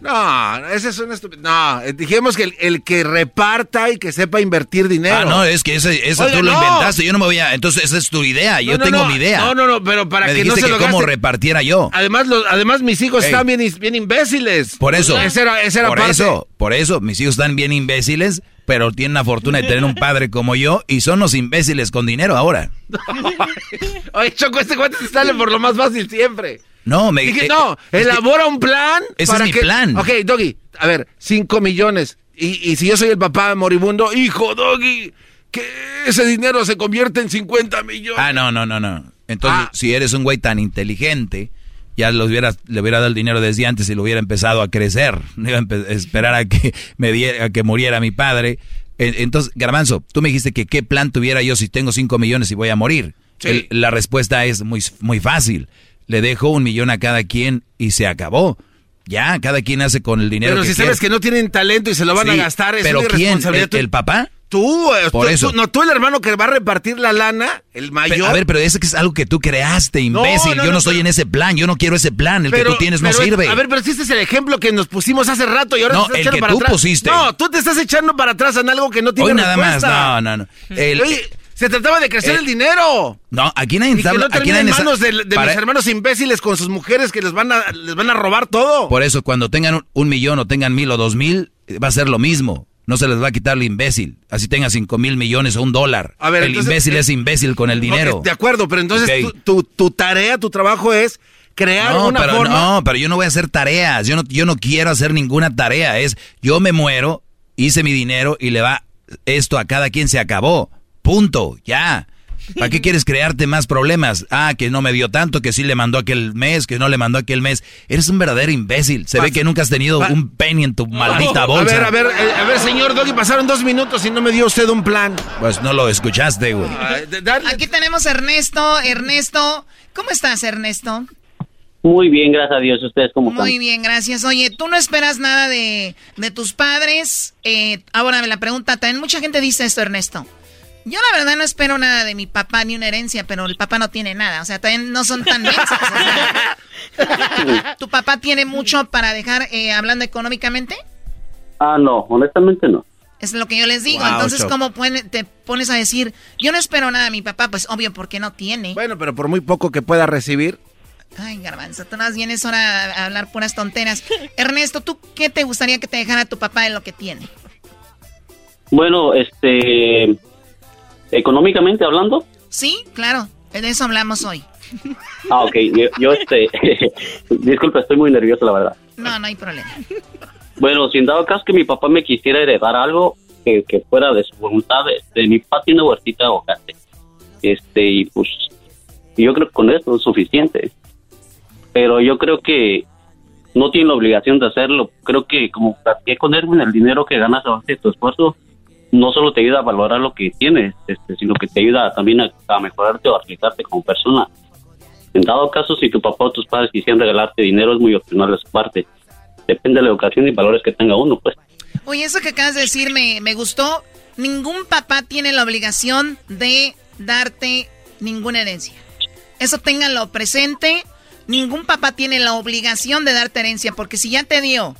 No, ese es un estúpido. No, eh, dijimos que el, que reparta y que sepa invertir dinero. Ah, no, es que ese, eso tú lo inventaste. Yo no me voy a. Entonces, esa es tu idea. Yo tengo mi idea. No, no, no, pero para que no se que lo cómo repartiera yo. Además, además mis hijos están bien, bien, imbéciles. Por eso. Ese era, ese era por eso, por eso, mis hijos están bien imbéciles. pero tienen la fortuna de tener un padre como yo y son los imbéciles con dinero ahora. Oye, Choco, este cuate se sale por lo más fácil siempre. No, me Dije, eh, no, elabora un plan. Ese es mi que- plan. Ok, Doggy, a ver, 5 millones. Y, y si yo soy el papá moribundo, hijo, Doggy, que ese dinero se convierte en 50 millones. Ah, no, no, no, no. Entonces, Ah. si eres un güey tan inteligente, ya los hubiera, le hubiera dado el dinero desde antes y lo hubiera empezado a crecer. No iba a esperar a que me diera, a que muriera mi padre. En- Entonces, Garbanzo, tú me dijiste que qué plan tuviera yo si tengo 5 millones y voy a morir. El- la respuesta es muy, muy fácil. Le dejo un millón a cada quien y se acabó. Ya, cada quien hace con el dinero Pero que si sabes que no tienen talento y se lo van a gastar, es pero una ¿quién? ¿El- el papá? Tú, eh, Por tú- eso. tú- no, tú el hermano que va a repartir la lana, el mayor. A ver, pero eso es algo que tú creaste, imbécil. no, yo no, no, estoy pero- en ese plan. Yo no quiero ese plan. El que tú tienes no sirve. A ver, pero si este es el ejemplo que nos pusimos hace rato y ahora No, te estás el echando que para tú atrás. pusiste. No, tú te estás echando para atrás en algo que no tiene Hoy nada más. No, no, no. El- Oye, se trataba de crecer el- el dinero. no, aquí nadie está que no en manos de, de para- mis hermanos imbéciles con sus mujeres que les van a, les van a robar todo. Por eso, cuando tengan un, un millón o tengan mil o dos mil, eh, va a ser lo mismo. No se les va a quitar el imbécil. Así tenga cinco mil millones o un dólar. A ver, el entonces, imbécil eh, es imbécil con el dinero. De acuerdo, pero entonces tu, tu, tu tarea, tu trabajo es crear No, una pero forma. no, pero yo no voy a hacer tareas. Yo no, yo no quiero hacer ninguna tarea. Es, yo me muero, hice mi dinero y le va esto a cada quien se acabó. Punto. Ya. ¿Para qué quieres crearte más problemas? Ah, que no me dio tanto, que sí le mandó aquel mes, que no le mandó aquel mes. Eres un verdadero imbécil. Se ve que nunca has tenido un penny en tu maldita bolsa. A ver, a ver, eh, a ver, señor Doggy, pasaron dos minutos y no me dio usted un plan. Pues no lo escuchaste, güey. Aquí tenemos a Ernesto. Ernesto, ¿cómo estás, Ernesto? Muy bien, gracias a Dios. ¿Ustedes cómo están? Muy bien, gracias. Oye, ¿tú no esperas nada de, de tus padres? Eh, ahora la pregunta, también mucha gente dice esto, Ernesto. Yo la verdad no espero nada de mi papá ni una herencia, pero el papá no tiene nada. O sea, también no son tan mensos. o sea. ¿Tu papá tiene mucho para dejar eh, hablando económicamente? Ah, no, honestamente no. Es lo que yo les digo. Wow, Entonces, Choco. ¿cómo te pones a decir, yo no espero nada de mi papá? Pues obvio, porque no tiene. Bueno, pero por muy poco que pueda recibir. Ay, garbanzo, tú más bien es hora de hablar puras tonteras. Ernesto, ¿tú qué te gustaría que te dejara tu papá de lo que tiene? Bueno, este, económicamente hablando, Sí, claro, de eso hablamos hoy. ah, ok, yo, yo, este, disculpe, estoy muy nervioso, la verdad. No, no hay problema. Bueno, sin dado caso que mi papá me quisiera heredar algo que, que fuera de su voluntad, este, mi papá tiene huertita de aguacate, este, y pues, yo creo que con eso es suficiente. Pero yo creo que no tiene la obligación de hacerlo. Creo que como platiqué con él, el dinero que ganas a base de tu esfuerzo no solo te ayuda a valorar lo que tienes, este, sino que te ayuda también a, mejorarte o a realizarte como persona. En dado caso, si tu papá o tus padres quisieran regalarte dinero, es muy opcional de su parte. Depende de la educación y valores que tenga uno, pues. Oye, eso que acabas de decir me, me gustó. Ningún papá tiene la obligación de darte ninguna herencia. Eso ténganlo presente. Ningún papá tiene la obligación de darte herencia, porque si ya te dio,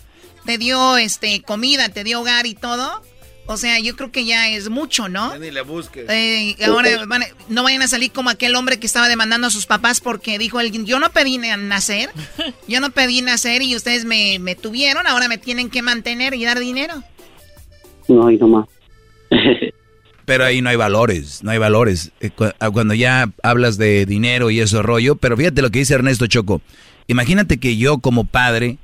te dio este comida, te dio hogar y todo, o sea, yo creo que ya es mucho, ¿no? Ya ni le busques. Eh, ahora van a- no vayan a salir como aquel hombre que estaba demandando a sus papás porque dijo él, yo no pedí na- nacer, yo no pedí nacer y ustedes me, me tuvieron, ahora me tienen que mantener y dar dinero. No, y nomás. Pero ahí no hay valores, no hay valores. Eh, ah, Cuando ya hablas de dinero y eso rollo, pero fíjate lo que dice Ernesto Choco. Imagínate que yo como padre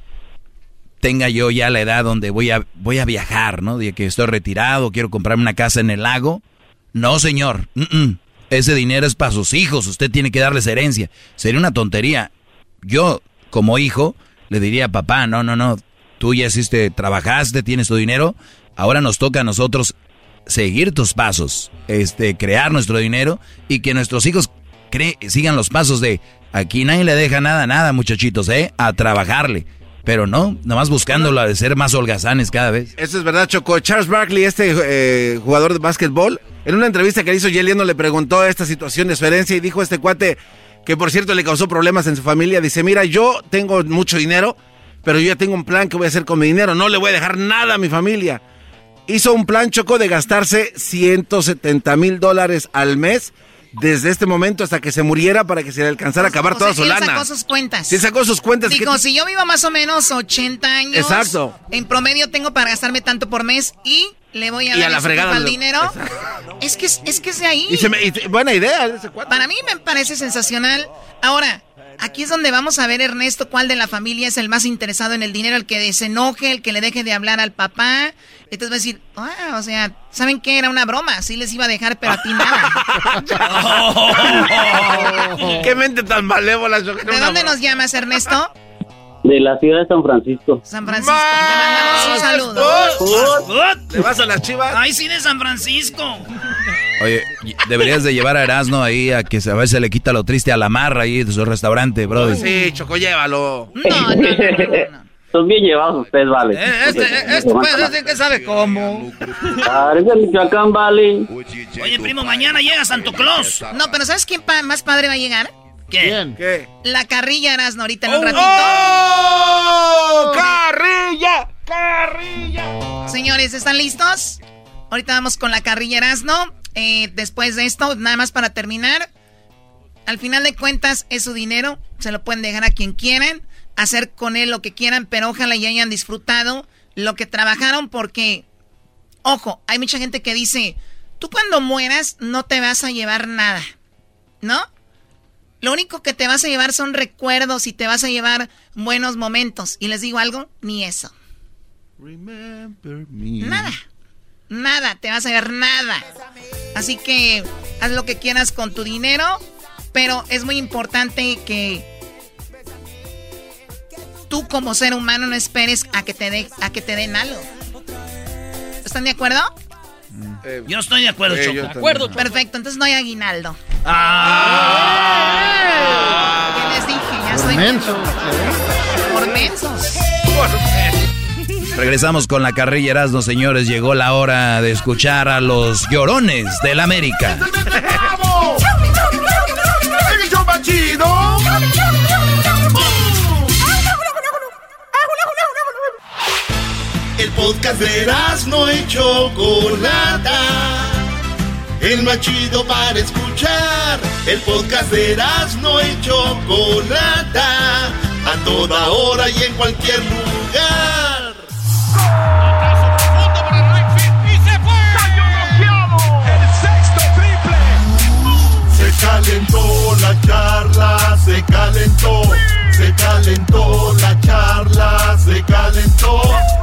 tenga yo ya la edad donde voy a, voy a viajar, ¿no? De que estoy retirado, quiero comprarme una casa en el lago. No, señor. Ese dinero es para sus hijos, usted tiene que darles herencia. Sería una tontería. Yo, como hijo, le diría, papá, no, no, no, tú ya hiciste, trabajaste, tienes tu dinero, ahora nos toca a nosotros seguir tus pasos, este, crear nuestro dinero y que nuestros hijos sigan los pasos de aquí nadie le deja nada, nada, muchachitos, ¿eh? A trabajarle. Pero no, nomás buscándolo de ser más holgazanes cada vez. Eso es verdad, Choco. Charles Barkley, este eh, jugador de básquetbol, en una entrevista que le hizo Yeliano le preguntó esta situación de su herencia y dijo este cuate que por cierto le causó problemas en su familia. Dice, mira, yo tengo mucho dinero, pero yo ya tengo un plan que voy a hacer con mi dinero. No le voy a dejar nada a mi familia. Hizo un plan, Choco, de gastarse 170 mil dólares al mes desde este momento hasta que se muriera para que se le alcanzara a acabar O toda sea, su él lana. sacó sus cuentas. Sí, sacó sus cuentas. Dijo, ¿qué- si yo vivo más o menos 80 años, Exacto. en promedio tengo para gastarme tanto por mes y le voy a dar la fregada el dinero. Es que, es que es de ahí. buena idea. Para mí me parece sensacional. Ahora, aquí es donde vamos a ver, Ernesto, cuál de la familia es el más interesado en el dinero, el que se enoje, el que le deje de hablar al papá. Entonces va a decir, ah, o sea, ¿saben qué? Era una broma, sí les iba a dejar, pero a ti nada. ¡Qué mente tan malévola! ¿De dónde nos llamas, Ernesto? De la ciudad de San Francisco. San Francisco. Te mandamos un saludo. ¿Le vas a las chivas? Ay, sí, de San Francisco. Oye, deberías de llevar a Erasmo ahí a que a veces le quita lo triste a la marra ahí de su restaurante, bro. Sí, Choco, llévalo. No, no, no, Son bien llevados ustedes, vale. Eh, este, eh, este decir que sabe cómo. Ah, es de Michoacán, vale. Oye, primo, mañana llega Santo Claus. No, pero ¿sabes quién pa- más padre va a llegar? ¿Qué? ¿Qué? La carrilla Erasno ahorita en un ratito. ¡Oh! ¡Carrilla! ¡Carrilla! Señores, ¿están listos? Ahorita vamos con la carrilla Erasno. Eh, después de esto, nada más para terminar. Al final de cuentas, es su dinero. Se lo pueden dejar a quien quieran. Hacer con él lo que quieran, pero ojalá y hayan disfrutado lo que trabajaron porque, ojo, hay mucha gente que dice, tú cuando mueras no te vas a llevar nada, ¿no? Lo único que te vas a llevar son recuerdos y te vas a llevar buenos momentos. Y les digo algo, ni eso. Nada. Nada, te vas a llevar nada. Así que haz lo que quieras con tu dinero, pero es muy importante que tú como ser humano no esperes a que te de, a que te den algo. ¿Están de acuerdo? Yo estoy de acuerdo, Eh, Choco. De acuerdo. Perfecto, entonces no hay aguinaldo. Ah. ¿Qué les dije? Ya soy menso. por mensos. Regresamos con la carrilla Erasmo, señores. Llegó la hora de escuchar a los llorones del América. podcast de no y Chocolata. El más chido para escuchar. El podcast de no y Chocolata. A toda hora y en cualquier lugar. Se calentó la charla, se calentó, se calentó la charla, se calentó.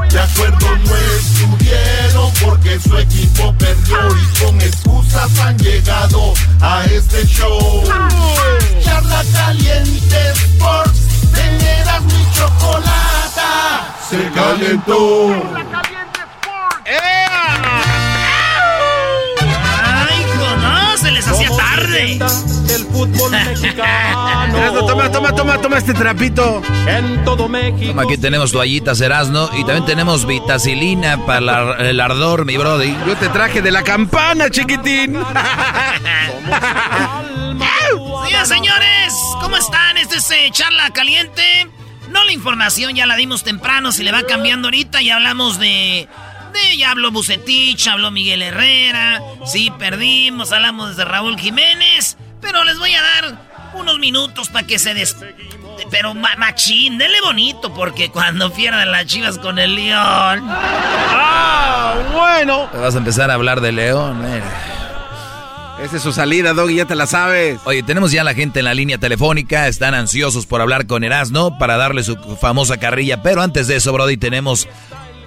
De acuerdo no estuvieron porque su equipo perdió y con excusas han llegado a este show. Charla caliente Sports, teneras mi chocolata. Se calentó. Les hacía tarde. El fútbol mexicano. Toma, toma, toma, toma este trapito. En todo México. Toma, Aquí tenemos toallitas Erasmo y también tenemos vitacilina para la- el ardor, mi brody. Yo te traje de la campana, chiquitín. Señoras, señores, ¿cómo están? Este es eh, Charla Caliente. No la información, ya la dimos temprano, se le va cambiando ahorita. Ya hablamos de. De ya habló Bucetich, habló Miguel Herrera. Sí, perdimos, hablamos de Raúl Jiménez. Pero les voy a dar unos minutos para que se des. Pero ma- machín, denle bonito, porque cuando pierdan las chivas con el León. ¡Ah, bueno! ¿Vas a empezar a hablar de León? Eh. Esa es su salida, Doggy, ya te la sabes. Oye, tenemos ya a la gente en la línea telefónica, están ansiosos por hablar con Erasmo para darle su famosa carrilla, pero antes de eso, Brody, tenemos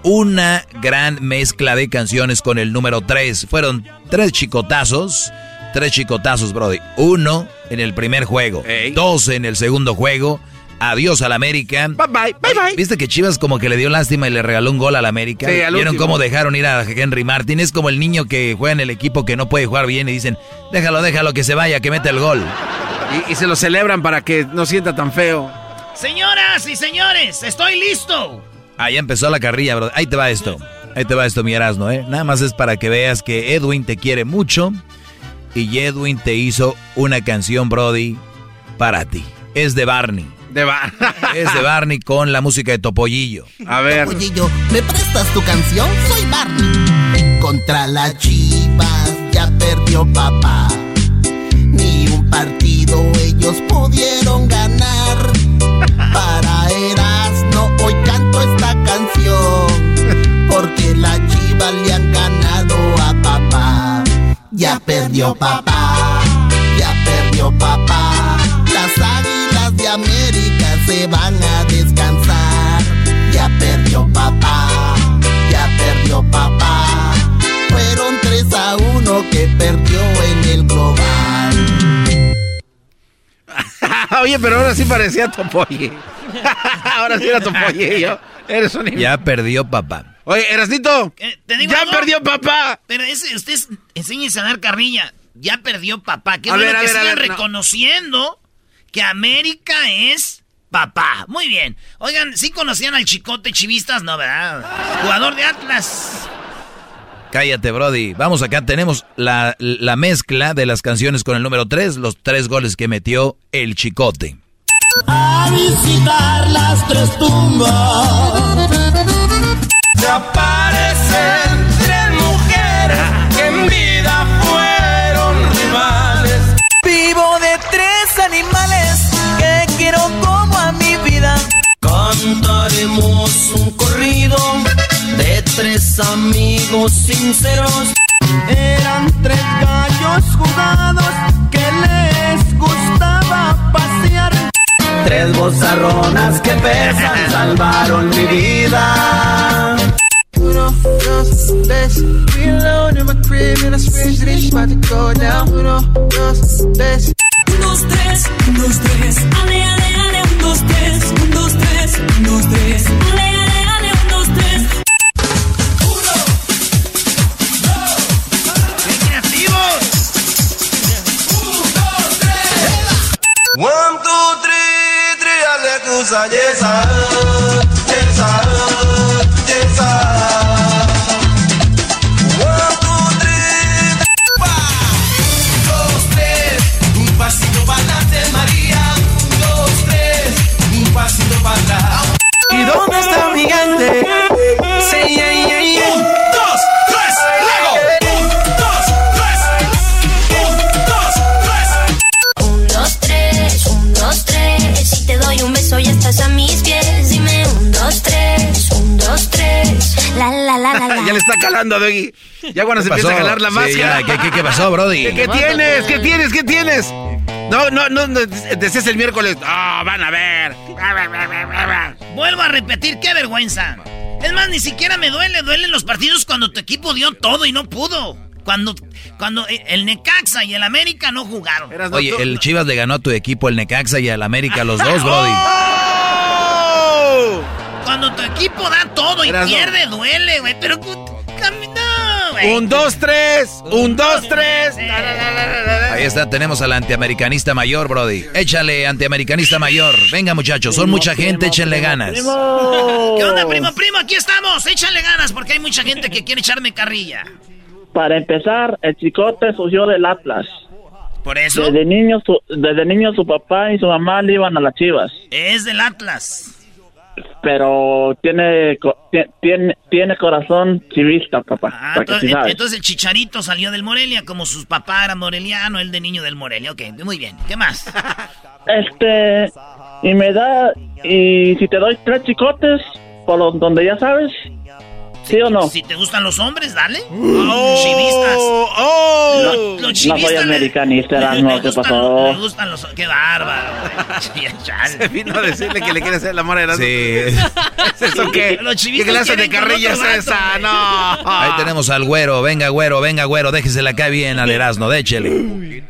una gran mezcla de canciones con el número 3. Fueron tres chicotazos, tres chicotazos, Brody. Uno en el primer juego, dos en el segundo juego. Adiós al América. Bye bye, bye bye. ¿Viste que Chivas como que le dio lástima y le regaló un gol al América? Sí, al ¿Vieron último. cómo dejaron ir a Henry Martin? Es como el niño que juega en el equipo que no puede jugar bien y dicen, déjalo, déjalo que se vaya, que mete el gol. Y, y se lo celebran para que no sienta tan feo. Señoras y señores, estoy listo. Ah, ya empezó la carrilla, bro. Ahí te va esto. Ahí te va esto, mi Erasmo, ¿eh? Nada más es para que veas que Edwin te quiere mucho y Edwin te hizo una canción, Brody, para ti. Es de Barney. De Bar Es de Barney con la música de Topollillo. A ver. Topollillo, ¿me prestas tu canción? Soy Barney. Contra las chivas ya perdió papá. Ni un partido ellos pudieron ganar. Para le han ganado a papá. Ya perdió papá, ya perdió papá. Las águilas de América se van a descansar. Ya perdió papá, ya perdió papá. Fueron 3 a 1 que perdió en el global. Oye, pero ahora sí parecía Topoye. ahora sí era Topoye yo. Eres un Ya perdió papá. Oye, Erasnito. Eh, ¿Te digo ¡Ya algo? perdió papá! Pero ese, ustedes enséñense a dar carrilla. Ya perdió papá. Qué A bueno ver, a que ver, sigan ver, no. reconociendo que América es papá. Muy bien. Oigan, ¿sí conocían al chicote chivistas? No, ¿verdad? Jugador de Atlas. Cállate, Brody. Vamos acá, tenemos la, la mezcla de las canciones con el número 3, los tres goles que metió el Chicote. A visitar las tres tumbas. Se aparecen tres mujeres que en vida fueron rivales. Vivo de tres animales Cantaremos un corrido de tres amigos sinceros. Eran tres gallos jugados que les gustaba pasear. Tres bozarronas que pesan salvaron mi vida. Uno, dos, tres. We alone in my crib and I swear it's about to go down. Uno, dos, tres. Tres, tres. Ale, ale, ale, un, dos, tres. Un, dos, tres, un, dos, tres. Ale, ale, ale, un, dos, tres. One, two, three, three, dónde está mi gigante? Sí, yeah, yeah, yeah. Un, dos, tres, luego. Un, dos, tres. Un, dos, tres. Un, dos, tres, un, dos, tres. Si te doy un beso ya estás a mis pies. Dime un, dos, tres, un, dos, tres. La, la, la, la, la. ya le está calando, Doggy. Ya cuando ¿Qué se empieza a pasó? jalar la Sí, máscara. ya, ¿qué- qué- qué pasó, Brody? ¿Qué, qué tienes? ¿Qué tienes? ¿Qué tienes? No, no, no, no, decías el miércoles. Ah, van a ver. Vuelvo a repetir, qué vergüenza. Es más, ni siquiera me duele, duelen los partidos cuando tu equipo dio todo y no pudo. Cuando, cuando el Necaxa y el América no jugaron. Oye, el Chivas le ganó a tu equipo, el Necaxa y al América, los dos, Brody. Cuando tu equipo da todo y pierde, duele, güey. Pero güey. Un, dos, tres. Un, dos, tres. Ahí está, tenemos al antiamericanista mayor, Brody. Échale, antiamericanista mayor. Venga, muchachos, son mucha gente, échenle ganas. ¿Qué onda, primo, primo? Aquí estamos. Échale ganas porque hay mucha gente que quiere echarme carrilla. Para empezar, el chicote surgió del Atlas. ¿Por eso? Desde niño, su, desde niño su papá y su mamá le iban a las chivas. Es del Atlas. Pero tiene, tiene, tiene corazón chivista, papá. Ah, sí entonces, entonces el chicharito salió del Morelia, como sus papás eran moreliano, él de niño del Morelia. Ok, muy bien. ¿Qué más? Este, y me da, y si te doy tres chicotes, por lo- donde ya sabes, ¿sí o no? Si te gustan los hombres, dale. Oh, chivistas. no, Lo- los no chivistas soy le- americanista, le Erasmo, ¿qué gustan- pasó? Le gustan los... ¡Qué bárbaro! Se vino a decirle que le quiere hacer el amor a Erasmo. Sí. ¿Es eso qué? Los ¿Qué chivistas clase de carrilla es esa? No. Ahí tenemos al güero. Venga, güero, venga, güero. Déjesela acá bien al Erasmo, déchele.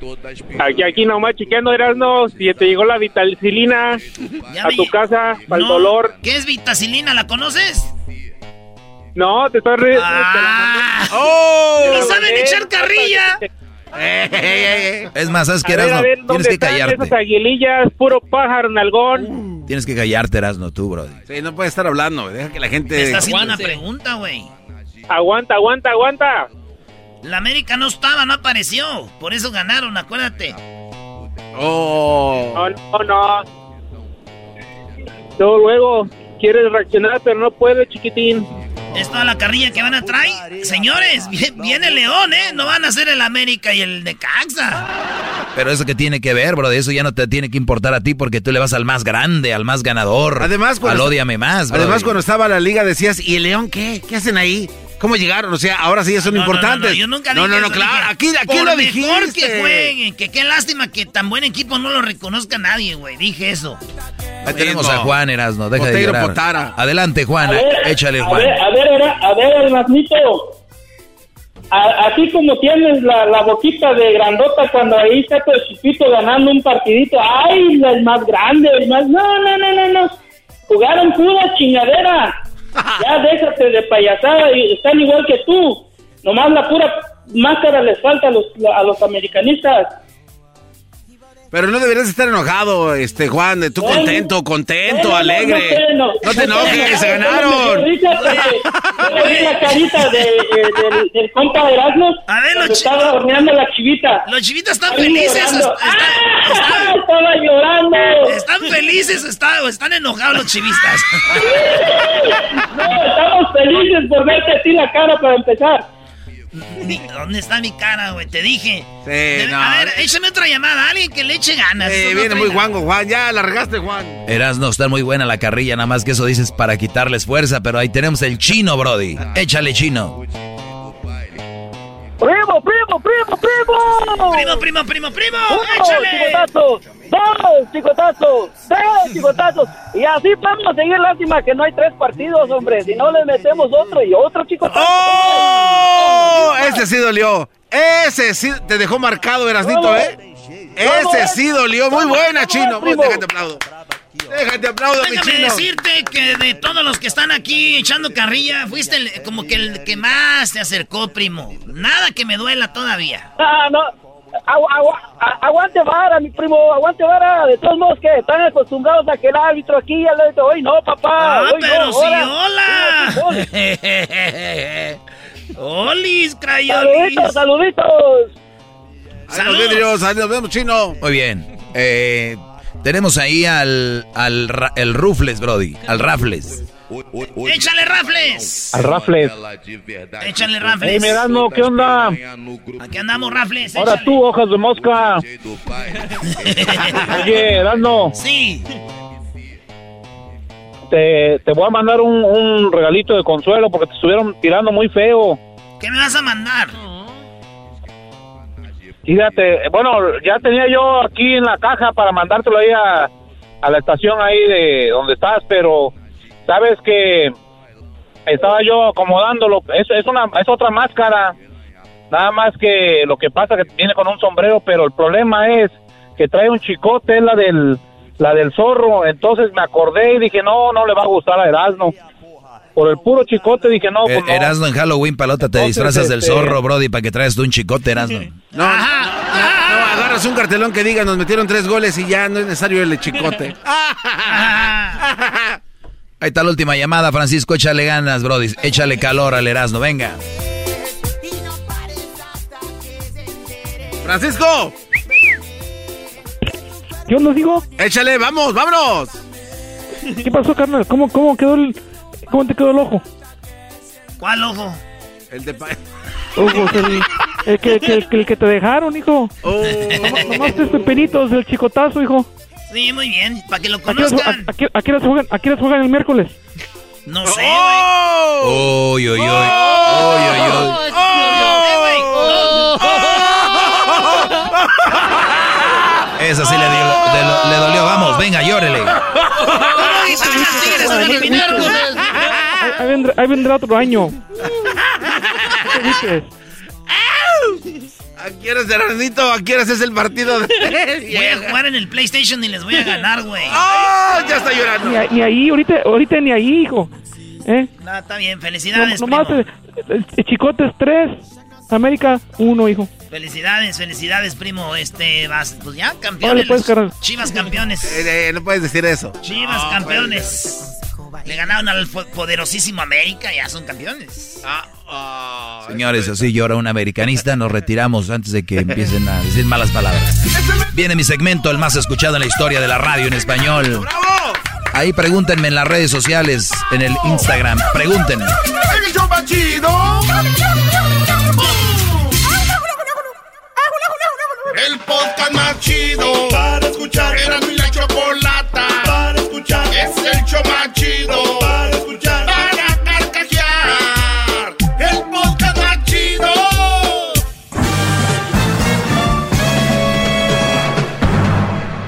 Aquí, aquí nomás chequeando, Erasmo, si te llegó la vitacilina a me tu casa para el No. dolor. ¿Qué es vitacilina? ¿La conoces? No, te estoy re... Ah. ¡Oh! ¡Ni saben echar carrilla! Es más, ¿sabes qué, ver, ver, Tienes ¿dónde que callarte. esas aguilillas? Puro pájaro, nalgón. Tienes que callarte, Erasmo, tú, Brody. Sí, no puede estar hablando. Deja que la gente. Te está haciendo una pregunta, güey. Aguanta, aguanta, aguanta. La América no estaba, no apareció. Por eso ganaron, acuérdate. Oh. No, no, no. Luego, luego, quieres reaccionar, pero no puedes, chiquitín. Es toda la carrilla que van a traer. Señores, vi- viene el León, ¿eh? No van a ser el América y el Necaxa. Pero eso que tiene que ver, Brody, eso ya no te tiene que importar a ti porque tú le vas al más grande, al más ganador. Además, al más, además, cuando estaba la liga decías, ¿y el León qué? ¿Qué hacen ahí? ¿Cómo llegaron? O sea, ahora sí son importantes. No, yo nunca dije No, no, claro. Aquí, aquí lo dijiste. mejor que jueguen. Que qué lástima que tan buen equipo no lo reconozca nadie, güey. Dije eso. Ahí tenemos a Juan Erasno. Deja de llorar. Potara. Adelante, Juan. Échale, a Juan. Ver, a ver, a ver, Erasmito. Así como tienes la, la, boquita de grandota cuando ahí está tu chiquito ganando un partidito. ¡Ay, el más grande! El más... No, no, no, no, no. Jugaron pura chingadera. Ya déjate de payasada y están igual que tú. Nomás la pura máscara les falta a los, a los americanistas. Pero no deberías estar enojado, este Juan, tú contento, contento, no, alegre. No, no, te enojes, se ganaron. la carita de, de, del, compa Erasmo. A ver, los estaba horneando la chivita. Los chivitas están felices. ¡Ah! están, estaba llorando. Están felices están enojados los chivistas. no, estamos felices por verte así la cara para empezar. ¿Dónde está mi cara, güey? Te dije. Sí, no. A ver, échame otra llamada. Alguien que le eche ganas. Sí, viene muy guango, Juan. Ya largaste, Juan. Eras no está muy buena la carrilla, nada más que eso dices para quitarles fuerza, pero ahí tenemos el chino, Brody. Échale, chino. ¡Primo, primo, primo, primo! ¡Primo, primo, primo, primo! Uno, ¡Échale! chicotazo! ¡Dos chicotazos! ¡Tres chicotazos! Y así vamos a seguir. Lástima que no hay tres partidos, hombre. Si no le metemos otro y otro chicotazo. ¡Oh! Ese sí dolió. Ese sí te dejó marcado, Erasnito, ¿eh? Ese sí dolió. Muy buena, chino. Déjate aplaudo. Déjate aplaudo, mi Déjame chino. decirte que de todos los que están aquí echando carrilla, fuiste el- como que el que más se acercó, primo. Nada que me duela todavía. Ah, no. Agu- agu- a- aguante vara, mi primo, aguante vara. De todos modos que están acostumbrados a que el árbitro aquí el árbitro hoy no, papá. Ah, hoy pero no, sí, ahora. hola. ¡Olis, crayolis! Saluditos, saluditos. Vemos, ahí nos vemos, chino. Muy bien. Eh, tenemos ahí al, al el Rufles, Brody. Al Rafles. ¡Échale rafles! Al Rafles. ¡Échale rafles! Hey, Mirano, ¿qué onda? Aquí andamos, rafles. Ahora échale. tú, hojas de mosca. Oye, Erasmo, Sí. te, te voy a mandar un, un regalito de consuelo porque te estuvieron tirando muy feo. ¿Qué me vas a mandar? Fíjate, bueno, ya tenía yo aquí en la caja para mandártelo ahí a, a la estación ahí de donde estás, pero sabes que estaba yo acomodándolo. Es, es, una, es otra máscara, nada más que lo que pasa que viene con un sombrero, pero el problema es que trae un chicote, es la del, la del zorro. Entonces me acordé y dije, no, no le va a gustar a Erasmo. Por el puro chicote dije, no, pues Eh, no. Erasno en Halloween, palota, te Entonces, disfrazas del este- zorro, Brody, para que traes tú un chicote, Erasno. No, no, no, agarras un cartelón que diga nos metieron tres goles y ya no es necesario el chicote. Ahí está la última llamada, Francisco. Échale ganas, Brody. Échale calor al Erasno, venga. Francisco, Yo lo digo. échale, vamos, vámonos. ¿Qué pasó, carnal? ¿Cómo, cómo quedó el, cómo te quedó el ojo? ¿Cuál ojo? El de pa- Ojos, el, el que, que- que- el que te dejaron, hijo. Oh. Nomás, nomás este penitos del chicotazo, hijo. Sí, muy bien. Para que lo ¿A qué horas- conozcan. a- a qué- a qué horas juegan, a qué horas juegan el miércoles? No sé, ¡Oh! Uy, uy, uy. Uy, uy, uy. Esa sí le, dio, le, le dolió. Vamos, venga, llórele. Ahí, ahí vendrá, ahí vendrá otro año. ¿Qué dices? ¿A qué horas, Erasnito? ¿A qué horas es el partido de... Voy a jugar en el PlayStation y les voy a ganar, güey. ¡Oh! Ya está llorando. Ni, a- ni ahí, ahorita, ahorita ni ahí, hijo. ¿Eh? No, está bien, No, felicidades, nomás primo. eh, el, el chicote es tres, América uno, hijo. Felicidades, felicidades, primo. Este, vas, pues ya, campeones. pues, carnal. Chivas campeones. Eh, eh, no puedes decir eso. Chivas No, campeones. Le ganaron al poderosísimo América, ya son campeones. Señores, así llora un americanista. Nos retiramos antes de que empiecen a decir malas palabras. Viene mi segmento, el más escuchado en la historia de la radio en español. Ahí pregúntenme en las redes sociales, en el Instagram. Pregúntenme. El show más chido. El podcast más chido para escuchar. Era mi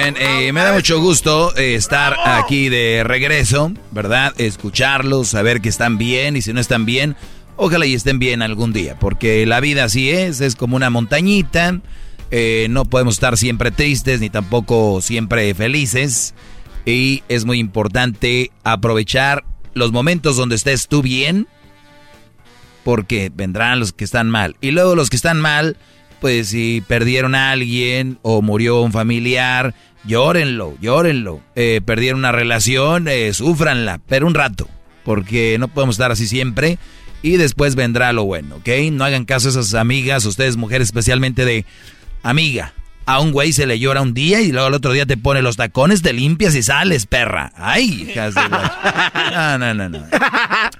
eh, me da mucho gusto eh, estar aquí de regreso, ¿verdad? Escucharlos, saber que están bien y si no están bien, ojalá y estén bien algún día, porque la vida así es, es como una montañita, eh, no podemos estar siempre tristes ni tampoco siempre felices y es muy importante aprovechar los momentos donde estés tú bien, porque vendrán los que están mal y luego los que están mal pues si perdieron a alguien o murió un familiar, llórenlo, llórenlo. Eh, perdieron una relación, eh, sufranla, pero un rato, porque no podemos estar así siempre. Y después vendrá lo bueno, ¿ok? No hagan caso a esas amigas, ustedes mujeres especialmente de amiga. A un güey se le llora un día y luego el otro día te pone los tacones, te limpias y sales, perra. Ay, hijas de No, no, no, no.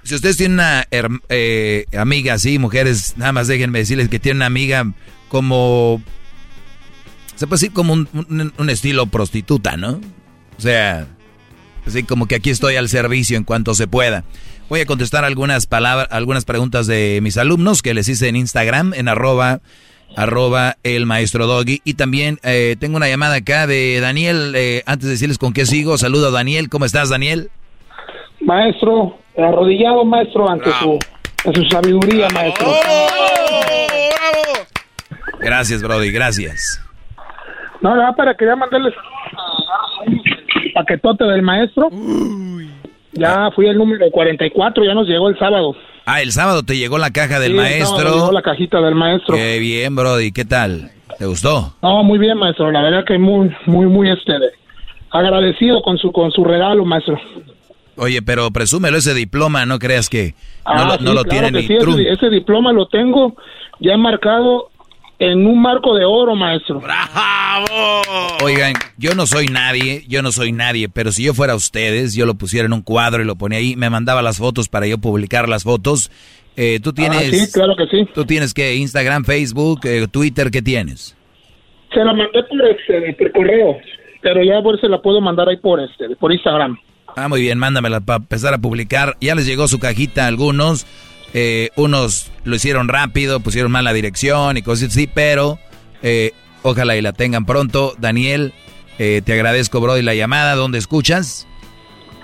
Si ustedes tienen una eh, amiga así, mujeres, nada más déjenme decirles que tienen una amiga como... Se puede decir como un, estilo prostituta, ¿no? O sea, así como que aquí estoy al servicio en cuanto se pueda. Voy a contestar algunas palabras, algunas preguntas de mis alumnos que les hice en Instagram, en arroba, arroba el maestro Doggy. Y también eh, tengo una llamada acá de Daniel. Eh, antes de decirles con qué sigo, saludo a Daniel. ¿Cómo estás, Daniel? Maestro, arrodillado, maestro, ante su, su, sabiduría, maestro. Gracias, Brody, gracias. No, nada, para quería mandarles el paquetote del maestro. Ya fui el número 44, ya nos llegó el sábado. Ah, el sábado te llegó la caja del sí, maestro. llegó la cajita del maestro. Qué bien, Brody, ¿qué tal? ¿Te gustó? No, muy bien, maestro. La verdad que muy, muy, muy este, agradecido con su, con su regalo, maestro. Oye, pero presúmelo ese diploma, no creas que no, Ah, lo, no sí, lo claro tiene ni sí, ese- Trump. ese diploma lo tengo ya marcado en un marco de oro, maestro. Oigan, yo no soy nadie, yo no soy nadie, pero si yo fuera ustedes, yo lo pusiera en un cuadro y lo ponía ahí, me mandaba las fotos para yo publicar las fotos. Eh, tú tienes, Ah, sí, claro que sí. tú tienes que Instagram, Facebook, eh, Twitter, ¿qué tienes? Se la mandé por, este, por correo, pero ya por se la puedo mandar ahí por este, por Instagram. Ah, muy bien, mándamela para empezar a publicar. Ya les llegó su cajita a algunos. Eh, unos lo hicieron rápido, pusieron mal la dirección y cosas así, pero eh, ojalá y la tengan pronto. Daniel, eh, te agradezco, Brody, la llamada. ¿Dónde escuchas?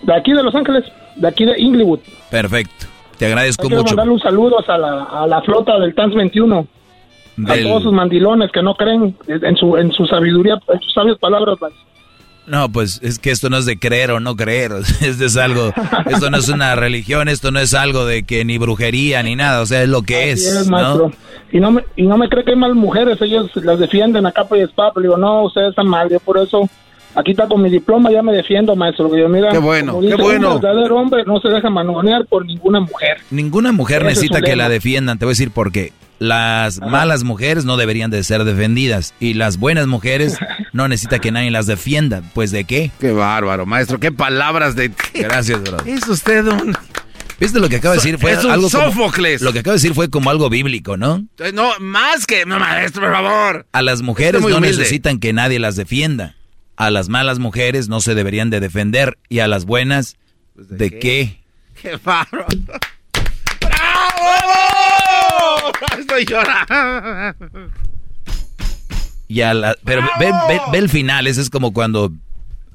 De aquí de Los Ángeles, de aquí de Inglewood. Perfecto. Te agradezco Quiero mucho. mandarle un saludo a la, a la flota del TANS 21. A todos sus mandilones que no creen en su, en su sabiduría, en sus sabias palabras. No, pues es que esto no es de creer o no creer. Esto es algo, esto no es una religión, esto no es algo de que ni brujería ni nada. O sea, es lo que Así es, es, ¿no? maestro. Y no me, y no me cree que hay mal mujeres, ellos las defienden a capa y espada. pero digo, no, ustedes están mal, yo por eso aquí está con mi diploma, ya me defiendo, maestro. Digo, mira, Qué bueno, qué bueno. Un verdadero hombre no se deja manonear por ninguna mujer. Ninguna mujer Ese necesita que la defiendan. Te voy a decir por qué. Las malas mujeres no deberían de ser defendidas y las buenas mujeres no necesita que nadie las defienda. Pues de qué? Qué bárbaro, maestro. Qué palabras de... Gracias, bro. Es usted un... ¿Viste lo que acaba de decir? Fue Es un algo como- Sófocles. lo que acaba de decir fue como algo bíblico, ¿no? No, más que... No, maestro, por favor. A las mujeres no humilde. necesitan que nadie las defienda. A las malas mujeres no se deberían de defender. Y a las buenas, ¿de, qué? Qué bárbaro. ¡Bravo! Estoy llorando. Y a la- pero ve, ve- ve el final, ese es como cuando,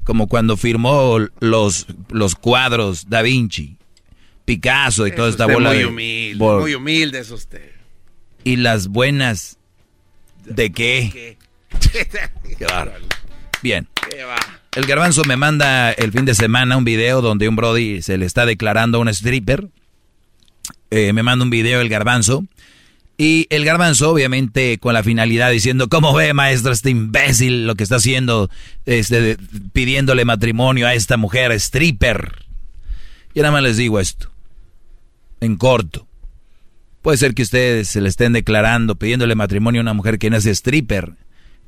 como cuando firmó los, los cuadros Da Vinci, Picasso y toda Es esta usted bola muy de- humilde, bo- muy humilde es usted. Y las buenas, ¿de qué? Qué bárbaro. Bien. El garbanzo me manda el fin de semana un video donde un brody se le está declarando a un stripper. Eh, me manda un video el garbanzo. Y el garbanzo, obviamente, con la finalidad diciendo, ¿cómo ve, maestro, este imbécil lo que está haciendo, este, pidiéndole matrimonio a esta mujer stripper? Y nada más les digo esto, en corto. Puede ser que ustedes se le estén declarando, pidiéndole matrimonio a una mujer que no es stripper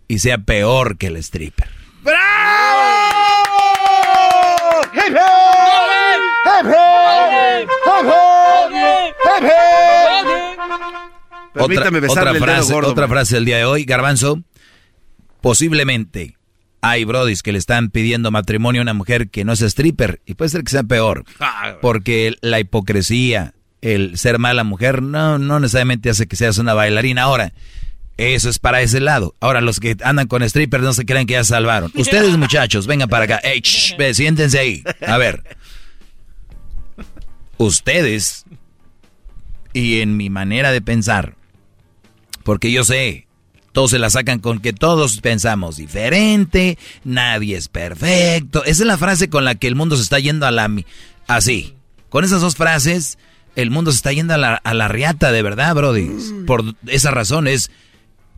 y sea peor que el stripper. ¡Bravo! ¡Hey, hey! Permítame otra, otra frase, otra frase del día de hoy, Garbanzo. Posiblemente hay brodis que le están pidiendo matrimonio a una mujer que no es stripper y puede ser que sea peor, ah, porque la hipocresía, el ser mala mujer no no necesariamente hace que seas una bailarina. Ahora, eso es para ese lado. Ahora, los que andan con strippers no se creen que ya salvaron. Ustedes, muchachos, vengan para acá. Ey, siéntense ahí. A ver. Ustedes, y en mi manera de pensar, porque yo sé, todos se la sacan con que todos pensamos diferente, nadie es perfecto. Esa es la frase con la que el mundo se está yendo a la... Así. Con esas dos frases, el mundo se está yendo a la, a la riata, de verdad, Brody. Por esa razón es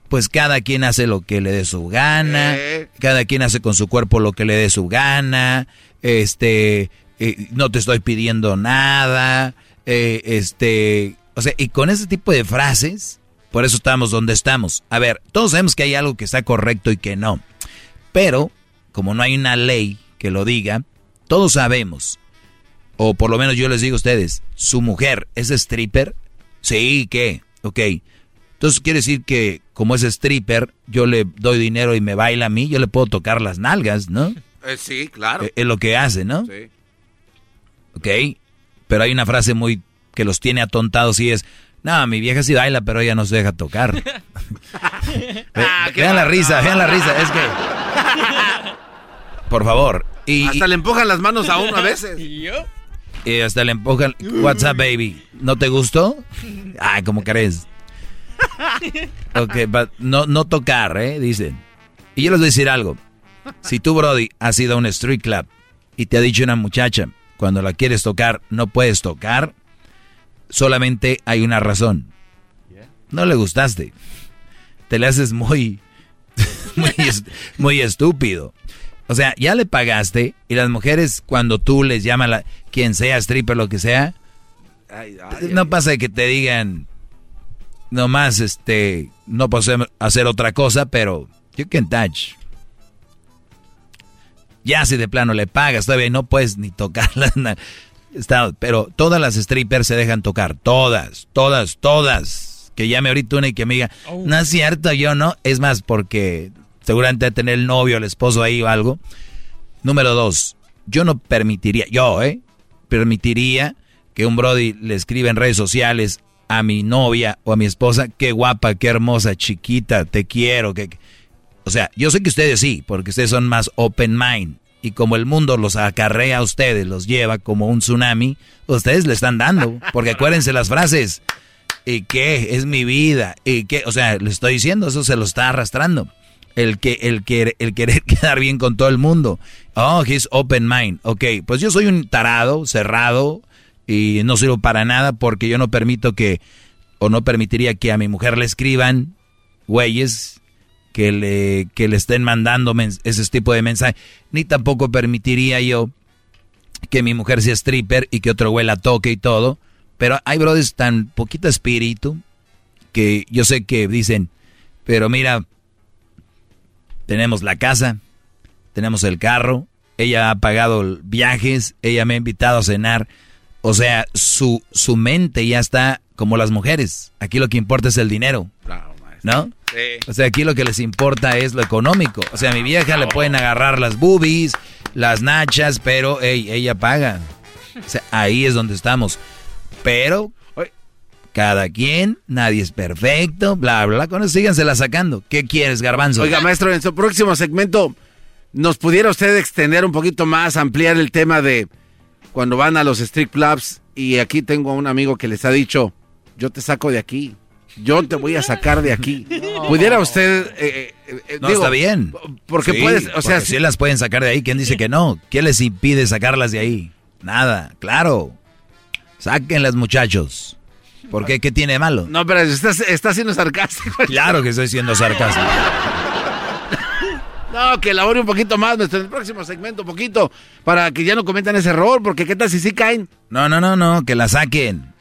pues cada quien hace lo que le dé su gana, eh. cada quien hace con su cuerpo lo que le dé su gana, este, eh, no te estoy pidiendo nada, eh, este, o sea, y con ese tipo de frases, por eso estamos donde estamos. A ver, todos sabemos que hay algo que está correcto y que no, pero como no hay una ley que lo diga, todos sabemos, o por lo menos yo les digo a ustedes, su mujer es stripper, sí, ¿qué? Ok entonces quiere decir que como es stripper, yo le doy dinero y me baila a mí, yo le puedo tocar las nalgas, ¿no? Eh, sí, claro. Eh, es lo que hace, ¿no? Sí. Ok, pero hay una frase muy que los tiene atontados y es, no, mi vieja sí baila, pero ella no se deja tocar. ah, vean la risa, vean la risa, es que... Por favor. Y, hasta le empujan las manos a uno a veces. Y hasta le empujan, what's up, baby? ¿No te gustó? Ay, ¿cómo crees? Ok, no, no tocar, ¿eh? Dicen. Y yo les voy a decir algo. Si tú, Brody, has ido a un street club y te ha dicho una muchacha, cuando la quieres tocar, no puedes tocar, solamente hay una razón. No le gustaste. Te le haces muy, muy, estúpido. O sea, ya le pagaste y las mujeres cuando tú les llamas, la, quien sea, stripper, lo que sea, no pasa que te digan, nomás este no puedo hacer otra cosa, pero you can touch. Ya si de plano le pagas, todavía no puedes ni tocarla. pero todas las strippers se dejan tocar, todas, todas, todas. Que llame ahorita una y que me diga, oh. no es cierto, yo no. Es más, porque seguramente tener el novio, el esposo ahí o algo. Número dos, yo no permitiría, yo, ¿eh? Permitiría que un Brody le escriba en redes sociales a mi novia o a mi esposa, qué guapa, qué hermosa, chiquita, te quiero. Que... O sea, yo sé que ustedes sí, porque ustedes son más open mind. Y como el mundo los acarrea a ustedes, los lleva como un tsunami, ustedes le están dando. Porque acuérdense las frases. ¿Y qué? Es mi vida. ¿Y qué? O sea, le estoy diciendo, eso se lo está arrastrando. El, que, el, que, el querer quedar bien con todo el mundo. Oh, he's open mind. Ok, pues yo soy un tarado, cerrado, y no sirvo para nada porque yo no permito que, o no permitiría que a mi mujer le escriban güeyes que le, que le estén mandando ese tipo de mensajes, ni tampoco permitiría yo que mi mujer sea stripper y que otro güey la toque y todo, pero hay brothers tan poquito espíritu que yo sé que dicen, pero mira, tenemos la casa, tenemos el carro, ella ha pagado viajes, ella me ha invitado a cenar, o sea, su, su mente ya está como las mujeres. Aquí lo que importa es el dinero. ¿No? Sí. O sea, aquí lo que les importa es lo económico. O sea, a mi vieja le pueden agarrar las boobies, las nachas, pero ella paga. O sea, ahí es donde estamos. Pero cada quien, nadie es perfecto, bla, bla, con eso sígansela sacando. ¿Qué quieres, garbanzo? Oiga, maestro, en su próximo segmento, ¿nos pudiera usted extender un poquito más, ampliar el tema de cuando van a los street clubs y aquí tengo a un amigo que les ha dicho, yo te saco de aquí, yo te voy a sacar de aquí. ¿Pudiera usted... Eh, eh, eh, no, está bien. Porque puedes, o sea... Si las pueden sacar de ahí, ¿quién dice que no? ¿Quién les impide sacarlas de ahí? Nada, claro. Sáquenlas, muchachos. ¿Por qué? ¿Qué tiene malo? No, pero estás, estás siendo sarcástico. Claro que estoy siendo sarcástico. No, que elabore un poquito más, nuestro en el próximo segmento, un poquito, para que ya no cometan ese error, porque qué tal si sí caen. No, no, no, no, que la saquen.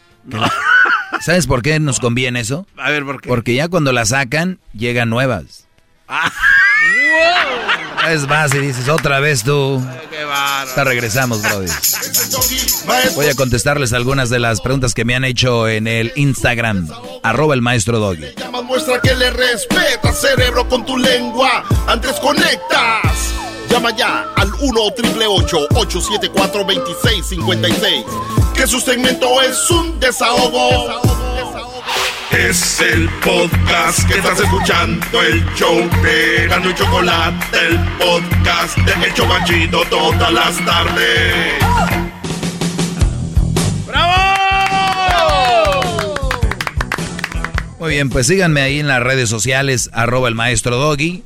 ¿Sabes por qué nos conviene eso? A ver, ¿por qué? Porque ya cuando la sacan, llegan nuevas. Ah. Es más, y dices, otra vez tú. Qué regresamos, brother. Voy a contestarles algunas de las preguntas que me han hecho en el Instagram, arroba el maestro Doggy. Llama, muestra que le respeta, cerebro, con tu lengua. Antes conectas. Llama ya al 1-888-874-2656. Que su segmento es un desahogo. Es el podcast que estás escuchando, el show de Gano y Chocolate, el podcast de El Chobachito todas las tardes. Muy bien, pues síganme ahí en las redes sociales, arroba el maestro Doggy.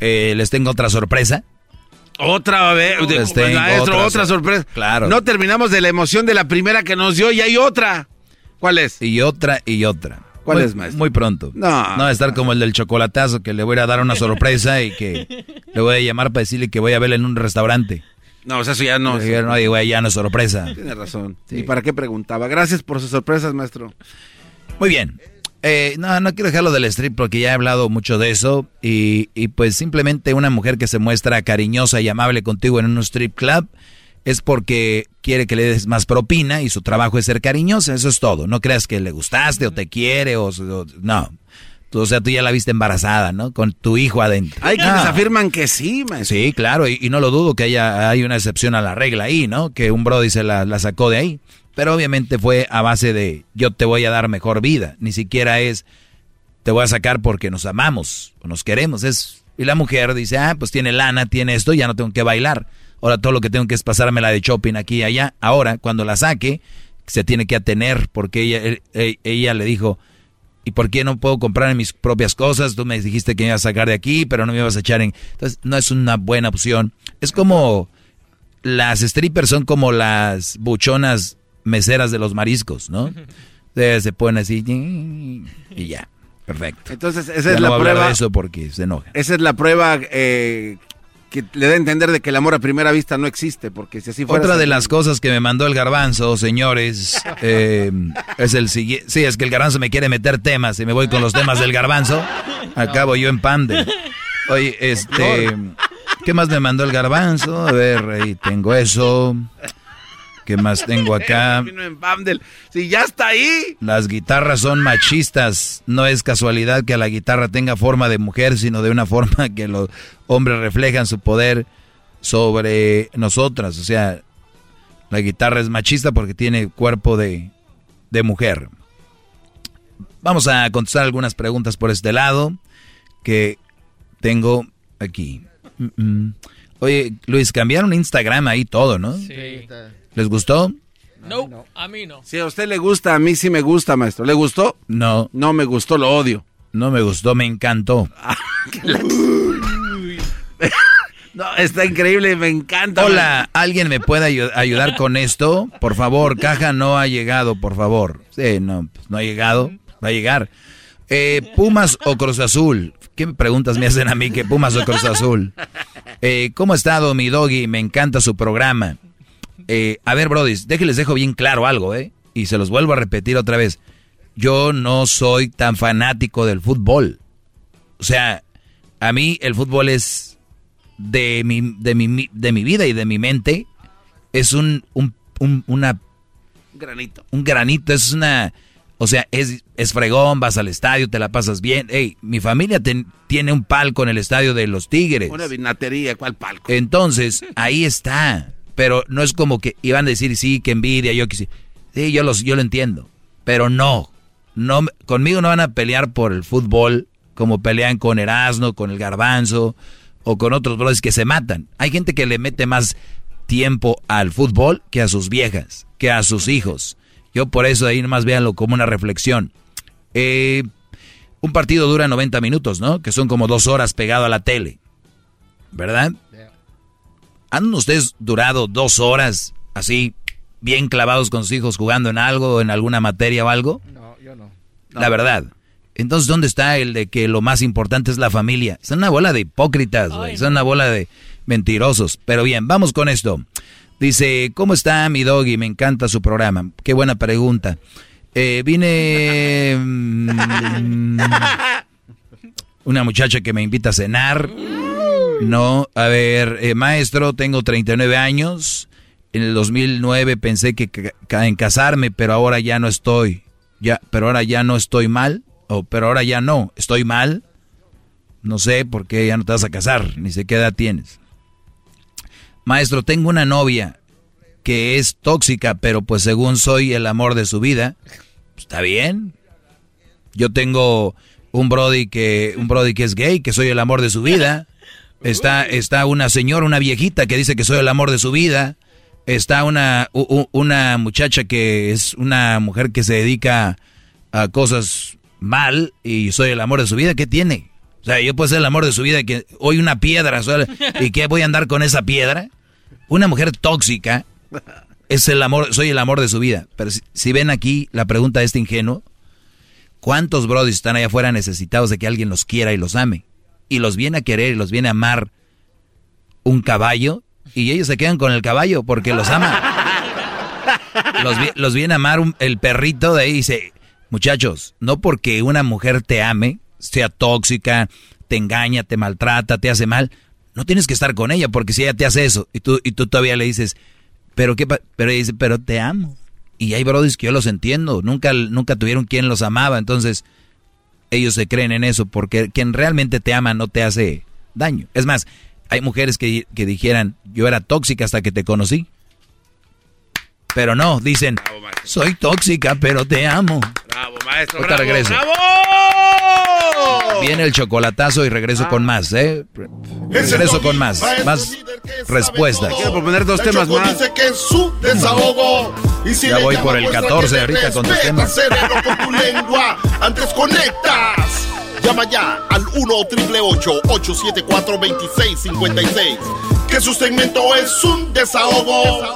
Eh, les tengo otra sorpresa. Otra vez, de- Les tengo maestro, otra otra, sor- sorpresa. Claro. No terminamos de la emoción de la primera que nos dio y hay otra. ¿Cuál es? Y otra y otra. ¿Cuál Muy- es, maestro? Muy pronto. No. No va a estar como el del chocolatazo, que le voy a dar una sorpresa y que le voy a llamar para decirle que voy a verla en un restaurante. No, o sea, eso ya no. No, güey, ya no es sorpresa. Tiene razón. ¿Y para qué preguntaba? Gracias por sus sorpresas, maestro. Muy bien. Eh, no, no quiero dejarlo del strip porque ya he hablado mucho de eso. Y, y pues simplemente una mujer que se muestra cariñosa y amable contigo en un strip club es porque quiere que le des más propina y su trabajo es ser cariñosa. Eso es todo. No creas que le gustaste o te quiere o, o- no. Tú, o sea, tú ya la viste embarazada, ¿no? Con tu hijo adentro. Hay quienes afirman que sí, maestro. Sí, claro, y, y no lo dudo que haya hay una excepción a la regla ahí, ¿no? Que un Brody se la, la sacó de ahí. Pero obviamente fue a base de yo te voy a dar mejor vida. Ni siquiera es te voy a sacar porque nos amamos o nos queremos. Es, y la mujer dice, ah, pues tiene lana, tiene esto, ya no tengo que bailar. Ahora todo lo que tengo que es pasarme la de shopping aquí y allá. Ahora, cuando la saque, se tiene que atener porque ella, e- ella le dijo, ¿y por qué no puedo comprar mis propias cosas? Tú me dijiste que me ibas a sacar de aquí, pero no me ibas a echar en... Entonces, no es una buena opción. Es como las strippers son como las buchonas meseras de los mariscos, ¿no? Se, se ponen así y ya, perfecto. Entonces, esa Ya es no la prueba. de eso porque se enoja. Esa es la prueba eh, que le da a entender de que el amor a primera vista no existe, porque si así fuera... Otra de las cosas que me mandó el garbanzo, señores, eh, es el siguiente. Sí, es que el garbanzo me quiere meter temas y me voy con los temas del garbanzo. Acabo yo en pande. Oye, este. ¿Qué más me mandó el garbanzo? A ver, ahí tengo eso. ¿Qué más tengo acá? Vino en Bamdel. Si ya está ahí. Las guitarras son machistas. No es casualidad que la guitarra tenga forma de mujer, sino de una forma que los hombres reflejan su poder sobre nosotras. O sea, la guitarra es machista porque tiene cuerpo de, de mujer. Vamos a contestar algunas preguntas por este lado que tengo aquí. Mm, mm. Oye, Luis, cambiaron Instagram ahí todo, ¿no? Sí. ¿Les gustó? No, a mí no. Si a usted le gusta, a mí sí me gusta, maestro. ¿Le gustó? No. No me gustó, lo odio. No me gustó, me encantó. No, está increíble, me encanta. Hola, ¿alguien me puede ayu- ayudar con esto? Por favor, caja no ha llegado, por favor. Sí, no, pues no ha llegado, va a llegar. Eh, Pumas o Cruz Azul. ¿Qué preguntas me hacen a mí que Pumas o Cruz Azul? Eh, ¿Cómo ha estado mi doggy? Me encanta su programa. Eh, a ver, Brody, déjenles dejo bien claro algo, ¿eh? Y se los vuelvo a repetir otra vez. Yo no soy tan fanático del fútbol. O sea, a mí el fútbol es de mi, de mi, de mi vida y de mi mente. Es un, un, un- una, Granito. un granito, es una... O sea, es, es fregón, vas al estadio, te la pasas bien. Ey, mi familia ten- tiene un palco en el estadio de los Tigres. Una vinatería, ¿cuál palco? Entonces, ahí está. Pero no es como que iban a decir, sí, que envidia, yo que sí. Yo, los, yo lo entiendo. Pero no. no. Conmigo no van a pelear por el fútbol como pelean con Erasmo, con el Garbanzo o con otros brothers que se matan. Hay gente que le mete más tiempo al fútbol que a sus viejas, que a sus hijos. Yo por eso ahí nomás véanlo como una reflexión. Eh, un partido dura 90 minutos, ¿no? Que son como dos horas pegado a la tele. ¿Verdad? ¿Han ustedes durado dos horas así, bien clavados con sus hijos jugando en algo, en alguna materia o algo? No, yo no. La verdad. Entonces, ¿dónde está el de que lo más importante es la familia? Son una bola de hipócritas, güey. Son una bola de mentirosos. Pero bien, vamos con esto. Dice, ¿cómo está mi doggy? Me encanta su programa. Qué buena pregunta. Eh, vine... mm, una muchacha que me invita a cenar. No, a ver, eh, maestro, tengo 39 años. En el 2009 pensé que en casarme, pero ahora ya no estoy. Ya, pero ahora ya no estoy mal. O pero ahora ya no, estoy mal. No sé por qué ya no te vas a casar, ni sé qué edad tienes. Maestro, tengo una novia que es tóxica, pero pues según soy el amor de su vida, está bien. Yo tengo un brody que un brody que es gay, que soy el amor de su vida. Está está una señora, una viejita que dice que soy el amor de su vida. Está una una muchacha que es una mujer que se dedica a cosas mal y soy el amor de su vida. ¿Qué tiene? O sea, yo puedo ser el amor de su vida que hoy una piedra y que voy a andar con esa piedra. Una mujer tóxica es el amor, soy el amor de su vida. Pero si, ven aquí la pregunta de este ingenuo, ¿cuántos brodis están allá afuera necesitados de que alguien los quiera y los ame? Y los viene a querer y los viene a amar un caballo y ellos se quedan con el caballo porque los ama. Los, viene a amar el perrito de ahí y dice, muchachos, no porque una mujer te ame, sea tóxica, te engaña, te maltrata, te hace mal, no tienes que estar con ella porque si ella te hace eso y tú, y tú todavía le dices, pero qué, pero ella dice, pero te amo. Y hay brodis que yo los entiendo, nunca, nunca tuvieron quien los amaba, entonces ellos se creen en eso porque quien realmente te ama no te hace daño. Es más, hay mujeres que, que dijeran, yo era tóxica hasta que te conocí. Pero no, dicen, soy tóxica, pero te amo. Bravo, maestro. Ahorita regreso. ¡Bravo! Viene el chocolatazo y regreso con más, ¿eh? Regreso con más. Más respuesta. Quiero proponer dos temas más. Dice que es su desahogo. Y si ya voy por el muestra 14 que ahorita con tus temas. con tu lengua. Antes conectas. Llama ya al 1 874 2656 Que su segmento es un desahogo.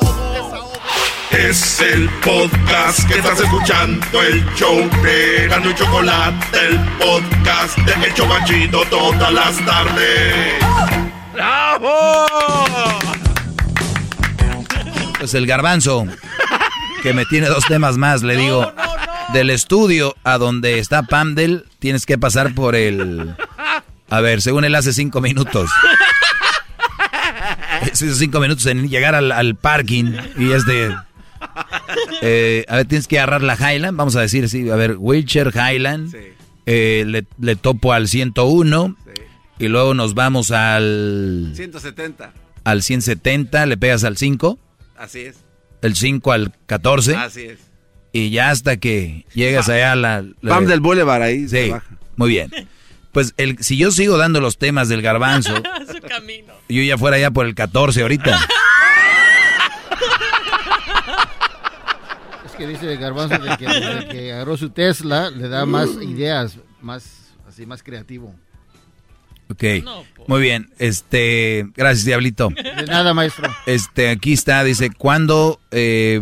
Es el podcast que estás escuchando, el show de Gano y Chocolate, el podcast de El Chocachito todas las tardes. ¡Bravo! Pues el garbanzo, que me tiene dos temas más, le digo, del estudio a donde está Pamdel, tienes que pasar por el... A ver, según él hace cinco minutos. Hace cinco minutos en llegar al, al parking y es de... Eh, a ver, tienes que agarrar la Highland, vamos a decir así, a ver, Wheelchair Highland, eh, le, le topo al 101 y luego nos vamos al... 170. Al 170, le pegas al 5, Así es. el 5 al 14 Así es. y ya hasta que llegas allá a la... la- Pam del Boulevard ahí. se Sí, baja. muy bien. Pues el, si yo sigo dando los temas del garbanzo, Su camino. yo ya fuera ya por el 14 ahorita. que dice Garbanzo de que que agarró su Tesla le da más ideas, más así más creativo. Ok, muy bien. Este, gracias, Diablito. De nada, maestro. Este, aquí está, dice, ¿cuándo, eh,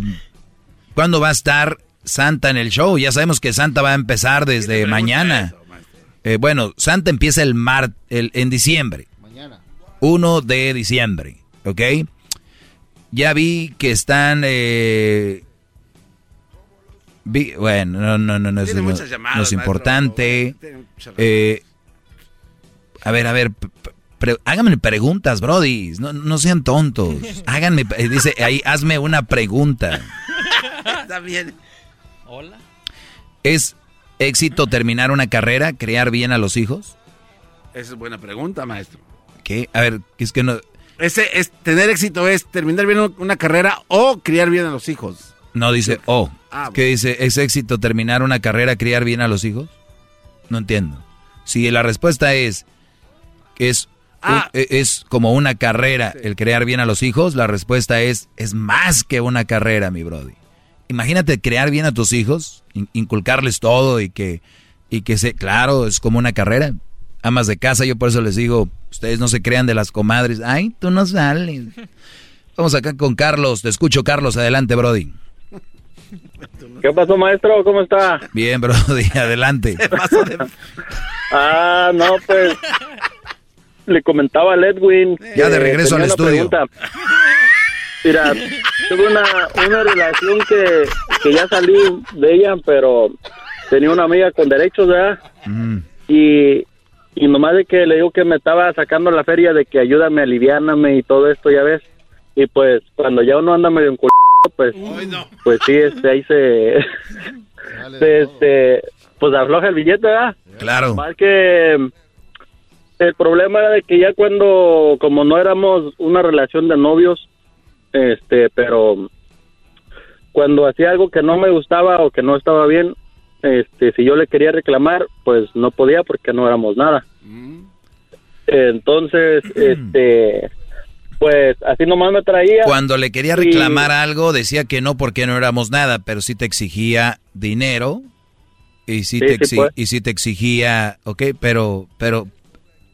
¿cuándo va a estar Santa en el show? Ya sabemos que Santa va a empezar desde mañana. Eh, bueno, Santa empieza el mar, el, en diciembre. Mañana. 1 de diciembre, ¿ok? Ya vi que están... eh, bueno, no, no, no, no, es, no- muchas llamadas, no es importante. Muchas Eh, a ver, a ver, pre- háganme preguntas, Brody. No, no sean tontos. Háganme, eh, dice ahí, hazme una pregunta. Está bien. Hola. ¿Es éxito terminar una carrera, criar bien a los hijos? Esa es buena pregunta, maestro. ¿Qué? A ver, es que no, Ese es tener éxito es terminar bien una carrera o criar bien a los hijos. no dice, oh, Ah, ¿qué dice? ¿Es éxito terminar una carrera, criar bien a los hijos? No entiendo. Si la respuesta es que es, Ah. un- e- es como una carrera el crear bien a los hijos, la respuesta es, es más que una carrera, mi brody. Imagínate crear bien a tus hijos, in- inculcarles todo y que, y que se, claro, es como una carrera. Amas de casa, yo por eso les digo, ustedes no se crean de las comadres. Ay, tú no sales. Vamos acá con Carlos, te escucho Carlos, adelante, Brody. ¿Qué pasó, maestro? ¿Cómo está? Bien, Brody, adelante. Ah, no, pues le comentaba al Edwin. Ya de regreso al estudio. pregunta. Mira, tuve una, una relación que, que ya salí de ella, pero tenía una amiga con derechos, ¿verdad? Mm. Y, y nomás de que le digo que me estaba sacando la feria de que ayúdame, aliviáname y todo esto, ya ves. y pues cuando ya uno anda medio en pues, pues sí, este, ahí se, se, este, pues afloja el billete, ¿verdad? Claro. Más que el problema era de que ya cuando, como no éramos una relación de novios, este, pero cuando hacía algo que no me gustaba o que no estaba bien, este, si yo le quería reclamar, pues no podía porque no éramos nada. Entonces, este, pues así nomás me traía. Cuando le quería reclamar algo, decía que no porque no éramos nada, pero sí te exigía dinero y sí, te, pues. y sí te exigía, ok, pero, pero,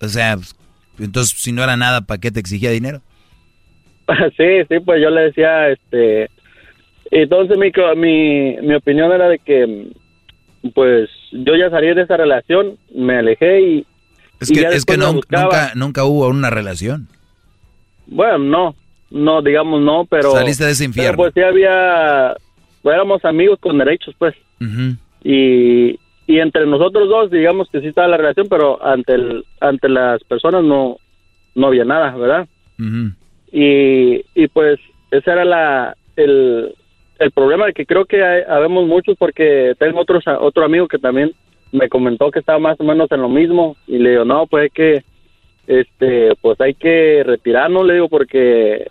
o sea, entonces si no era nada, ¿para qué te exigía dinero? Sí, sí, pues yo le decía, este, entonces mi, mi, mi opinión era de que, pues yo ya salí de esa relación, me alejé y... Es que, es que no- nunca, nunca hubo una relación. Bueno, no, no, digamos no, pero... Saliste de ese infierno. Pero pues sí había, éramos amigos con derechos, pues. Y, y entre nosotros dos digamos que sí estaba la relación pero ante el, ante las personas no no había nada verdad y, y pues ese era la el, el problema que creo que hay, habemos muchos porque tengo otros otro amigo que también me comentó que estaba más o menos en lo mismo y le digo no pues hay que este pues hay que retirarnos le digo porque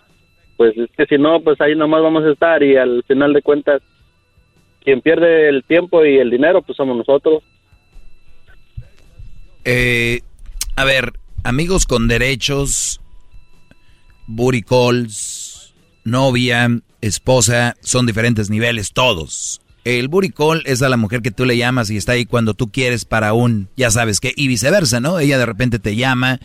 pues es que si no pues ahí nomás vamos a estar y al final de cuentas quien pierde el tiempo y el dinero pues somos nosotros Eh, a ver, amigos con derechos, booty calls, novia, esposa, son diferentes niveles, todos. El call es a la mujer que tú le llamas y está ahí cuando tú quieres para un, ya sabes qué, y viceversa, ¿no? Ella de repente te llama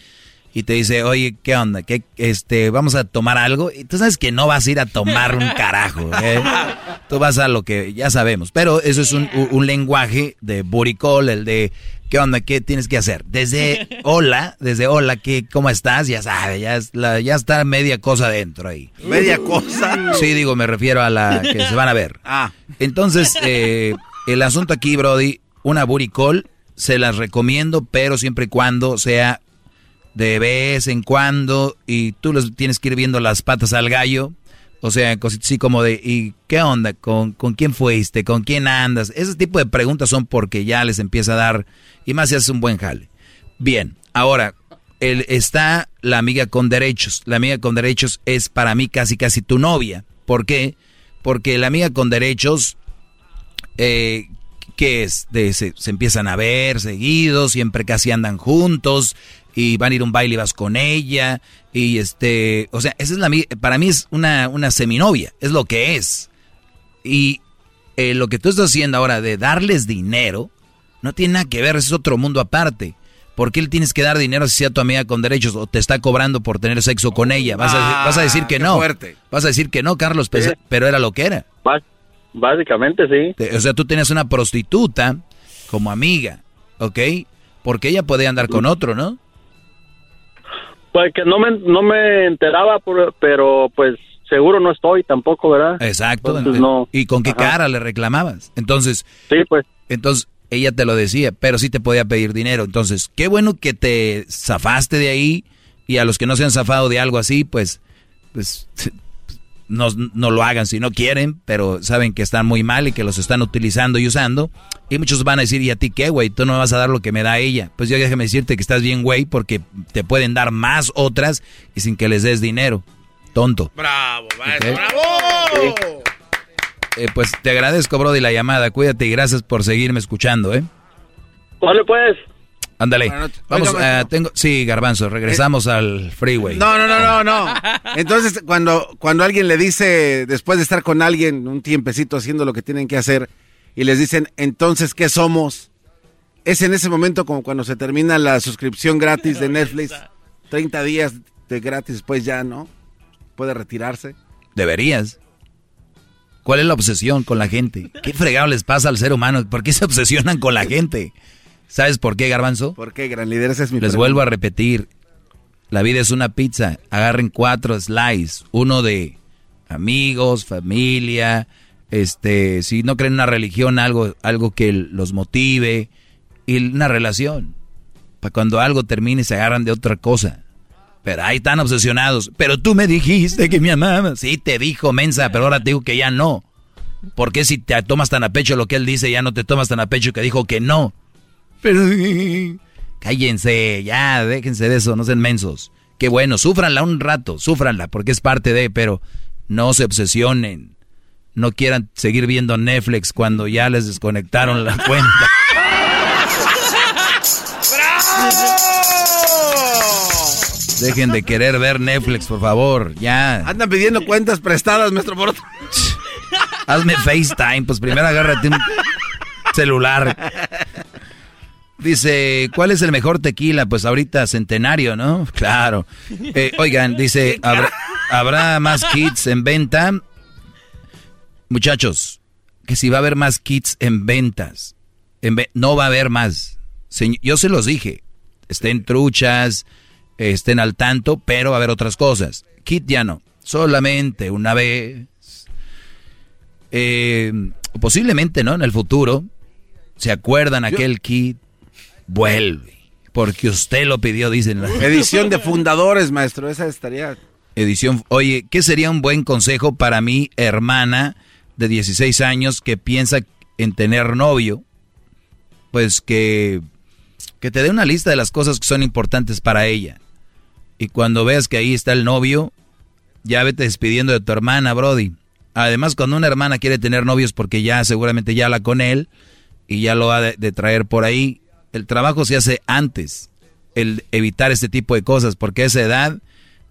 y te dice, oye, ¿qué onda? ¿Qué, este, vamos a tomar algo? Y tú sabes que no vas a ir a tomar un carajo, ¿eh? Tú vas a lo que ya sabemos. Pero eso es un, un- un lenguaje de call, el de, ¿qué onda? ¿Qué tienes que hacer? Desde hola, desde hola, ¿qué, ¿cómo estás? Ya sabe, ya, es la- ya está media cosa dentro ahí. ¿Media cosa? Sí, digo, me refiero a la que se van a ver. Ah. Entonces, eh, el asunto aquí, Brody, una call, se las recomiendo, pero siempre y cuando sea de vez en cuando y tú les tienes que ir viendo las patas al gallo. O sea, cositas así como de, ¿y qué onda? ¿Con, ¿Con quién fuiste? ¿Con quién andas? Ese tipo de preguntas son porque ya les empieza a dar, y más si haces un buen jale. Bien, ahora, el, está la amiga con derechos. La amiga con derechos es para mí casi casi tu novia. ¿Por qué? Porque la amiga con derechos, eh, ¿qué es? De, se, se empiezan a ver seguidos, siempre casi andan juntos y van a ir a un baile y vas con ella y este, o sea, esa es la para mí es una una seminovia, es lo que es. Y eh, lo que tú estás haciendo ahora de darles dinero no tiene nada que ver, es otro mundo aparte. ¿Por qué le tienes que dar dinero si sea tu amiga con derechos o te está cobrando por tener sexo con ella? Vas, a, Ah, vas a decir que qué no. fuerte. Vas a decir que no, Carlos, pues, Sí. pero era lo que era. Bás- básicamente sí Te- O sea, tú tienes una prostituta como amiga, ¿ok? Porque ella puede andar con otro, ¿no? Pues que no me no me enteraba por- pero pues seguro no estoy tampoco verdad Exacto. Entonces, no. ¿Y con qué Ajá. cara le reclamabas? Entonces, sí, pues. Entonces, ella te lo decía, pero sí te podía pedir dinero. Entonces, qué bueno que te zafaste de ahí y a los que no se han zafado de algo así, pues, pues no, no lo hagan si no quieren, pero saben que están muy mal y que los están utilizando y usando. Y muchos van a decir, ¿y a ti qué, güey? Tú no me vas a dar lo que me da ella. Pues yo déjame decirte que estás bien, güey, porque te pueden dar más otras y sin que les des dinero. Tonto. Bravo, maestro, bravo. Eh, pues te agradezco, Brody, la llamada. Cuídate y gracias por seguirme escuchando, ¿eh? Vale, pues. Ándale. Vamos, Oiga, ah, tengo, sí, Garbanzo, regresamos al freeway. No, no, no, no, no. Entonces, cuando, cuando alguien le dice, después de estar con alguien un tiempecito haciendo lo que tienen que hacer, y les dicen, entonces, ¿qué somos? Es en ese momento como cuando se termina la suscripción gratis de Netflix, 30 días de gratis, después ya, ¿no? Puede retirarse. Deberías. ¿Cuál es la obsesión con la gente? ¿Qué fregado les pasa al ser humano? ¿Por qué se obsesionan con la gente? ¿Sabes por qué, Garbanzo? ¿Por qué, gran líder? Es mi Les vuelvo a repetir. La vida es una pizza. Agarren cuatro slices. Uno de amigos, familia, este, si no creen en una religión, algo, algo que los motive. Y una relación. Para cuando algo termine se agarran de otra cosa. Pero ahí están obsesionados. Pero tú me dijiste que mi amaba. Sí, te dijo, mensa, pero ahora te digo que ya no. ¿Por qué si te tomas tan a pecho lo que él dice, ya no te tomas tan a pecho que dijo que no? Pero... Cállense, ya, déjense de eso, no sean mensos. Qué bueno, súfranla un rato, súfranla, porque es parte de, pero no se obsesionen. No quieran seguir viendo Netflix cuando ya les desconectaron la cuenta. Dejen de querer ver Netflix, por favor, ya. Andan pidiendo cuentas prestadas, maestro Moroto. Hazme FaceTime, pues primero agárrate un celular. Dice, ¿cuál es el mejor tequila? Pues ahorita centenario, ¿no? Claro. Eh, oigan, dice, ¿habrá, más kits en venta? Muchachos, que si va a haber más kits en ventas, no va a haber más. yo se los dije, estén truchas, estén al tanto, pero va a haber otras cosas. Kit ya no, solamente una vez. Eh, posiblemente, ¿no? En el futuro, ¿se acuerdan aquel kit? Vuelve. Porque usted lo pidió, dicen. Edición de fundadores, maestro, esa estaría... Edición, oye, ¿qué sería un buen consejo para mi hermana de 16 años que piensa en tener novio? Pues que, que te dé una lista de las cosas que son importantes para ella y cuando veas que ahí está el novio, ya vete despidiendo de tu hermana, Brody. Además, cuando una hermana quiere tener novios porque ya seguramente ya la con él y ya lo ha de, traer por ahí, el trabajo se hace antes, el evitar este tipo de cosas, porque esa edad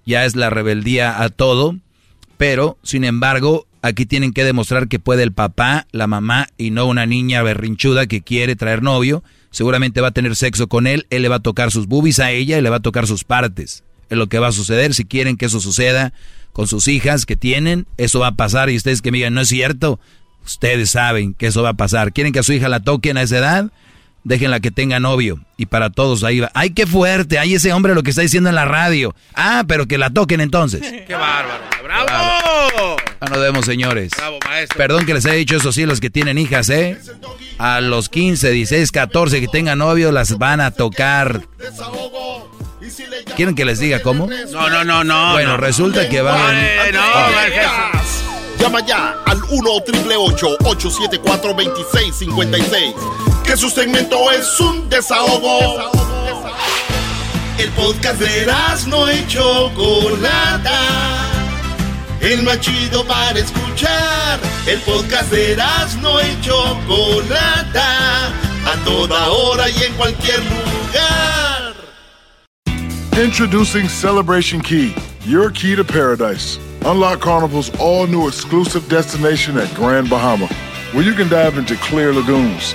ya es la rebeldía a todo, pero sin embargo, aquí tienen que demostrar que puede el papá, la mamá y no una niña berrinchuda que quiere traer novio. Seguramente va a tener sexo con él, él le va a tocar sus boobies a ella y le va a tocar sus partes es lo que va a suceder. Si quieren que eso suceda con sus hijas que tienen, eso va a pasar. Y ustedes que me digan, no es cierto, ustedes saben que eso va a pasar. ¿Quieren que a su hija la toquen a esa edad? Déjenla que tenga novio. Y para todos ahí va. ¡Ay, qué fuerte! ¡Ay, ese hombre lo que está diciendo en la radio! Ah, pero que la toquen entonces. ¡Qué bárbaro! ¡Bravo! Ah, nos vemos, señores. Perdón que les haya dicho eso sí, los que tienen hijas, ¿eh? A los 15, 16, 14 que tengan novio, las van a tocar. ¿Quieren que les diga cómo? No, no, no, no. Bueno, resulta que va a venir. Llama ya al 1-888-874-2656. Que su segmento es un desahogo. El podcast de no Chocolata. El más chido para escuchar. El podcast de no Chocolata. A toda hora y en cualquier lugar. Introducing Celebration Key, your key to paradise. Unlock Carnival's all new exclusive destination at Grand Bahama, where you can dive into clear lagoons,